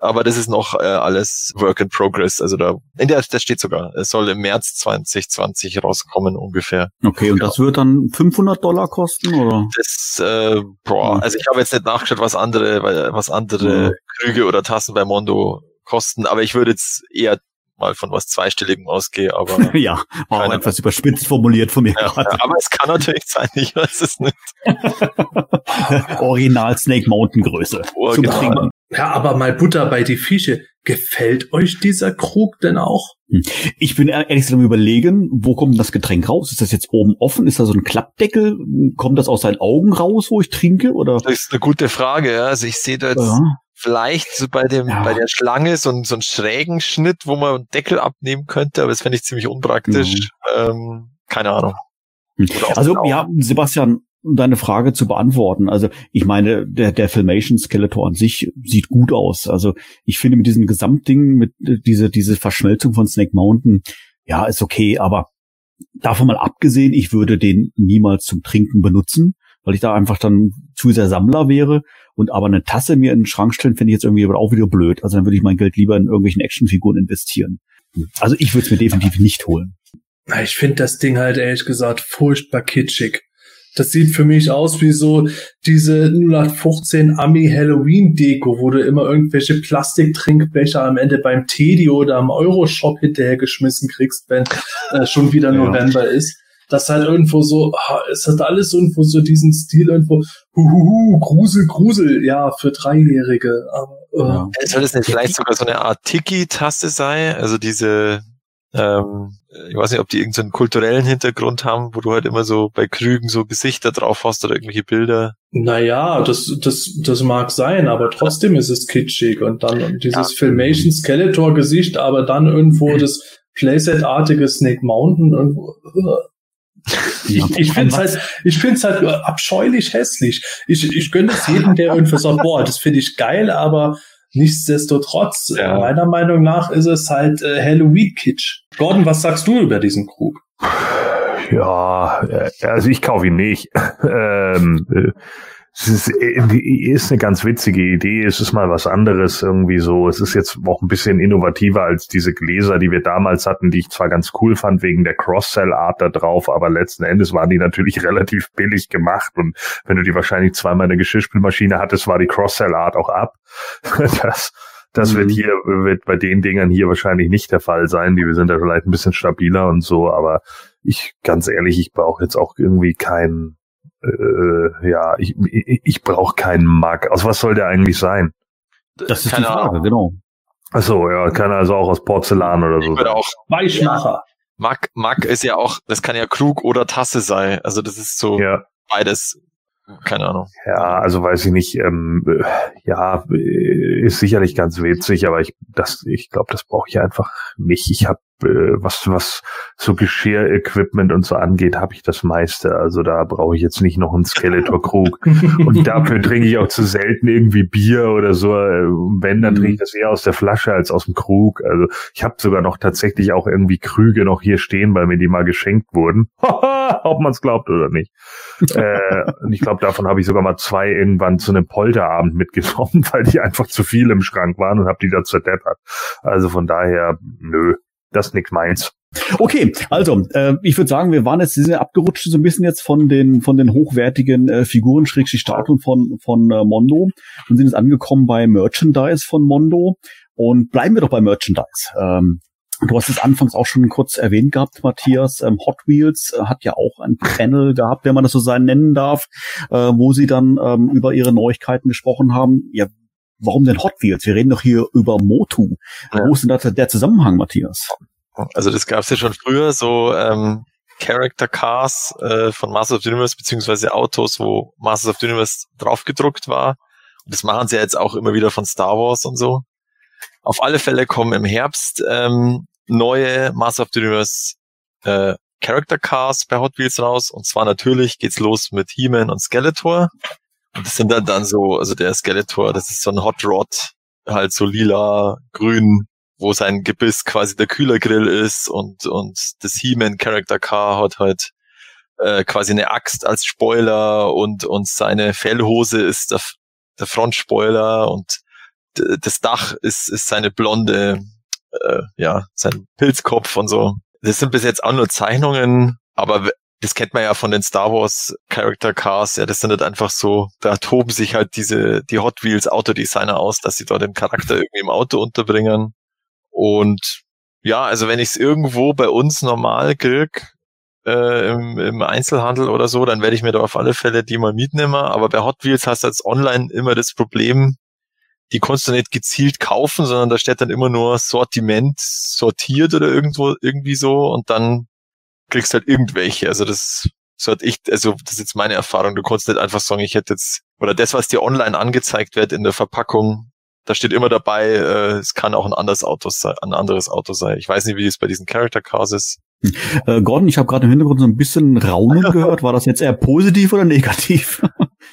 Aber das ist noch äh, alles Work in Progress. Also da, in der, das steht sogar, es soll im März 2020 rauskommen ungefähr. Okay, und ja. das wird dann 500 Dollar kosten oder? Das, äh, boah, also ich habe jetzt nicht nachgeschaut, was andere, was andere. Krüge oder Tassen bei Mondo kosten, aber ich würde jetzt eher mal von was Zweistelligem ausgehen, aber. ja, auch etwas überspitzt formuliert von mir ja, gerade. Aber es kann natürlich sein, ich weiß es nicht. Original Snake Mountain Größe. Original. Zum Trinken. Ja, aber mal Butter bei die Fische. Gefällt euch dieser Krug denn auch? Hm. Ich bin ehrlich gesagt am überlegen, wo kommt das Getränk raus? Ist das jetzt oben offen? Ist da so ein Klappdeckel? Kommt das aus seinen Augen raus, wo ich trinke? Oder? Das ist eine gute Frage. Ja. Also ich sehe da jetzt ja. Vielleicht so bei dem ja. bei der Schlange so, so einen schrägen Schnitt, wo man einen Deckel abnehmen könnte, aber das fände ich ziemlich unpraktisch. Mhm. Ähm, keine Ahnung. Hm. Also ja, Sebastian, um deine Frage zu beantworten. Also ich meine, der, der Filmation Skeletor an sich sieht gut aus. Also ich finde mit diesem Gesamtding, mit äh, diese, diese Verschmelzung von Snake Mountain, ja, ist okay, aber davon mal abgesehen, ich würde den niemals zum Trinken benutzen, weil ich da einfach dann zu sehr Sammler wäre. Und aber eine Tasse mir in den Schrank stellen, finde ich jetzt irgendwie aber auch wieder blöd. Also dann würde ich mein Geld lieber in irgendwelchen Actionfiguren investieren. Also ich würde es mir definitiv nicht holen. Ich finde das Ding halt ehrlich gesagt furchtbar kitschig. Das sieht für mich aus wie so diese 0815 Ami Halloween Deko, wo du immer irgendwelche Plastiktrinkbecher am Ende beim Teddy oder am Euroshop hinterhergeschmissen kriegst, wenn äh, schon wieder November ja. ist. Das halt irgendwo so, es hat alles irgendwo so diesen Stil irgendwo, huhuhu, Grusel, Grusel, ja, für Dreijährige. Aber, äh, ja. Soll das nicht vielleicht sogar so eine Art Tiki-Taste sein? Also diese ähm, ich weiß nicht, ob die irgendeinen kulturellen Hintergrund haben, wo du halt immer so bei Krügen so Gesichter drauf hast oder irgendwelche Bilder. Naja, das, das, das mag sein, aber trotzdem ist es kitschig und dann dieses ja. Filmation Skeletor Gesicht, aber dann irgendwo das Playset-artige Snake Mountain irgendwo. Ich, ich finde es halt, ich find's halt abscheulich hässlich. Ich, ich gönne es jedem, der irgendwie sagt, boah, das finde ich geil, aber Nichtsdestotrotz, ja. meiner Meinung nach ist es halt äh, Halloween-Kitsch. Gordon, was sagst du über diesen Krug? Ja, äh, also ich kaufe ihn nicht. ähm, äh, es ist, äh, ist eine ganz witzige Idee. Es ist mal was anderes irgendwie so. Es ist jetzt auch ein bisschen innovativer als diese Gläser, die wir damals hatten, die ich zwar ganz cool fand wegen der Cross-Sell-Art da drauf, aber letzten Endes waren die natürlich relativ billig gemacht. Und wenn du die wahrscheinlich zweimal in der Geschirrspülmaschine hattest, war die Cross-Sell-Art auch ab. Das, das mhm. wird hier, wird bei den Dingern hier wahrscheinlich nicht der Fall sein. Die wir sind da vielleicht ein bisschen stabiler und so, aber ich, ganz ehrlich, ich brauche jetzt auch irgendwie keinen äh, ja, ich, ich, ich brauche keinen Mack. Aus was soll der eigentlich sein? Das ist keine die Frage, Ahnung. genau. Achso, ja, kann also auch aus Porzellan oder so. Ich würde auch Weichmacher. Mack, Mack ist ja auch, das kann ja Krug oder Tasse sein. Also das ist so ja. beides keine Ahnung. Ja, also weiß ich nicht. Ähm, ja, ist sicherlich ganz witzig, aber ich, das, ich glaube, das brauche ich einfach nicht. Ich habe äh, was was so Geschirr-Equipment und so angeht, habe ich das meiste. Also da brauche ich jetzt nicht noch einen Skeletor-Krug. und dafür trinke ich auch zu selten irgendwie Bier oder so. Wenn, dann trinke ich das eher aus der Flasche als aus dem Krug. Also ich habe sogar noch tatsächlich auch irgendwie Krüge noch hier stehen, weil mir die mal geschenkt wurden. Ob man es glaubt oder nicht. äh, und ich glaube, davon habe ich sogar mal zwei irgendwann zu einem Polterabend mitgenommen, weil die einfach zu viel im Schrank waren und habe die da zerdeppert. Also von daher, nö das ist nichts meins. Okay, also äh, ich würde sagen, wir waren jetzt, sind abgerutscht so ein bisschen jetzt von den von den hochwertigen äh, Figuren, Schrägstrich Statuen von von äh, Mondo und sind jetzt angekommen bei Merchandise von Mondo und bleiben wir doch bei Merchandise. Ähm, Du hast es anfangs auch schon kurz erwähnt gehabt, Matthias. Ähm, Hot Wheels äh, hat ja auch ein Panel gehabt, wenn man das so sein nennen darf, äh, wo sie dann ähm, über ihre Neuigkeiten gesprochen haben. Ja, warum denn Hot Wheels? Wir reden doch hier über Motu. Ja. Wo ist denn da der Zusammenhang, Matthias? Also das gab es ja schon früher, so ähm, Character Cars äh, von Masters of the Universe, beziehungsweise Autos, wo Masters of the Universe draufgedruckt war. Und das machen sie ja jetzt auch immer wieder von Star Wars und so. Auf alle Fälle kommen im Herbst ähm, neue Masters of the Universe äh, Character Cars bei Hot Wheels raus. Und zwar natürlich geht's los mit He-Man und Skeletor. Das sind dann, dann so, also der Skeletor, das ist so ein Hot Rod, halt so lila, grün, wo sein Gebiss quasi der Kühlergrill ist und, und das He-Man Character Car hat halt äh, quasi eine Axt als Spoiler und, und seine Fellhose ist der, der Frontspoiler und das Dach ist, ist seine blonde, äh, ja, sein Pilzkopf und so. Das sind bis jetzt auch nur Zeichnungen, aber das kennt man ja von den Star Wars Character Cars, ja, das sind halt einfach so, da toben sich halt diese, die Hot Wheels Autodesigner aus, dass sie dort den Charakter irgendwie im Auto unterbringen. Und ja, also wenn ich es irgendwo bei uns normal krieg, äh, im, im Einzelhandel oder so, dann werde ich mir da auf alle Fälle die mal mitnehmen. Aber bei Hot Wheels hast du jetzt online immer das Problem, die konntest du nicht gezielt kaufen, sondern da steht dann immer nur Sortiment sortiert oder irgendwo, irgendwie so und dann kriegst halt irgendwelche. Also das, so hat ich, also das ist jetzt meine Erfahrung. Du konntest nicht einfach sagen, ich hätte jetzt, oder das, was dir online angezeigt wird in der Verpackung, da steht immer dabei, äh, es kann auch ein anderes Auto sein, ein anderes Auto sein. Ich weiß nicht, wie es bei diesen Character Cars ist. Äh, Gordon, ich habe gerade im Hintergrund so ein bisschen Raunen gehört. War das jetzt eher positiv oder negativ?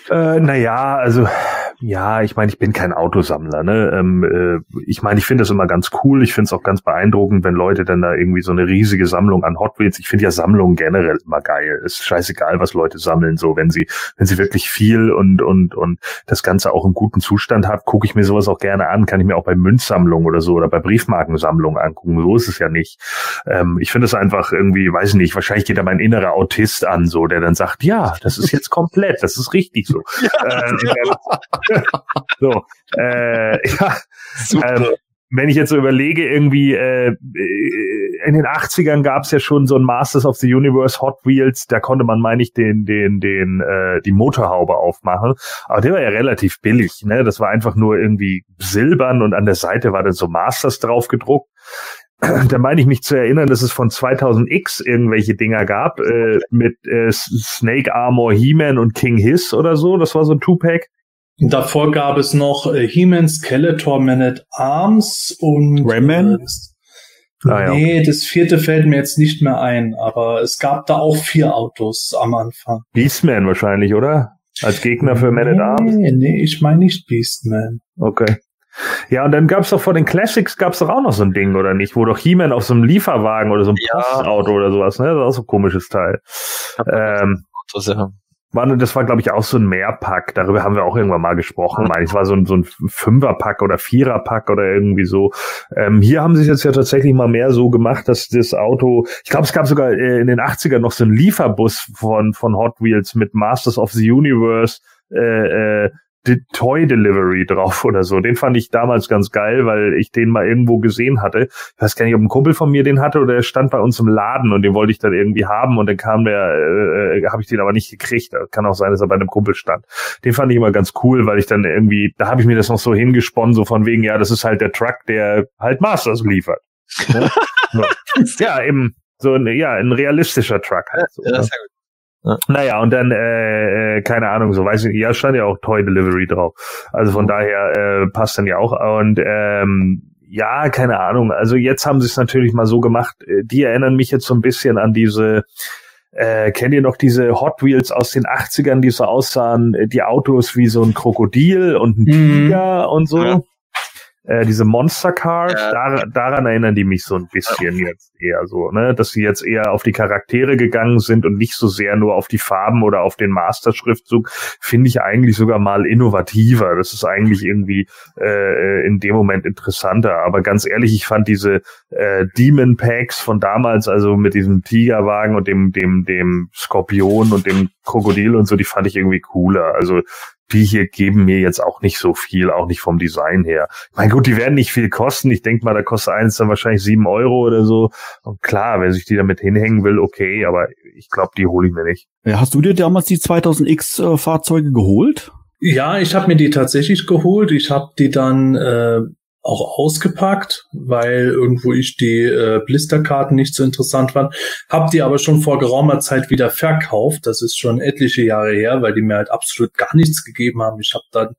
Äh, naja, also ja, ich meine, ich bin kein Autosammler. Ne? Ähm, äh, ich meine, ich finde das immer ganz cool. Ich finde es auch ganz beeindruckend, wenn Leute dann da irgendwie so eine riesige Sammlung an Hot Wheels. Ich finde ja Sammlungen generell immer geil. Ist scheißegal, was Leute sammeln. So, wenn sie, wenn sie wirklich viel und und und das Ganze auch im guten Zustand hat, gucke ich mir sowas auch gerne an. Kann ich mir auch bei Münzsammlungen oder so oder bei Briefmarkensammlungen angucken. So ist es ja nicht. Ähm, ich finde es einfach irgendwie, weiß ich nicht. Wahrscheinlich geht da mein innerer Autist an, so der dann sagt, ja, das ist jetzt komplett, das ist richtig so. Ja, äh, so, äh, ja, ähm, wenn ich jetzt so überlege, irgendwie äh, in den 80ern gab es ja schon so ein Masters of the Universe Hot Wheels, da konnte man, meine ich, den, den, den, äh, die Motorhaube aufmachen. Aber der war ja relativ billig, ne? Das war einfach nur irgendwie silbern und an der Seite war dann so Masters drauf gedruckt. Da meine ich mich zu erinnern, dass es von 2000X irgendwelche Dinger gab, äh, mit äh, Snake Armor, He-Man und King Hiss oder so. Das war so ein Two-Pack. Davor gab es noch äh, He-Man, Skeletor, Man at Arms und Rayman? Äh, ah, ja, nee, das vierte fällt mir jetzt nicht mehr ein, aber es gab da auch vier Autos am Anfang. Beastman wahrscheinlich, oder? Als Gegner für Man at Arms? Nee, nee, ich meine nicht Beastman. Okay. Ja, und dann gab's doch vor den Classics gab's doch auch noch so ein Ding, oder nicht? Wo doch He-Man auf so einem Lieferwagen oder so einem Ja. Postauto oder sowas, ne? Das ist auch so ein komisches Teil. Ähm, Das, ja. War, das war, glaube ich, auch so ein Mehrpack. Darüber haben wir auch irgendwann mal gesprochen. Meine ich, es war so ein, so ein Fünferpack oder Viererpack oder irgendwie so. Ähm, hier haben sie es jetzt ja tatsächlich mal mehr so gemacht, dass das Auto, ich glaube, es gab sogar äh, in den 80ern noch so einen Lieferbus von, von Hot Wheels mit Masters of the Universe, äh, äh, Toy Delivery drauf oder so. Den fand ich damals ganz geil, weil ich den mal irgendwo gesehen hatte. Ich weiß gar nicht, ob ein Kumpel von mir den hatte oder er stand bei uns im Laden und den wollte ich dann irgendwie haben und dann kam der, äh, äh, habe ich den aber nicht gekriegt. Kann auch sein, dass er bei einem Kumpel stand. Den fand ich immer ganz cool, weil ich dann irgendwie, da habe ich mir das noch so hingesponnen, so von wegen, ja, das ist halt der Truck, der halt Masters liefert. Ne? Ja, eben so ein, ja, ein realistischer Truck halt. So, Ja, ne? Gut. Naja, und dann, äh, äh, keine Ahnung, so weiß ich nicht, ja, stand ja auch Toy Delivery drauf. Also von daher äh, passt dann ja auch. Und ähm, ja, keine Ahnung. Also jetzt haben sie es natürlich mal so gemacht. äh, Die erinnern mich jetzt so ein bisschen an diese, äh, kennt ihr noch diese Hot Wheels aus den 80ern, die so aussahen, äh, die Autos wie so ein Krokodil und ein Mhm. Tiger und so? Ja. Äh, diese Monster Cars, Ja. dar daran erinnern die mich so ein bisschen jetzt eher so, ne, dass sie jetzt eher auf die Charaktere gegangen sind und nicht so sehr nur auf die Farben oder auf den Master-Schriftzug, finde ich eigentlich sogar mal innovativer. Das ist eigentlich irgendwie äh, in dem Moment interessanter. Aber ganz ehrlich, ich fand diese äh, Demon Packs von damals, also mit diesem Tigerwagen und dem dem dem Skorpion und dem Krokodil und so, die fand ich irgendwie cooler. Also die hier geben mir jetzt auch nicht so viel, auch nicht vom Design her. Mein gut, die werden nicht viel kosten. Ich denke mal, da kostet eins dann wahrscheinlich sieben Euro oder so. Und klar, wer sich die damit hinhängen will, okay, aber ich glaube, die hole ich mir nicht. Ja, hast du dir damals die 2000X äh, Fahrzeuge geholt? Ja, ich habe mir die tatsächlich geholt. Ich habe die dann äh, auch ausgepackt, weil irgendwo ich die äh, Blisterkarten nicht so interessant fand. Hab die aber schon vor geraumer Zeit wieder verkauft. Das ist schon etliche Jahre her, weil die mir halt absolut gar nichts gegeben haben. Ich habe dann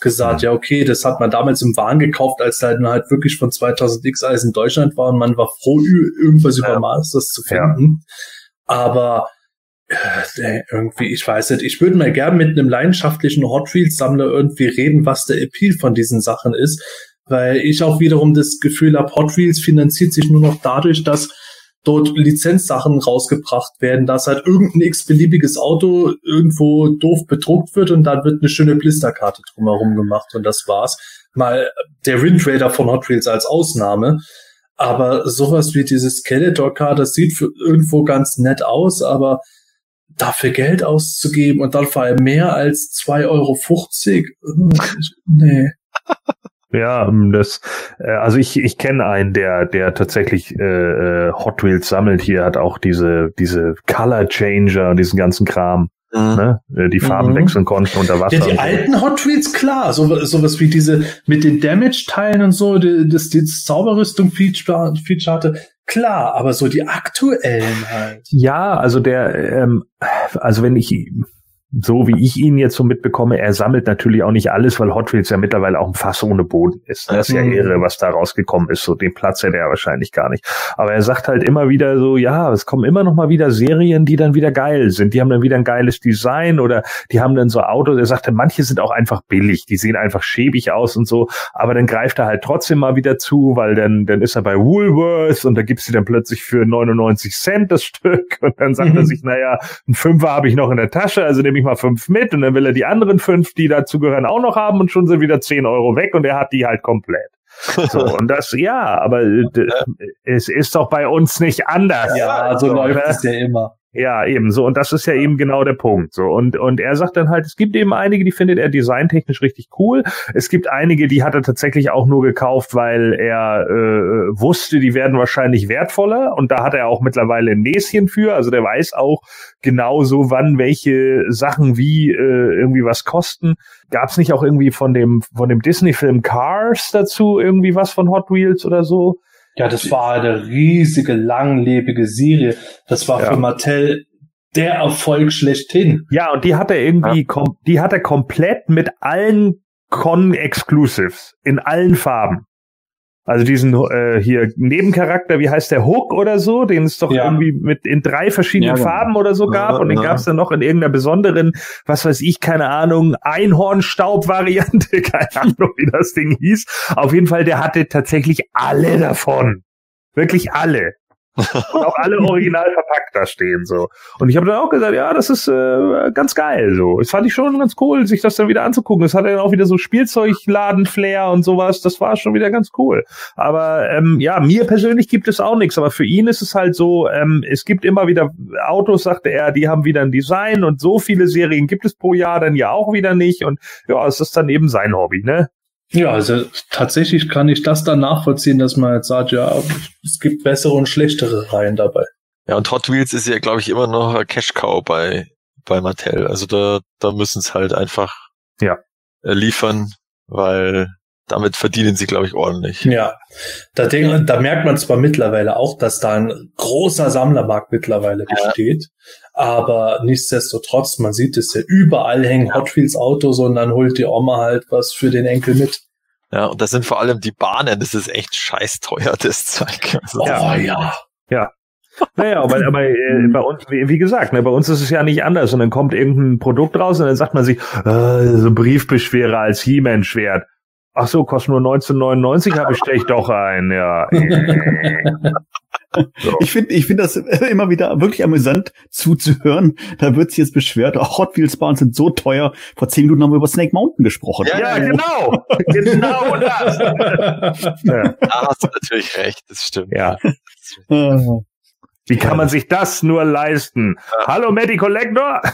gesagt, ja okay, das hat man damals im Wahn gekauft, als dann halt wirklich von 2000X alles in Deutschland war und man war froh, irgendwas Ja. über Masters zu Ja. finden. Aber äh, irgendwie, ich weiß nicht, ich würde mal gern mit einem leidenschaftlichen Hot Wheels Sammler irgendwie reden, was der Appeal von diesen Sachen ist, weil ich auch wiederum das Gefühl habe, Hot Wheels finanziert sich nur noch dadurch, dass dort Lizenzsachen rausgebracht werden, dass halt irgendein x-beliebiges Auto irgendwo doof bedruckt wird und dann wird eine schöne Blisterkarte drumherum gemacht und das war's. Mal der Wind Raider von Hot Wheels als Ausnahme. Aber sowas wie dieses Skeletor-Car, das sieht für irgendwo ganz nett aus, aber dafür Geld auszugeben und dann vor allem mehr als 2,50 Euro, äh, nee. Ja, ähm, das, äh, also ich, ich kenne einen, der, der tatsächlich äh, äh, Hot Wheels sammelt hier, hat auch diese, diese Color Changer und diesen ganzen Kram. mhm. ne? Äh, die Farben mhm. wechseln konnten unter Wasser. Ja, die alten Hot Wheels, klar, so, sowas wie diese mit den Damage-Teilen und so, die, das, die Zauberrüstung-Feature Feature hatte, klar, aber so die aktuellen halt. Ja, also der, ähm, also wenn ich so wie ich ihn jetzt so mitbekomme, er sammelt natürlich auch nicht alles, weil Hot Wheels ja mittlerweile auch ein Fass ohne Boden ist. Das ist ja mhm. irre, was da rausgekommen ist. So den Platz hätte er wahrscheinlich gar nicht. Aber er sagt halt immer wieder so, ja, es kommen immer noch mal wieder Serien, die dann wieder geil sind. Die haben dann wieder ein geiles Design oder die haben dann so Autos. Er sagte, manche sind auch einfach billig. Die sehen einfach schäbig aus und so. Aber dann greift er halt trotzdem mal wieder zu, weil dann, dann ist er bei Woolworth und da gibt's sie dann plötzlich für 99 Cent das Stück. Und dann sagt mhm. er sich, naja, ein Fünfer habe ich noch in der Tasche, also nehme ich mal fünf mit und dann will er die anderen fünf, die dazugehören, auch noch haben und schon sind wieder zehn Euro weg und er hat die halt komplett. So, und das, ja, aber äh, es ist doch bei uns nicht anders. Ja, so, so läuft es ja immer. Ja, eben so. Und das ist ja eben genau der Punkt. So. Und, und er sagt dann halt, es gibt eben einige, die findet er designtechnisch richtig cool. Es gibt einige, die hat er tatsächlich auch nur gekauft, weil er äh, wusste, die werden wahrscheinlich wertvoller. Und da hat er auch mittlerweile ein Näschen für. Also der weiß auch genauso, wann welche Sachen wie äh, irgendwie was kosten. Gab es nicht auch irgendwie von dem, von dem Disney-Film Cars dazu irgendwie was von Hot Wheels oder so? Ja, das war eine riesige, langlebige Serie. Das war ja. für Mattel der Erfolg schlechthin. Ja, und die hat er irgendwie, ja. die hat er komplett mit allen Con-Exclusives in allen Farben. Also diesen äh, hier Nebencharakter, wie heißt der Hook oder so, den es doch ja. irgendwie mit in drei verschiedenen ja, genau. Farben oder so gab ja, und den gab es dann noch in irgendeiner besonderen, was weiß ich, keine Ahnung, Einhornstaub-Variante, keine Ahnung, wie das Ding hieß. Auf jeden Fall, der hatte tatsächlich alle davon. Wirklich alle und auch alle original verpackt da stehen so. Und ich habe dann auch gesagt, ja, das ist äh, ganz geil so. Das fand ich schon ganz cool, sich das dann wieder anzugucken. Es hat dann auch wieder so Spielzeugladen-Flair und sowas. Das war schon wieder ganz cool. Aber ähm, ja, mir persönlich gibt es auch nichts. Aber für ihn ist es halt so, ähm, es gibt immer wieder Autos, sagte er, die haben wieder ein Design und so viele Serien gibt es pro Jahr dann ja auch wieder nicht. Und ja, es ist dann eben sein Hobby, ne? Ja, also tatsächlich kann ich das dann nachvollziehen, dass man jetzt sagt, ja, es gibt bessere und schlechtere Reihen dabei. Ja, und Hot Wheels ist ja, glaube ich, immer noch ein Cash Cow bei, bei Mattel. Also da, da müssen es halt einfach ja. liefern, weil damit verdienen sie, glaube ich, ordentlich. Ja, da, denk, da merkt man zwar mittlerweile auch, dass da ein großer Sammlermarkt mittlerweile besteht, ja. Aber nichtsdestotrotz, man sieht es ja überall hängen Hot Wheels Autos und dann holt die Oma halt was für den Enkel mit. Ja, und das sind vor allem die Bahnen, das ist echt scheiß teuer, das Zeug. Also, oh ja. Ja. Naja, aber, aber äh, bei uns, wie, wie gesagt, ne, bei uns ist es ja nicht anders. Und dann kommt irgendein Produkt raus und dann sagt man sich, äh, so Briefbeschwerer als He-Man-Schwert. Ach so, kostet nur 1999, habe ich dich doch ein, ja. So. Ich finde ich finde das immer wieder wirklich amüsant zuzuhören. Da wird sich jetzt beschwert, oh, Hot Wheels Bahnen sind so teuer. Vor zehn Minuten haben wir über Snake Mountain gesprochen. Ja, ja genau. genau das. ja. Da hast du natürlich recht, das stimmt. Ja. Ah. Wie kann man sich das nur leisten? Hallo Medi Collector.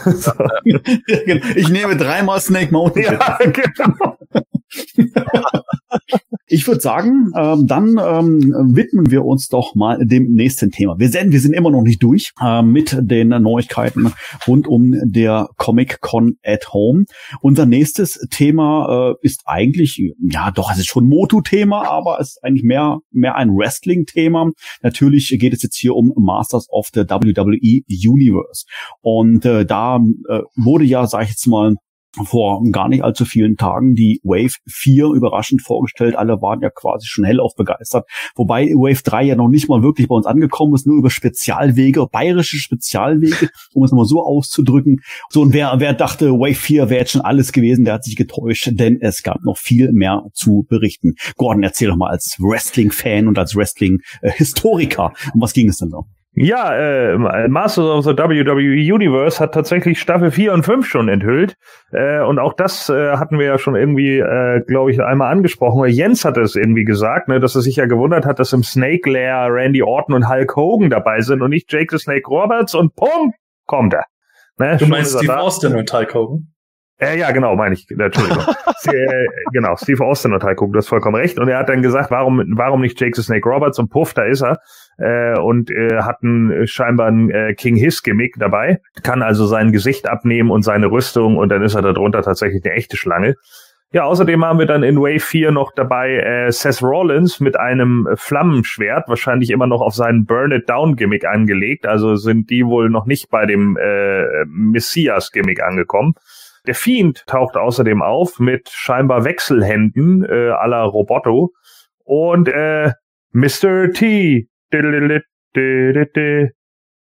Genau. ich nehme dreimal Snake Mountain. Ja, genau. Ich würde sagen, ähm, dann ähm, widmen wir uns doch mal dem nächsten Thema. Wir sind, wir sind immer noch nicht durch äh, mit den Neuigkeiten rund um der Comic Con at Home. Unser nächstes Thema äh, ist eigentlich, ja doch, es ist schon ein Moto-Thema, aber es ist eigentlich mehr, mehr ein Wrestling-Thema. Natürlich geht es jetzt hier um Masters of the WWE Universe. Und äh, da äh, wurde ja, sag ich jetzt mal, vor gar nicht allzu vielen Tagen die Wave 4 überraschend vorgestellt. Alle waren ja quasi schon hellauf begeistert. Wobei Wave 3 ja noch nicht mal wirklich bei uns angekommen ist, nur über Spezialwege, bayerische Spezialwege, um es mal so auszudrücken. So, und wer, wer dachte, Wave 4 wäre jetzt schon alles gewesen, der hat sich getäuscht, denn es gab noch viel mehr zu berichten. Gordon, erzähl doch mal als Wrestling-Fan und als Wrestling-Historiker, um was ging es denn so? Ja, äh, Masters of the WWE Universe hat tatsächlich Staffel 4 und 5 schon enthüllt. Äh, und auch das äh, hatten wir ja schon irgendwie, äh, glaube ich, einmal angesprochen. Jens hatte es irgendwie gesagt, ne, dass er sich ja gewundert hat, dass im Snake Lair Randy Orton und Hulk Hogan dabei sind und nicht Jake the Snake Roberts und pum, kommt er. Ne, du meinst Steve Austin und Hulk Hogan? Äh, ja, genau, meine ich. Entschuldigung. äh, genau, Steve Austin und Heiko, du hast vollkommen recht. Und er hat dann gesagt, warum, warum nicht Jake the Snake Roberts? Und puff, da ist er. Äh, und äh, hat einen, scheinbar ein äh, King His Gimmick dabei. Kann also sein Gesicht abnehmen und seine Rüstung und dann ist er darunter tatsächlich eine echte Schlange. Ja, außerdem haben wir dann in Wave 4 noch dabei äh, Seth Rollins mit einem Flammenschwert, wahrscheinlich immer noch auf seinen Burn It Down Gimmick angelegt. Also sind die wohl noch nicht bei dem äh, Messias Gimmick angekommen. Der Fiend taucht außerdem auf mit scheinbar Wechselhänden äh, à la Roboto und äh, Mr. T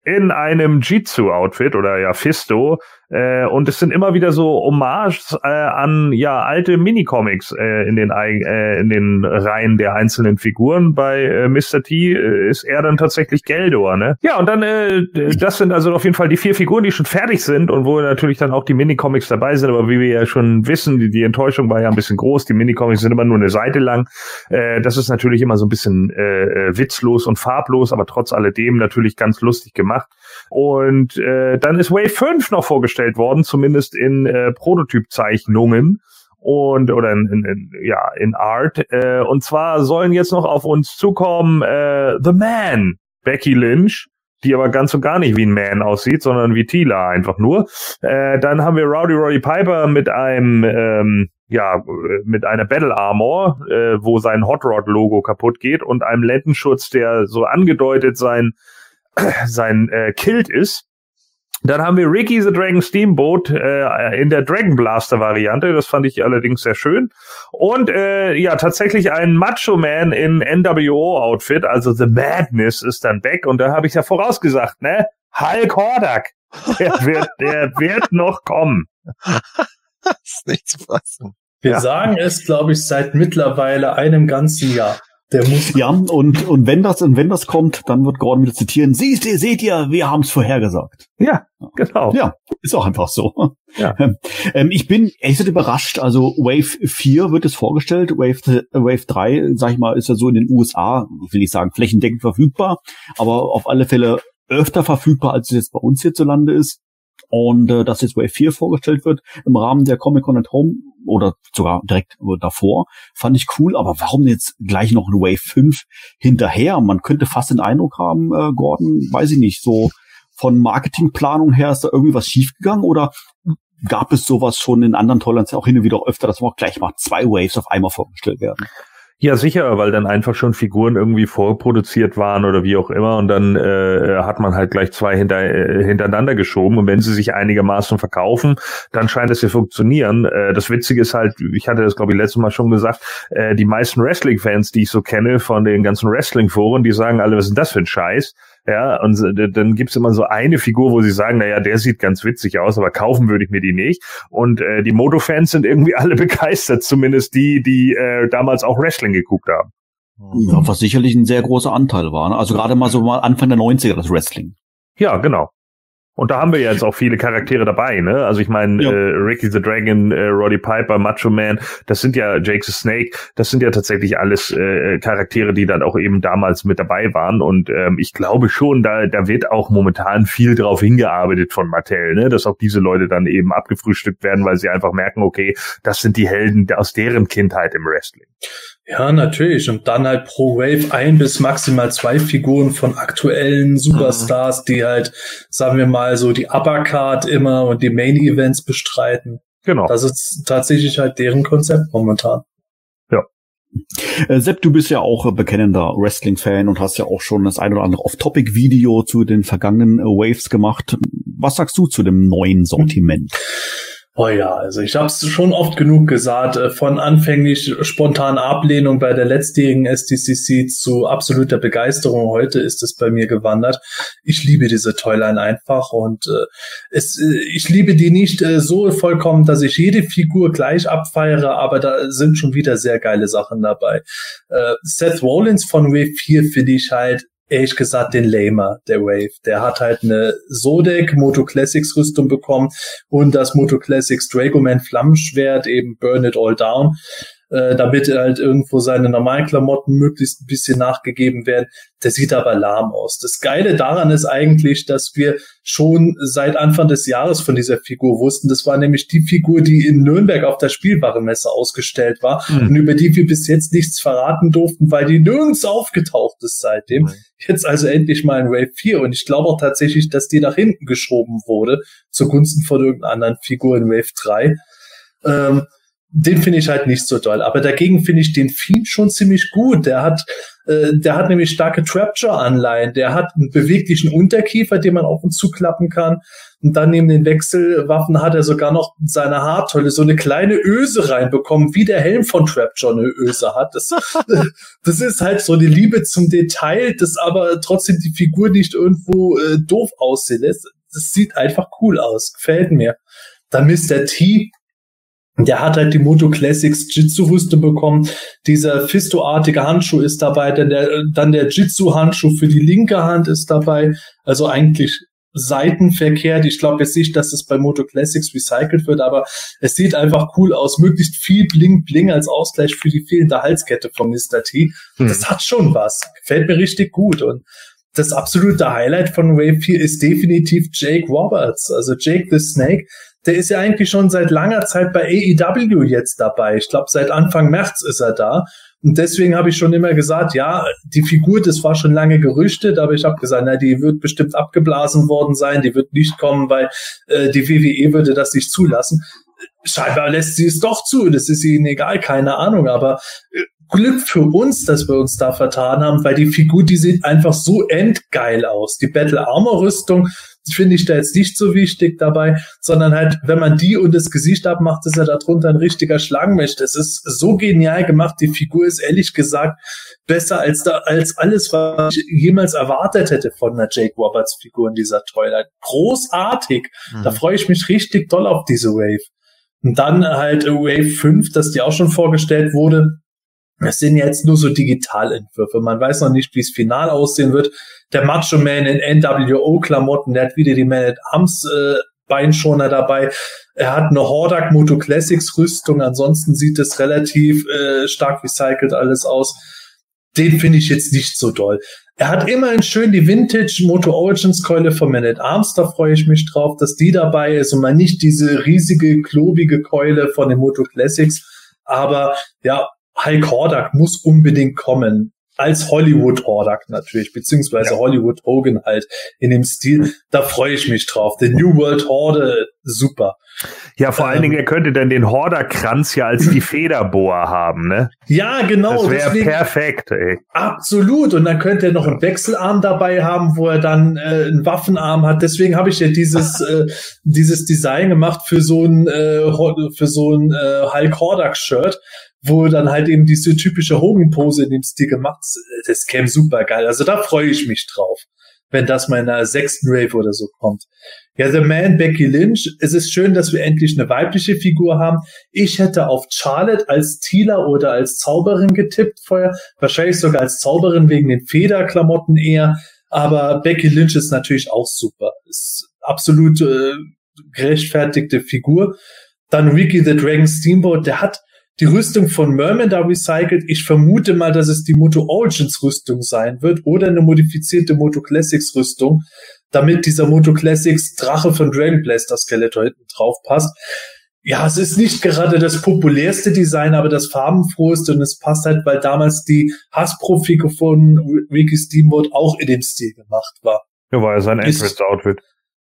in einem Jitsu-Outfit oder ja Fisto äh, und es sind immer wieder so Hommages äh, an ja alte Minicomics äh, in den äh, in den Reihen der einzelnen Figuren. Bei äh, Mr. T äh, ist er dann tatsächlich Geldor, ne? Ja, und dann äh, das sind also auf jeden Fall die vier Figuren, die schon fertig sind und wo natürlich dann auch die Minicomics dabei sind. Aber wie wir ja schon wissen, die, die Enttäuschung war ja ein bisschen groß. Die Minicomics sind immer nur eine Seite lang. Äh, das ist natürlich immer so ein bisschen äh, äh witzlos und farblos, aber trotz alledem natürlich ganz lustig gemacht. Und äh, dann ist Wave 5 noch vorgestellt worden, zumindest in äh, Prototypzeichnungen und oder in, in, in ja in Art. Äh, und zwar sollen jetzt noch auf uns zukommen äh, The Man, Becky Lynch, die aber ganz und gar nicht wie ein Man aussieht, sondern wie Tila einfach nur. Äh, dann haben wir Rowdy Roddy Piper mit einem ähm, ja, mit einer Battle Armor, äh, wo sein Hot Rod Logo kaputt geht und einem Lendenschutz, der so angedeutet sein sein äh, Kilt ist. Dann haben wir Ricky the Dragon Steamboat äh, in der Dragon Blaster Variante. Das fand ich allerdings sehr schön. Und äh, ja, tatsächlich ein Macho Man in NWO Outfit. Also The Madness ist dann back. Und da habe ich ja vorausgesagt, ne? Hulk Hordak. Der wird, der wird noch kommen. das ist nicht zu fassen. Wir ja. sagen es, glaube ich, seit mittlerweile einem ganzen Jahr. Der muss ja, und, und wenn das, und wenn das kommt, dann wird Gordon wieder zitieren, siehst ihr, seht ihr, wir haben es vorhergesagt. Ja, genau. Ja, ist auch einfach so. Ja. Ähm, ich bin echt überrascht. Also Wave 4 wird es vorgestellt. Wave, Wave 3, sag ich mal, ist ja so in den USA, will ich sagen, flächendeckend verfügbar, aber auf alle Fälle öfter verfügbar, als es jetzt bei uns hierzulande ist. Und äh, dass jetzt Wave 4 vorgestellt wird im Rahmen der Comic Con at Home oder sogar direkt davor, fand ich cool. Aber warum jetzt gleich noch ein Wave 5 hinterher? Man könnte fast den Eindruck haben, äh, Gordon, weiß ich nicht, so von Marketingplanung her ist da irgendwie was schiefgegangen oder gab es sowas schon in anderen Toylands auch hin und wieder öfter, dass man auch gleich mal zwei Waves auf einmal vorgestellt werden? Ja, sicher, weil dann einfach schon Figuren irgendwie vorproduziert waren oder wie auch immer und dann äh, hat man halt gleich zwei hinter, äh, hintereinander geschoben und wenn sie sich einigermaßen verkaufen, dann scheint es ja funktionieren. Äh, das Witzige ist halt, ich hatte das glaube ich letztes Mal schon gesagt, äh, die meisten Wrestling-Fans, die ich so kenne von den ganzen Wrestling-Foren, die sagen alle, was ist denn das für ein Scheiß? Ja, und dann gibt's immer so eine Figur, wo sie sagen, naja, der sieht ganz witzig aus, aber kaufen würde ich mir die nicht. Und äh, die Moto-Fans sind irgendwie alle begeistert, zumindest die, die äh, damals auch Wrestling geguckt haben. Ja, was sicherlich ein sehr großer Anteil war. Ne? Also gerade mal so mal Anfang der 90er, das Wrestling. Ja, genau. Und da haben wir jetzt auch viele Charaktere dabei, ne? Also ich meine, ja. äh, Ricky the Dragon, äh, Roddy Piper, Macho Man, das sind ja Jake the Snake, das sind ja tatsächlich alles äh, Charaktere, die dann auch eben damals mit dabei waren. Und ähm, ich glaube schon, da, da wird auch momentan viel drauf hingearbeitet von Mattel, ne? Dass auch diese Leute dann eben abgefrühstückt werden, weil sie einfach merken, okay, das sind die Helden aus deren Kindheit im Wrestling. Ja, natürlich. Und dann halt pro Wave ein bis maximal zwei Figuren von aktuellen Superstars, mhm. die halt, sagen wir mal, so die Uppercard immer und die Main Events bestreiten. Genau. Das ist tatsächlich halt deren Konzept momentan. Ja. Äh, Sepp, du bist ja auch bekennender Wrestling-Fan und hast ja auch schon das ein oder andere Off-Topic-Video zu den vergangenen Waves gemacht. Was sagst du zu dem neuen Sortiment? Mhm. Oh ja, also ich habe es schon oft genug gesagt, äh, von anfänglich spontanen Ablehnung bei der letztjährigen STCC zu absoluter Begeisterung heute ist es bei mir gewandert. Ich liebe diese Toyline einfach und äh, es, äh, ich liebe die nicht äh, so vollkommen, dass ich jede Figur gleich abfeiere, aber da sind schon wieder sehr geile Sachen dabei. Äh, Seth Rollins von Wave 4 finde ich halt ehrlich gesagt den Lamer, der Wave. Der hat halt eine Sodec Moto Classics Rüstung bekommen und das Moto Classics Dragoman Flammenschwert, eben Burn It All Down. Äh, damit halt irgendwo seine normalen Klamotten möglichst ein bisschen nachgegeben werden. Der sieht aber lahm aus. Das Geile daran ist eigentlich, dass wir schon seit Anfang des Jahres von dieser Figur wussten. Das war nämlich die Figur, die in Nürnberg auf der Spielwarenmesse ausgestellt war mhm. und über die wir bis jetzt nichts verraten durften, weil die nirgends aufgetaucht ist seitdem. Mhm. Jetzt also endlich mal in Wave 4 und ich glaube auch tatsächlich, dass die nach hinten geschoben wurde zugunsten von irgendeiner anderen Figur in Wave 3. Ähm, den finde ich halt nicht so doll. Aber dagegen finde ich den Fiend schon ziemlich gut. Der hat, äh, der hat nämlich starke Trapjaw-Anleihen. Der hat einen beweglichen Unterkiefer, den man auf und zuklappen kann. Und dann neben den Wechselwaffen hat er sogar noch seine Haartolle so eine kleine Öse reinbekommen, wie der Helm von Trapjaw eine Öse hat. Das, das ist halt so eine Liebe zum Detail, das aber trotzdem die Figur nicht irgendwo äh, doof aussehen lässt. Das sieht einfach cool aus. Gefällt mir. Dann Mr. T, der hat halt die Moto Classics Jitsu-Rüste bekommen. Dieser Fisto-artige Handschuh ist dabei, denn der, dann der Jitsu-Handschuh für die linke Hand ist dabei. Also eigentlich seitenverkehrt. Ich glaube jetzt nicht, dass es bei Moto Classics recycelt wird, aber es sieht einfach cool aus. Möglichst viel Bling Bling als Ausgleich für die fehlende Halskette von Mr. T. Hm. Das hat schon was. Gefällt mir richtig gut. Und das absolute Highlight von Wave 4 ist definitiv Jake Roberts. Also Jake the Snake der ist ja eigentlich schon seit langer Zeit bei AEW jetzt dabei. Ich glaube, seit Anfang März ist er da. Und deswegen habe ich schon immer gesagt, ja, die Figur, das war schon lange gerüchtet, aber ich habe gesagt, na, die wird bestimmt abgeblasen worden sein, die wird nicht kommen, weil äh, die WWE würde das nicht zulassen. Scheinbar lässt sie es doch zu, das ist ihnen egal, keine Ahnung, aber äh, Glück für uns, dass wir uns da vertan haben, weil die Figur, die sieht einfach so endgeil aus. Die Battle Armor Rüstung, finde ich da jetzt nicht so wichtig dabei, sondern halt, wenn man die und das Gesicht abmacht, ist er darunter ein richtiger Schlangenmensch. Das ist so genial gemacht. Die Figur ist ehrlich gesagt besser als da, als alles, was ich jemals erwartet hätte von einer Jake Roberts Figur in dieser Twilight. Großartig. Mhm. Da freue ich mich richtig doll auf diese Wave. Und dann halt Wave 5, dass die auch schon vorgestellt wurde. Das sind jetzt nur so Digitalentwürfe. Man weiß noch nicht, wie es final aussehen wird der Macho Man in NWO-Klamotten, der hat wieder die Man at Arms äh, Beinschoner dabei. Er hat eine Hordak Moto Classics Rüstung. Ansonsten sieht es relativ äh, stark recycelt alles aus. Den finde ich jetzt nicht so doll. Er hat immerhin schön die Vintage Moto Origins Keule von Man at Arms. Da freue ich mich drauf, dass die dabei ist und mal nicht diese riesige, klobige Keule von den Moto Classics. Aber ja, Hulk Hordak muss unbedingt kommen als Hollywood Hordak natürlich, beziehungsweise ja. Hollywood Hogan halt in dem Stil. Da freue ich mich drauf. The New World Horde, super. Ja, vor ähm, allen Dingen, er könnte dann den Horderkranz ja als die Federbohr haben, ne? Ja, genau. Das wäre perfekt, ey. Absolut. Und dann könnte er noch einen Wechselarm dabei haben, wo er dann äh, einen Waffenarm hat. Deswegen habe ich ja dieses, äh, dieses Design gemacht für so ein, äh, für so ein äh, Hulk Hordak Shirt, wo dann halt eben diese typische Hogan-Pose in dem Stil gemacht, das käme super geil. Also da freue ich mich drauf, wenn das mal in einer sechsten Rave oder so kommt. Ja, The Man, Becky Lynch. Es ist schön, dass wir endlich eine weibliche Figur haben. Ich hätte auf Charlotte als Thieler oder als Zauberin getippt vorher. Wahrscheinlich sogar als Zauberin wegen den Federklamotten eher. Aber Becky Lynch ist natürlich auch super. Ist absolut äh, gerechtfertigte Figur. Dann Ricky the Dragon Steamboat, der hat die Rüstung von Merman da recycelt. Ich vermute mal, dass es die Moto Origins Rüstung sein wird oder eine modifizierte Moto Classics Rüstung, damit dieser Moto Classics Drache von Dragon Blaster Skeletor hinten drauf passt. Ja, es ist nicht gerade das populärste Design, aber das farbenfroheste und es passt halt, weil damals die Hasbro-Figur von Ricky Steamboat auch in dem Stil gemacht war. Ja, war ja sein Entrance-Outfit.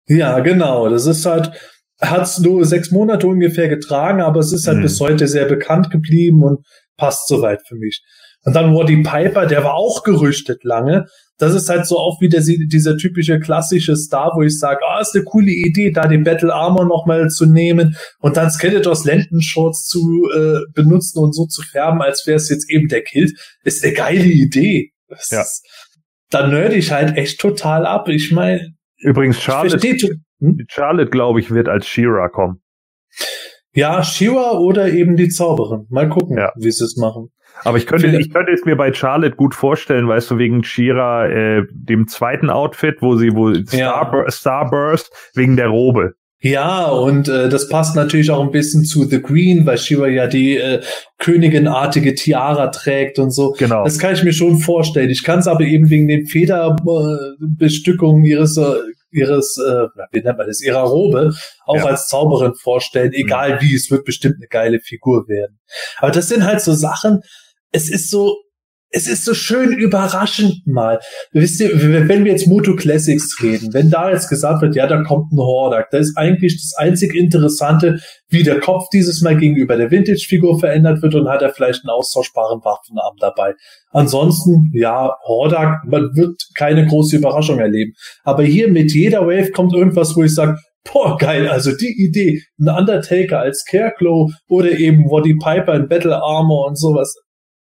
Ja, genau. Das ist halt, hat es nur sechs Monate ungefähr getragen, aber es ist halt mhm. bis heute sehr bekannt geblieben und passt soweit für mich. Und dann Waddy Piper, der war auch gerüchtet lange. Das ist halt so auch wieder dieser typische klassische Star, wo ich sage, ah, ist eine coole Idee, da den Battle Armor nochmal zu nehmen und dann Skeletors Lendenshorts zu äh, benutzen und so zu färben, als wäre es jetzt eben der Kilt, ist eine geile Idee. Das ja. Ist, da nerd ich halt echt total ab. Ich meine, Übrigens, Charlotte, hm? Charlotte, glaube ich, wird als Shira kommen. Ja, Shira oder eben die Zauberin. Mal gucken, ja. wie sie es machen. Aber ich könnte, ich könnte es mir bei Charlotte gut vorstellen, weißt du, wegen Shira, äh, dem zweiten Outfit, wo sie, wo ja. Starburst, wegen der Robe. Ja, und äh, das passt natürlich auch ein bisschen zu The Green, weil Shiva ja die äh, königinartige Tiara trägt und so. Genau. Das kann ich mir schon vorstellen. Ich kann es aber eben wegen den Federbestückungen ihres äh, ihres äh, wie nennt man das ihrer Robe auch Ja. als Zauberin vorstellen. Egal wie, es wird bestimmt eine geile Figur werden. Aber das sind halt so Sachen. Es ist so es ist so schön überraschend mal. Wisst ihr, wenn wir jetzt Moto Classics reden, wenn da jetzt gesagt wird, ja, da kommt ein Hordak, da ist eigentlich das einzig Interessante, wie der Kopf dieses Mal gegenüber der Vintage-Figur verändert wird und hat er vielleicht einen austauschbaren Waffenarm dabei. Ansonsten, ja, Hordak, man wird keine große Überraschung erleben. Aber hier mit jeder Wave kommt irgendwas, wo ich sage, boah, geil, also die Idee, ein Undertaker als Scarecrow oder eben Waddy Piper in Battle Armor und sowas,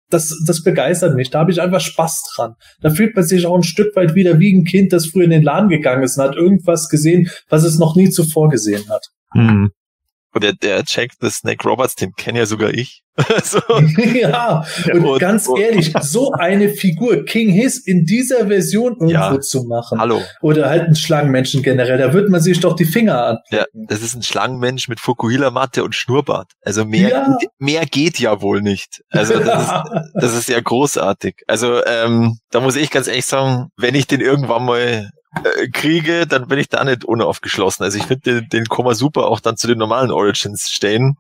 das, das begeistert mich. Da habe ich einfach Spaß dran. Da fühlt man sich auch ein Stück weit wieder wie ein Kind, das früher in den Laden gegangen ist und hat irgendwas gesehen, was es noch nie zuvor gesehen hat. Hm. Und der, der Jack the Snake Roberts, den kenne ja sogar ich. so, ja, und und- ganz und- ehrlich, so eine Figur, King Hiss, in dieser Version irgendwo Ja. zu machen. hallo. Oder halt einen Schlangenmenschen generell, da wird man sich doch die Finger an. Ja, das ist ein Schlangenmensch mit Fukuhila-Matte und Schnurrbart. Also mehr, Ja. geht, mehr geht ja wohl nicht. Also das ist, das ist ja großartig. Also ähm, da muss ich ganz ehrlich sagen, wenn ich den irgendwann mal äh, kriege, dann bin ich da nicht unaufgeschlossen. Also ich finde den, den Komma super auch dann zu den normalen Origins stehen.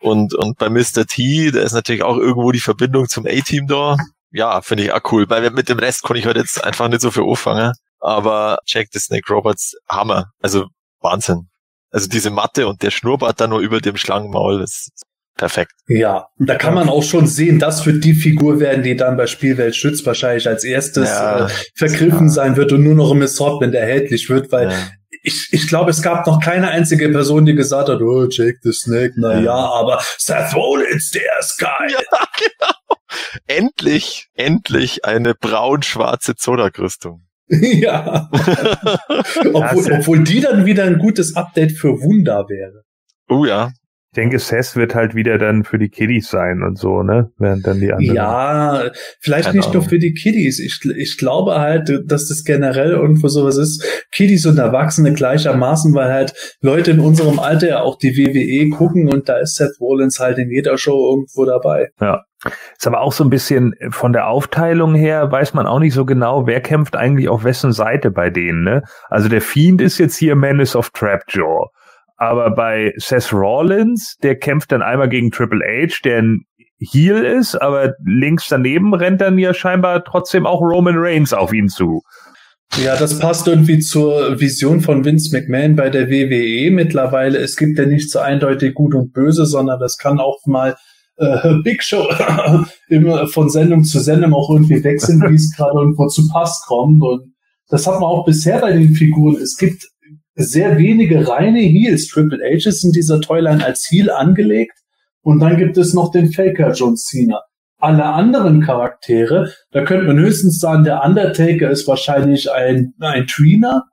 Und, und bei Mr. T, da ist natürlich auch irgendwo die Verbindung zum A-Team da. Ja, finde ich auch cool, weil mit dem Rest konnte ich heute jetzt einfach nicht so viel anfangen. Aber Jack the Snake Roberts, Hammer. Also Wahnsinn. Also diese Matte und der Schnurrbart da nur über dem Schlangenmaul, das ist perfekt. Ja, da kann man auch schon sehen, das wird die Figur werden, die dann bei Spielwelt Schütz wahrscheinlich als erstes Ja. äh, vergriffen Ja. sein wird und nur noch im Assortment erhältlich wird, weil Ja. ich, ich glaube, es gab noch keine einzige Person, die gesagt hat, oh, Jake the Snake, na ja, aber Seth Rollins, der ist geil. Ja, genau. Endlich, endlich eine braun-schwarze Zodak-Rüstung. Ja. obwohl, obwohl die dann wieder ein gutes Update für Wunder wäre. oh ja. Ich denke, Seth wird halt wieder dann für die Kiddies sein und so, ne? Während dann die anderen. Ja, vielleicht nicht nur für die Kiddies. Ich, ich glaube halt, dass das generell irgendwo sowas ist. Kiddies und Erwachsene gleichermaßen, weil halt Leute in unserem Alter ja auch die WWE gucken und da ist Seth Rollins halt in jeder Show irgendwo dabei. Ist aber auch so ein bisschen von der Aufteilung her, weiß man auch nicht so genau, wer kämpft eigentlich auf wessen Seite bei denen, ne? Also der Fiend ist jetzt hier Menace of Trapjaw. Aber bei Seth Rollins, der kämpft dann einmal gegen Triple H, der ein Heel ist, aber links daneben rennt dann ja scheinbar trotzdem auch Roman Reigns auf ihn zu. Ja, das passt irgendwie zur Vision von Vince McMahon bei der WWE mittlerweile. Es gibt ja nicht so eindeutig gut und böse, sondern das kann auch mal äh, Big Show immer von Sendung zu Sendung auch irgendwie wechseln, wie es gerade irgendwo zu Pass kommt. Und das hat man auch bisher bei den Figuren. Es gibt sehr wenige reine Heels. Triple H ist in dieser Toyline als Heel angelegt. Und dann gibt es noch den Faker John Cena. Alle anderen Charaktere, da könnte man höchstens sagen, der Undertaker ist wahrscheinlich ein, ein Tweener.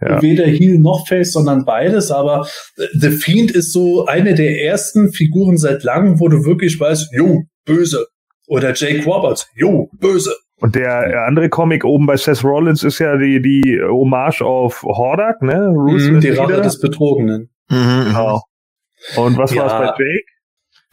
Ja. Weder Heel noch Face, sondern beides. Aber The Fiend ist so eine der ersten Figuren seit langem, wo du wirklich weißt, jo, böse. Oder Jake Roberts, jo, böse. Und der andere Comic oben bei Seth Rollins ist ja die, die Hommage auf Hordak, ne? Mhm, die Rache des Betrogenen. Mhm, Genau. Und was Ja. war's bei Jake?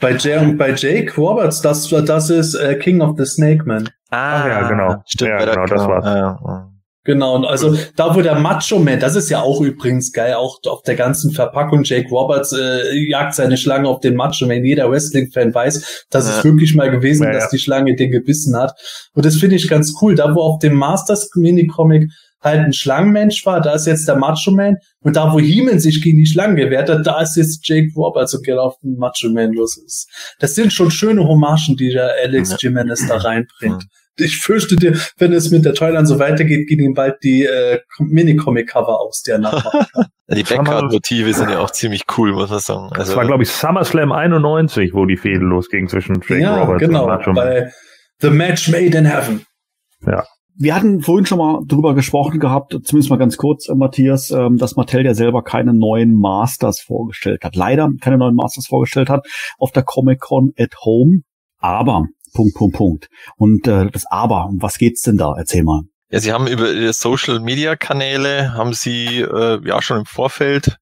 Bei, Jake, bei Jake Roberts, das, das ist äh, King of the Snake Man. Ah, ja, genau. Stimmt, Ja, genau, das war's. Ja, ja. Genau, und also da wo der Macho Man, das ist ja auch übrigens geil, auch auf der ganzen Verpackung, Jake Roberts äh, jagt seine Schlange auf den Macho Man. Jeder Wrestling-Fan weiß, dass Ja. es wirklich mal gewesen, Ja, dass ja. die Schlange den gebissen hat. Und das finde ich ganz cool. Da wo auf dem Masters Mini-Comic halt ein Schlangenmensch war, da ist jetzt der Macho Man. Und da wo Heeman sich gegen die Schlange gewehrt hat, da ist jetzt Jake Roberts und geht auf den Macho Man los ist. Das sind schon schöne Hommagen, die der Alex. Jimenez da reinbringt. Ich fürchte dir, wenn es mit der Toyline so weitergeht, gehen ihm bald die äh, Mini-Comic-Cover aus, der nachmacht. Ja, Die Backcard-Motive sind ja auch ziemlich cool, muss man sagen. Das Also, war, glaube ich, SummerSlam 91, wo die Fehde losging zwischen Jake ja, Roberts genau. und Macho Man. Bei The Match Made in Heaven. Wir hatten vorhin schon mal drüber gesprochen gehabt, zumindest mal ganz kurz, äh, Matthias, ähm, dass Mattel ja selber keine neuen Masters vorgestellt hat. Leider keine neuen Masters vorgestellt hat auf der Comic-Con at Home. Aber, Punkt, Punkt, Punkt. Und äh, das Aber, um was geht's denn da? Erzähl mal. ja, sie haben über ihre Social-Media-Kanäle, haben sie äh, ja schon im Vorfeld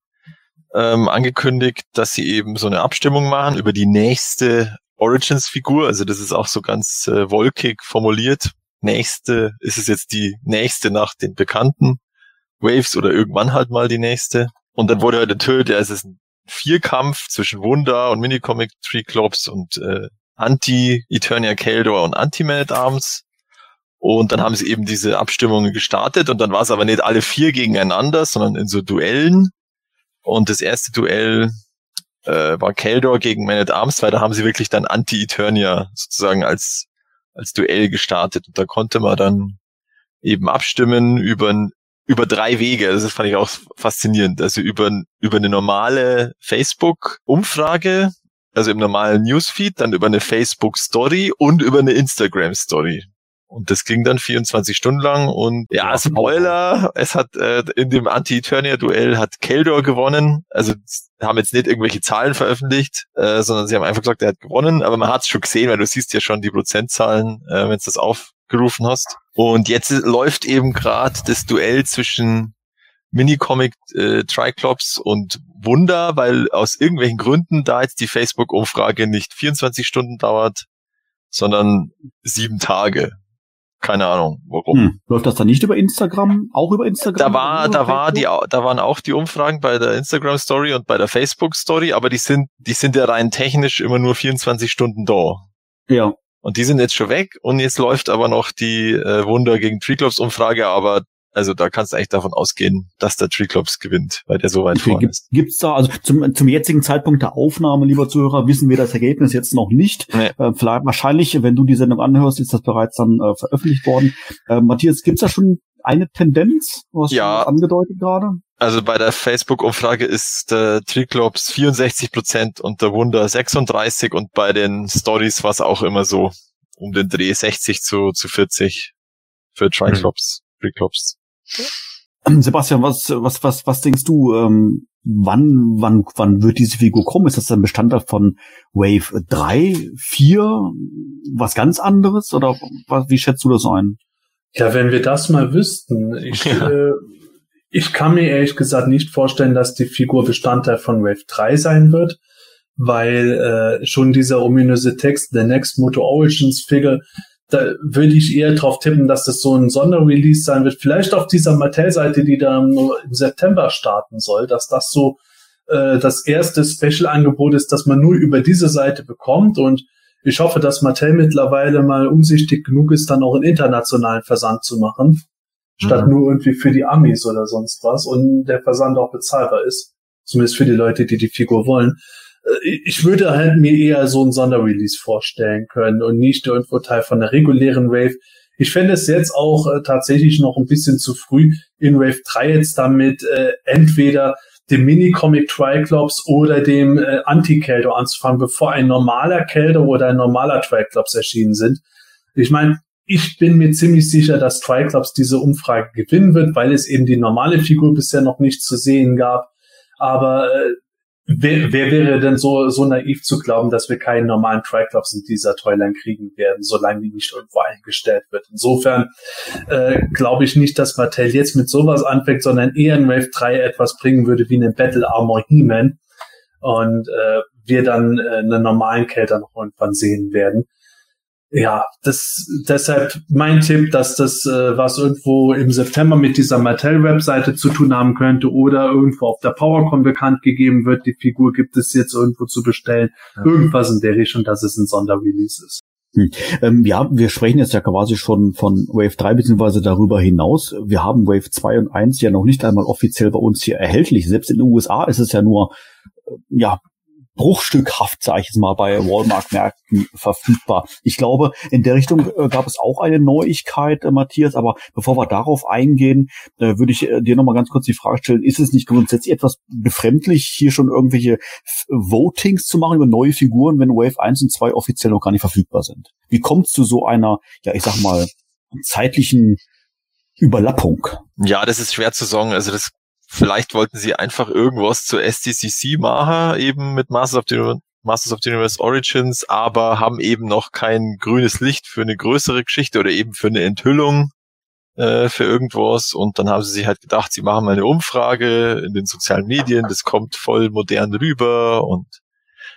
ähm, angekündigt, dass sie eben so eine Abstimmung machen über die nächste Origins-Figur. Also das ist auch so ganz äh, wolkig formuliert. Nächste, ist es jetzt die nächste nach den bekannten Waves oder irgendwann halt mal die nächste. Und dann wurde halt enthüllt, ja, es ist ein Vierkampf zwischen Wunder und Minicomic Triclops und äh, Anti-Eternia Keldor und Anti-Man at Arms. Und dann haben sie eben diese Abstimmungen gestartet und dann war es aber nicht alle vier gegeneinander, sondern in so Duellen. Und das erste Duell äh, war Keldor gegen Man at Arms, weil da haben sie wirklich dann Anti-Eternia sozusagen als, als Duell gestartet. Und da konnte man dann eben abstimmen über, über drei Wege. Also das fand ich auch faszinierend. Also über, über eine normale Facebook-Umfrage, also im normalen Newsfeed, dann über eine Facebook-Story und über eine Instagram-Story. Und das ging dann 24 Stunden lang und ja, Spoiler, es hat äh, in dem Anti-Eternia-Duell hat Keldor gewonnen. Also haben jetzt nicht irgendwelche Zahlen veröffentlicht, äh, sondern sie haben einfach gesagt, er hat gewonnen, aber man hat es schon gesehen, weil du siehst ja schon die Prozentzahlen, äh, wenn du das aufgerufen hast. Und jetzt läuft eben gerade das Duell zwischen Minicomic äh, Triclops und Wunder, weil aus irgendwelchen Gründen da jetzt die Facebook-Umfrage nicht 24 Stunden dauert, sondern sieben Tage. Keine Ahnung, warum. Hm. Läuft das dann nicht über Instagram? Auch über Instagram? Da war, da war die, da waren auch die Umfragen bei der Instagram Story und bei der Facebook Story, aber die sind, die sind ja rein technisch immer nur 24 Stunden da. Ja. Und die sind jetzt schon weg und jetzt läuft aber noch die äh, Wunder gegen Treeclops Umfrage, aber also da kannst du eigentlich davon ausgehen, dass der Treeclops gewinnt, weil der so weit okay, vorne ist. Gibt's da, also zum, zum jetzigen Zeitpunkt der Aufnahme, lieber Zuhörer, wissen wir das Ergebnis jetzt noch nicht. Nee. Äh, vielleicht wahrscheinlich, wenn du die Sendung anhörst, ist das bereits dann äh, veröffentlicht worden. Äh, Matthias, gibt's da schon eine Tendenz? Was ja. angedeutet gerade? Also bei der Facebook-Umfrage ist der Triclops 64 Prozent und der Wunder 36 und bei den Stories war es auch immer so um den Dreh 60 zu, zu 40 für Triclops, mhm. Triclops. Ähm, Sebastian, was, was, was, was denkst du, ähm, wann, wann, wann wird diese Figur kommen? Ist das ein Bestandteil von Wave 3, 4, was ganz anderes? Oder was, wie schätzt du das ein? Ja, wenn wir das mal wüssten. Ich, ja. äh, ich kann mir ehrlich gesagt nicht vorstellen, dass die Figur Bestandteil von Wave 3 sein wird, weil äh, schon dieser ominöse Text, The Next Moto Origins Figure, da würde ich eher drauf tippen, dass das so ein Sonderrelease sein wird. Vielleicht auf dieser Mattel-Seite, die dann im September starten soll, dass das so äh, das erste Special-Angebot ist, das man nur über diese Seite bekommt. Und ich hoffe, dass Mattel mittlerweile mal umsichtig genug ist, dann auch einen internationalen Versand zu machen, statt mhm. nur irgendwie für die Amis oder sonst was und der Versand auch bezahlbar ist. Zumindest für die Leute, die die Figur wollen. Äh, ich würde halt mir eher so ein Sonderrelease vorstellen können und nicht irgendwo Teil von der regulären Wave. Ich fände es jetzt auch äh, tatsächlich noch ein bisschen zu früh in Wave 3 jetzt damit äh, entweder dem Mini-Comic Triclops oder dem äh, Anti-Keldo anzufangen, bevor ein normaler Keldo oder ein normaler Triclops erschienen sind. Ich meine, ich bin mir ziemlich sicher, dass Triclops diese Umfrage gewinnen wird, weil es eben die normale Figur bisher noch nicht zu sehen gab. Aber äh, Wer, wer wäre denn so, so naiv zu glauben, dass wir keinen normalen Triclops in dieser Toyline kriegen werden, solange die nicht irgendwo eingestellt wird? Insofern äh, glaube ich nicht, dass Mattel jetzt mit sowas anfängt, sondern eher in Wave 3 etwas bringen würde wie einen Battle Armor He-Man und äh, wir dann äh, einen normalen Kelter noch irgendwann sehen werden ja, das deshalb mein Tipp, dass das äh, was irgendwo im September mit dieser Mattel-Webseite zu tun haben könnte oder irgendwo auf der PowerCon bekannt gegeben wird, die Figur gibt es jetzt irgendwo zu bestellen. Ja. Irgendwas in der Richtung, dass es ein Sonderrelease ist. Hm. Ähm, ja, wir sprechen jetzt ja quasi schon von Wave 3 beziehungsweise darüber hinaus. Wir haben Wave 2 und 1 ja noch nicht einmal offiziell bei uns hier erhältlich. Selbst in den USA ist es ja nur äh, ja bruchstückhaft, sage ich jetzt mal, bei Walmart-Märkten verfügbar. Ich glaube, in der Richtung äh, gab es auch eine Neuigkeit, äh, Matthias, aber bevor wir darauf eingehen, äh, würde ich äh, dir nochmal ganz kurz die Frage stellen, ist es nicht grundsätzlich etwas befremdlich, hier schon irgendwelche Votings zu machen über neue Figuren, wenn Wave 1 und 2 offiziell noch gar nicht verfügbar sind? Wie kommt es zu so einer, ja, ich sag mal, zeitlichen Überlappung? Ja, das ist schwer zu sagen. Also das Vielleicht wollten sie einfach irgendwas zu SDCC machen, eben mit Masters of the, Masters of the Universe Origins, aber haben eben noch kein grünes Licht für eine größere Geschichte oder eben für eine Enthüllung äh, für irgendwas und dann haben sie sich halt gedacht, sie machen mal eine Umfrage in den sozialen Medien, das kommt voll modern rüber und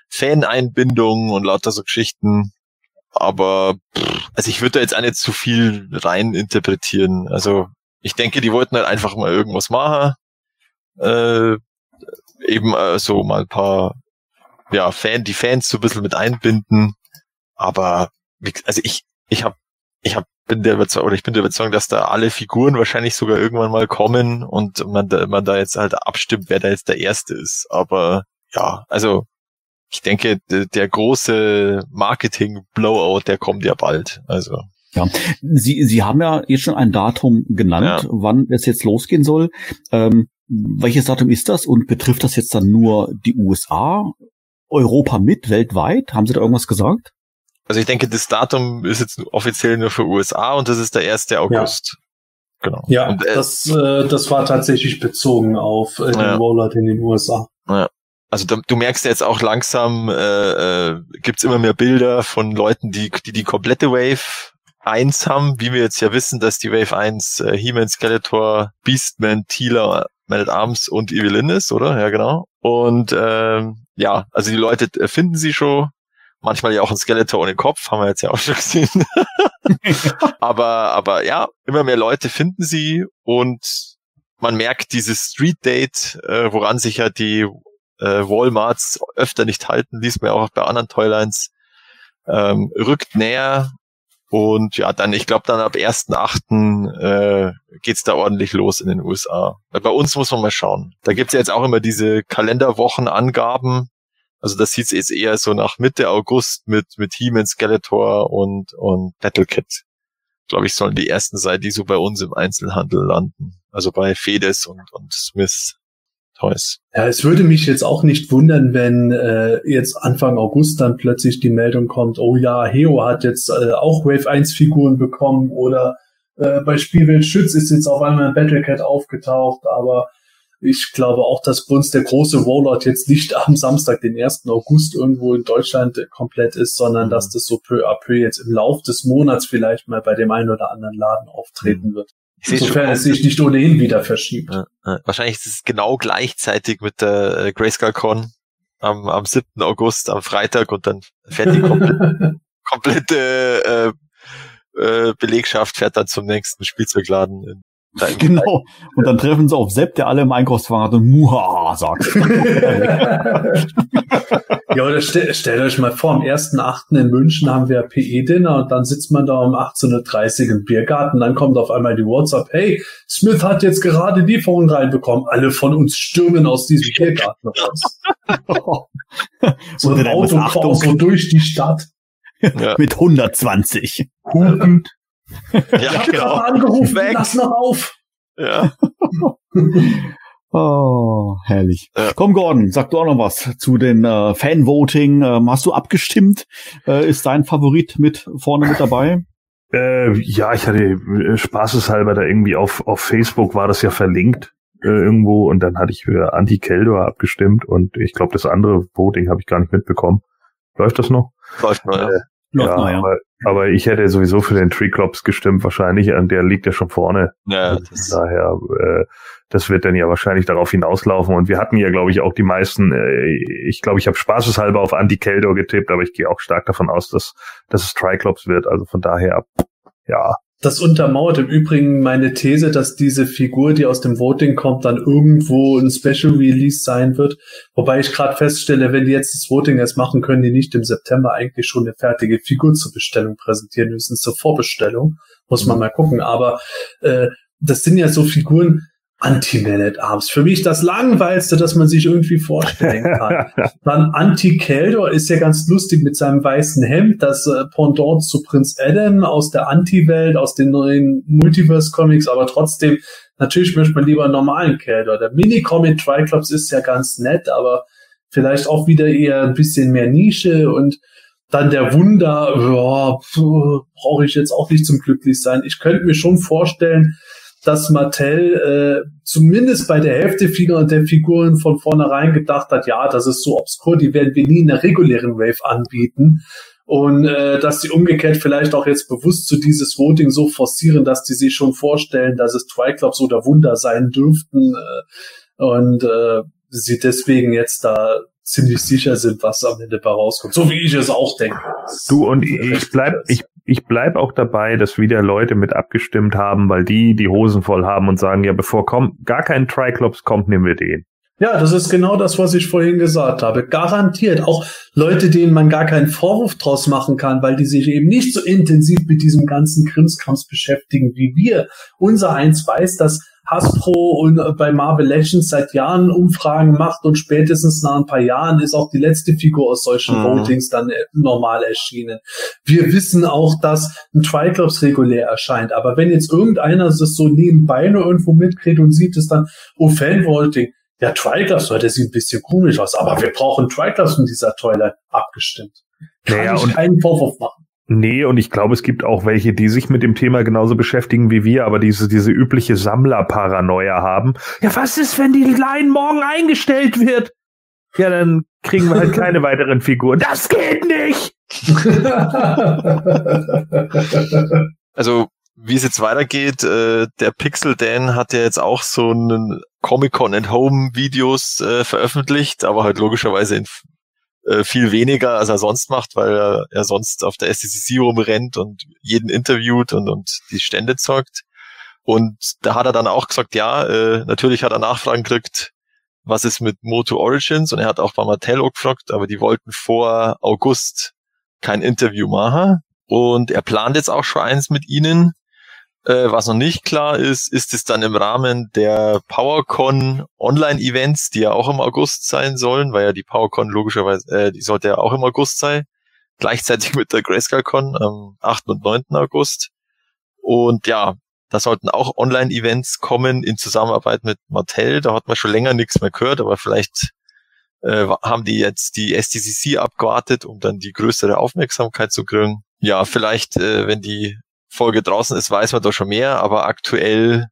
Faneinbindung und lauter so Geschichten. Aber pff, also ich würde da jetzt auch nicht zu viel rein interpretieren. Also ich denke, die wollten halt einfach mal irgendwas machen. Äh, eben äh, so mal ein paar, ja, Fan, die Fans so ein bisschen mit einbinden. Aber also ich, ich habe, ich hab, bin der Überzeugung, oder ich bin der Überzeugung, dass da alle Figuren wahrscheinlich sogar irgendwann mal kommen und man da, man da jetzt halt abstimmt, wer da jetzt der Erste ist. Aber ja, also ich denke, der, der große Marketing-Blowout, der kommt ja bald. Also. Ja, Sie, Sie haben ja jetzt schon ein Datum genannt, ja. wann es jetzt losgehen soll. Ähm, welches Datum ist das und betrifft das jetzt dann nur die USA, Europa mit, weltweit? Haben Sie da irgendwas gesagt? Also ich denke, das Datum ist jetzt offiziell nur für USA und das ist der 1. August. Ja. Genau. Ja, und, äh, das, äh, das war tatsächlich bezogen auf äh, den ja. Rollout in den USA. Ja. Also du, du merkst jetzt auch langsam, äh, äh, gibt immer mehr Bilder von Leuten, die, die die komplette Wave 1 haben, wie wir jetzt ja wissen, dass die Wave 1 äh, He-Man, Skeletor, Beastman, Teela, Man at Arms und Evelyn ist, oder? Ja, genau. Und ähm, ja, also die Leute finden sie schon, manchmal ja auch ein Skeletor ohne Kopf, haben wir jetzt ja auch schon gesehen. aber, aber ja, immer mehr Leute finden sie und man merkt dieses Street Date, äh, woran sich ja die äh, Walmarts öfter nicht halten, liest man ja auch bei anderen Toylines, ähm, rückt näher und ja, dann, ich glaube, dann ab 1.8. Äh, geht's da ordentlich los in den USA. Bei uns muss man mal schauen. Da gibt's ja jetzt auch immer diese Kalenderwochenangaben. Also das sieht's jetzt eher so nach Mitte August mit, mit He-Man, Skeletor und, und Battlekit. Glaube ich, sollen die ersten sein, die so bei uns im Einzelhandel landen. Also bei Fedes und, und Smith Toys. Ja, es würde mich jetzt auch nicht wundern, wenn äh, jetzt Anfang August dann plötzlich die Meldung kommt, oh ja, Heo hat jetzt äh, auch Wave 1 Figuren bekommen oder äh, bei Spielwelt Schütz ist jetzt auf einmal ein Battlecat aufgetaucht, aber ich glaube auch, dass bei uns der große Rollout jetzt nicht am Samstag, den 1. August irgendwo in Deutschland komplett ist, sondern dass das so peu à peu jetzt im Lauf des Monats vielleicht mal bei dem einen oder anderen Laden auftreten mhm. wird. Insofern es sich nicht ohnehin wieder verschiebt. Ja, ja. Wahrscheinlich ist es genau gleichzeitig mit der äh, Grayscale Con am, am 7. August, am Freitag und dann fährt die komplette, komplette äh, äh, Belegschaft fährt dann zum nächsten Spielzeugladen in Genau. Und dann treffen sie auf Sepp, der alle im Einkaufswagen hat und Muhaha sagt. ja, oder stell, stellt euch mal vor, am 1.8. in München haben wir PE-Dinner und dann sitzt man da um 18.30 Uhr im Biergarten, dann kommt auf einmal die WhatsApp, hey, Smith hat jetzt gerade Lieferungen reinbekommen. Alle von uns stürmen aus diesem Biergarten raus. so ein Auto so durch die Stadt. Ja. Mit 120. Hupend. Ja, ich hab genau. angerufen, Weg. lass noch auf. Ja. Oh, herrlich. Ja. Komm, Gordon, sag du auch noch was zu den äh, Fanvoting. Ähm, hast du abgestimmt? Äh, ist dein Favorit mit vorne mit dabei? Äh, ja, ich hatte äh, spaßeshalber da irgendwie auf, auf Facebook war das ja verlinkt äh, irgendwo und dann hatte ich für Anti-Keldor abgestimmt und ich glaube, das andere Voting habe ich gar nicht mitbekommen. Läuft das noch? Läuft noch, ja. Äh, ja, noch, ja. Aber, aber, ich hätte sowieso für den Triclops gestimmt, wahrscheinlich. Und der liegt ja schon vorne. Ja, das daher, äh, das wird dann ja wahrscheinlich darauf hinauslaufen. Und wir hatten ja, glaube ich, auch die meisten, äh, ich glaube, ich habe spaßeshalber auf Anti-Keldor getippt, aber ich gehe auch stark davon aus, dass, dass es Triclops wird. Also von daher, ja, das untermauert im Übrigen meine These, dass diese Figur, die aus dem Voting kommt, dann irgendwo ein Special Release sein wird. Wobei ich gerade feststelle, wenn die jetzt das Voting erst machen, können die nicht im September eigentlich schon eine fertige Figur zur Bestellung präsentieren müssen, zur Vorbestellung. Muss man mhm. mal gucken. Aber äh, das sind ja so Figuren, Anti-Man at Arms. Für mich das langweilste, das man sich irgendwie vorstellen kann. Dann Anti-Keldor ist ja ganz lustig mit seinem weißen Hemd, das äh, Pendant zu Prinz Adam aus der Anti-Welt, aus den neuen Multiverse-Comics, aber trotzdem, natürlich möchte man lieber einen normalen Keldor. Der Mini-Comic Triclops ist ja ganz nett, aber vielleicht auch wieder eher ein bisschen mehr Nische und dann der Wunder, ja, brauche ich jetzt auch nicht zum Glücklichsein. Ich könnte mir schon vorstellen, dass Mattel äh, zumindest bei der Hälfte der Figuren von vornherein gedacht hat, ja, das ist so obskur, die werden wir nie in der regulären Wave anbieten. und äh, dass sie umgekehrt vielleicht auch jetzt bewusst zu dieses Voting so forcieren, dass die sich schon vorstellen, dass es Triclops oder Wunder sein dürften äh, und äh, sie deswegen jetzt da ziemlich sicher sind, was am Ende bei rauskommt. So wie ich es auch denke. Du und ich bleib, ich, ich bleib auch dabei, dass wieder Leute mit abgestimmt haben, weil die die Hosen voll haben und sagen, ja, bevor kommt, gar kein Triclops kommt, nehmen wir den. Ja, das ist genau das, was ich vorhin gesagt habe. Garantiert. Auch Leute, denen man gar keinen Vorwurf draus machen kann, weil die sich eben nicht so intensiv mit diesem ganzen Krimskrams beschäftigen wie wir. Unser eins weiß, dass Hasbro und äh, bei Marvel Legends seit Jahren Umfragen macht und spätestens nach ein paar Jahren ist auch die letzte Figur aus solchen mhm. Votings dann äh, normal erschienen. Wir wissen auch, dass ein Triclops regulär erscheint, aber wenn jetzt irgendeiner das so nebenbei nur irgendwo mitkriegt und sieht es dann, oh, Fanvoting, ja, Triclops, heute sieht ein bisschen komisch aus, aber wir brauchen Triclops in dieser Toilet abgestimmt. Kann naja, ich keinen Vorwurf machen. Nee, und ich glaube, es gibt auch welche, die sich mit dem Thema genauso beschäftigen wie wir, aber diese, diese übliche Sammlerparanoia haben. Ja, was ist, wenn die Line morgen eingestellt wird? Ja, dann kriegen wir halt keine weiteren Figuren. Das geht nicht! also, wie es jetzt weitergeht, äh, der Pixel Dan hat ja jetzt auch so einen Comic-Con and Home Videos äh, veröffentlicht, aber halt logischerweise in äh, viel weniger, als er sonst macht, weil er, er sonst auf der SDCC rumrennt und jeden interviewt und, und die Stände zockt. Und da hat er dann auch gesagt, ja, äh, natürlich hat er Nachfragen gekriegt, was ist mit Moto Origins? Und er hat auch bei Mattel gefragt, aber die wollten vor August kein Interview machen. Und er plant jetzt auch schon eins mit ihnen. Äh, was noch nicht klar ist, ist es dann im Rahmen der PowerCon Online-Events, die ja auch im August sein sollen, weil ja die PowerCon logischerweise, äh, die sollte ja auch im August sein, gleichzeitig mit der GrayscaleCon am 8. und 9. August. Und ja, da sollten auch Online-Events kommen in Zusammenarbeit mit Mattel. Da hat man schon länger nichts mehr gehört, aber vielleicht äh, haben die jetzt die STCC abgewartet, um dann die größere Aufmerksamkeit zu kriegen. Ja, vielleicht, äh, wenn die Folge draußen ist, weiß man doch schon mehr, aber aktuell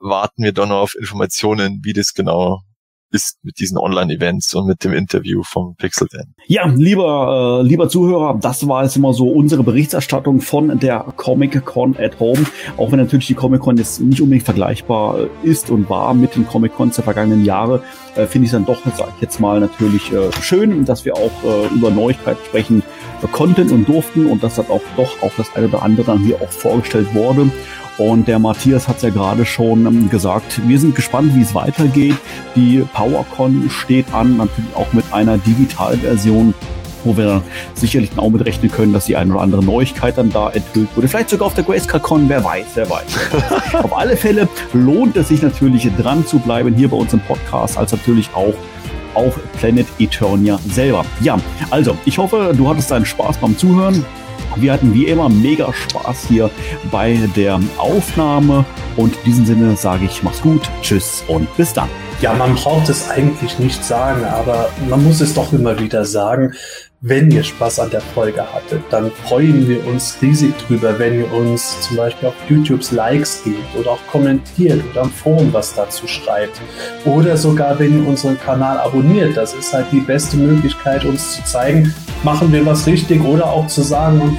warten wir doch noch auf Informationen, wie das genau ist mit diesen Online-Events und mit dem Interview vom Pixel Dan. Ja, lieber, äh, lieber Zuhörer, das war jetzt immer so unsere Berichterstattung von der Comic Con at Home. Auch wenn natürlich die Comic Con jetzt nicht unbedingt vergleichbar äh, ist und war mit den Comic Cons der vergangenen Jahre, äh, finde ich dann doch, sage ich jetzt mal, natürlich äh, schön, dass wir auch äh, über Neuigkeiten sprechen äh, konnten und durften und dass das auch doch auch das eine oder andere hier auch vorgestellt wurde. Und der Matthias hat es ja gerade schon ähm, gesagt, wir sind gespannt, wie es weitergeht. Die PowerCon steht an, natürlich auch mit einer Digitalversion wo wir sicherlich auch mit rechnen können, dass die eine oder andere Neuigkeit dann da enthüllt wurde. Vielleicht sogar auf der GraceCon, wer weiß, wer weiß. auf alle Fälle lohnt es sich natürlich dran zu bleiben hier bei uns im Podcast, als natürlich auch auf Planet Eternia selber. Ja, also ich hoffe, du hattest deinen Spaß beim Zuhören. Wir hatten wie immer mega Spaß hier bei der Aufnahme und in diesem Sinne sage ich, mach's gut, tschüss und bis dann. Ja, man braucht es eigentlich nicht sagen, aber man muss es doch immer wieder sagen. Wenn ihr Spaß an der Folge hattet, dann freuen wir uns riesig drüber, wenn ihr uns zum Beispiel auf YouTubes Likes gebt oder auch kommentiert oder am Forum was dazu schreibt. Oder sogar, wenn ihr unseren Kanal abonniert. Das ist halt die beste Möglichkeit, uns zu zeigen, machen wir was richtig oder auch zu sagen,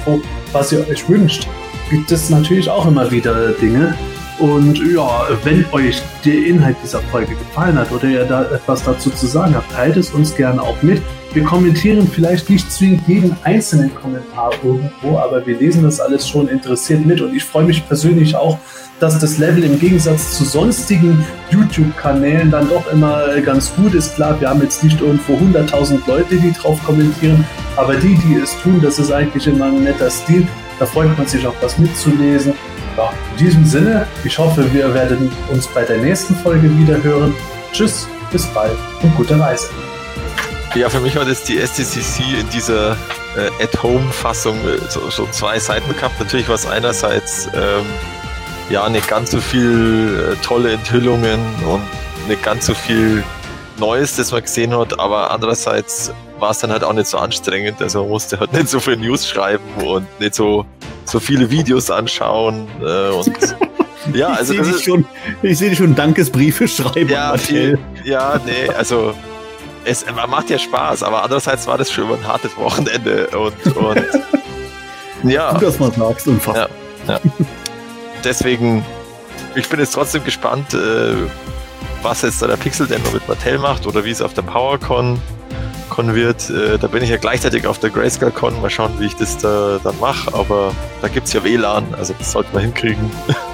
was ihr euch wünscht. Gibt es natürlich auch immer wieder Dinge, und ja, wenn euch der Inhalt dieser Folge gefallen hat oder ihr da etwas dazu zu sagen habt, teilt es uns gerne auch mit. Wir kommentieren vielleicht nicht zwingend jeden einzelnen Kommentar irgendwo, aber wir lesen das alles schon interessiert mit und ich freue mich persönlich auch, dass das Level im Gegensatz zu sonstigen YouTube-Kanälen dann doch immer ganz gut ist. Klar, wir haben jetzt nicht irgendwo 100.000 Leute, die drauf kommentieren, aber die, die es tun, das ist eigentlich immer ein netter Stil. Da freut man sich auch was mitzulesen. Ja, in diesem Sinne, ich hoffe, wir werden uns bei der nächsten Folge wieder hören. Tschüss, bis bald und gute Reise. Ja, für mich war das die STCC in dieser äh, At-Home-Fassung äh, so, so, zwei Seiten gehabt. Natürlich war es einerseits ähm, ja nicht ganz so viel äh, tolle Enthüllungen und nicht ganz so viel Neues, das man gesehen hat, aber andererseits war es dann halt auch nicht so anstrengend. Also man musste halt nicht so viel News schreiben und nicht so so viele Videos anschauen äh, und ja, also ich sehe schon, ich sehe schon Dankesbriefe schreiben. Ja, viel, ja, nee, also es macht ja Spaß, aber andererseits war das schon immer ein hartes Wochenende und, und ja. Du das mal sagst, unfassbar. Ja, ja. Deswegen, ich bin jetzt trotzdem gespannt, äh, was jetzt da der Pixel denn noch mit Mattel macht oder wie es auf der PowerCon Con wird. Äh, da bin ich ja gleichzeitig auf der Grayscale Con. Mal schauen, wie ich das da dann mache. Aber da gibt es ja WLAN, also das sollten wir hinkriegen.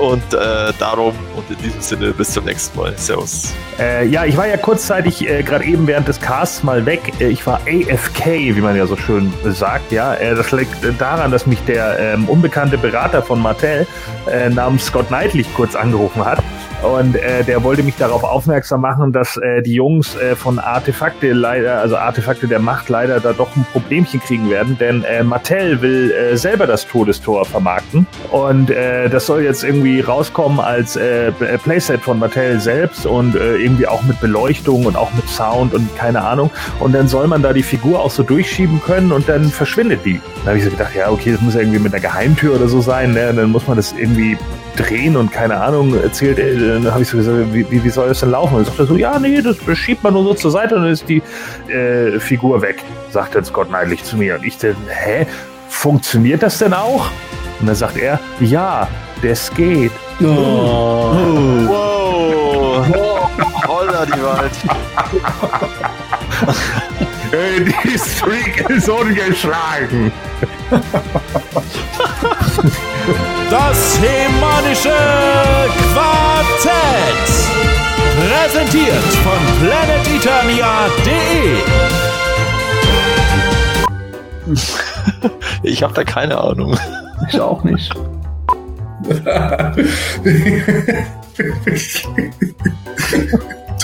Und äh, darum und in diesem Sinne bis zum nächsten Mal. Servus. Äh, ja, ich war ja kurzzeitig äh, gerade eben während des Casts mal weg. Äh, ich war AFK, wie man ja so schön sagt. Ja, äh, das liegt daran, dass mich der ähm, unbekannte Berater von Mattel äh, namens Scott Knightley kurz angerufen hat und äh, der wollte mich darauf aufmerksam machen, dass äh, die Jungs äh, von Artefakte leider, also Artefakte der Macht leider da doch ein Problemchen kriegen werden, denn äh, Mattel will äh, selber das Todestor vermarkten und äh, das soll jetzt irgendwie rauskommen als äh, Playset von Mattel selbst und äh, irgendwie auch mit Beleuchtung und auch mit Sound und keine Ahnung und dann soll man da die Figur auch so durchschieben können und dann verschwindet die. Da habe ich so gedacht, ja okay, das muss ja irgendwie mit einer Geheimtür oder so sein, ne? Und dann muss man das irgendwie drehen und keine Ahnung erzählt. Äh, dann habe ich so gesagt, wie, wie soll das denn laufen? Und sagt er so, ja, nee, das schiebt man nur so zur Seite und dann ist die äh, Figur weg, sagt jetzt Gott neidlich zu mir. Und ich dachte, hä, funktioniert das denn auch? Und dann sagt er, ja, das geht. Oh. Oh. Wow. Holla die Wald. die Streak ist ungeschlagen. Das Hemanische Quartett. Präsentiert von planeteternia.de. Ich habe da keine Ahnung. Ich auch nicht.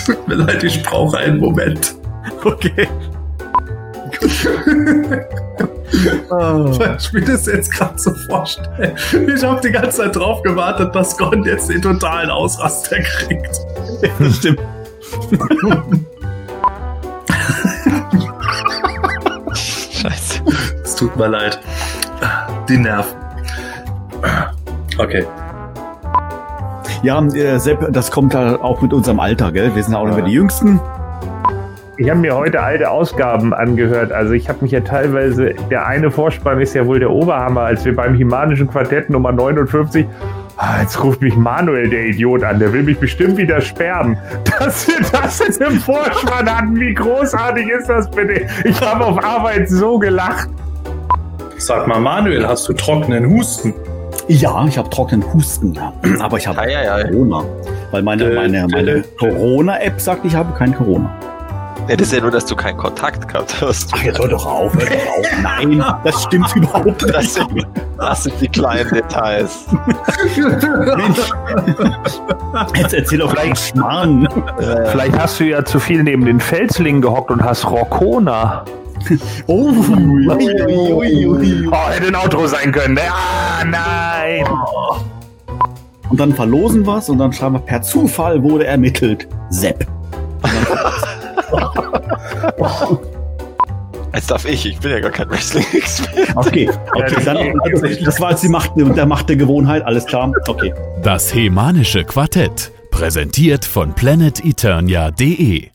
Tut mir leid, ich brauche einen Moment. Okay. Oh. Ich mir das jetzt gerade so vorstellen. Ich habe die ganze Zeit drauf gewartet, dass Gon jetzt den totalen Ausraster kriegt. Ja, stimmt. Scheiße. Es tut mir leid. Die Nerven. Okay. Ja, äh, Sepp, das kommt halt auch mit unserem Alter, gell? Wir sind ja auch nicht mehr die Jüngsten. Ich habe mir heute alte Ausgaben angehört. Also ich habe mich ja teilweise, der eine Vorspann ist ja wohl der Oberhammer, als wir beim Himanischen Quartett Nummer 59 Ah, jetzt ruft mich Manuel, der Idiot, an. Der will mich bestimmt wieder sperren. Dass wir das jetzt im Vorspann hatten, wie großartig ist das bitte? Ich habe auf Arbeit so gelacht. Sag mal, Manuel, hast du trockenen Husten? Ja, ich habe trockenen Husten, ja. aber ich habe Corona. Weil meine, meine, meine Corona-App sagt, ich habe kein Corona. Ja, das ist ja nur, dass du keinen Kontakt gehabt hast. Ach, jetzt hör doch auf, hör doch auf. Nein, das stimmt überhaupt nicht. Das sind, das sind die kleinen Details. Mensch. Jetzt erzähl doch gleich Schmarrn. Vielleicht hast du ja zu viel neben den Felslingen gehockt und hast Rokona. Oh, ui, ui, ui, ui. Oh, hätte ein Auto sein können. Ne? Ah, nein. Und dann verlosen wir's und dann schreiben wir, per Zufall wurde ermittelt. Sepp. Jetzt darf ich, ich bin ja gar kein Wrestling-Experte. Okay, okay dann, also, das war jetzt die Macht, der Macht der Gewohnheit, alles klar. Okay. Das Hemanische Quartett, präsentiert von planeteternia.de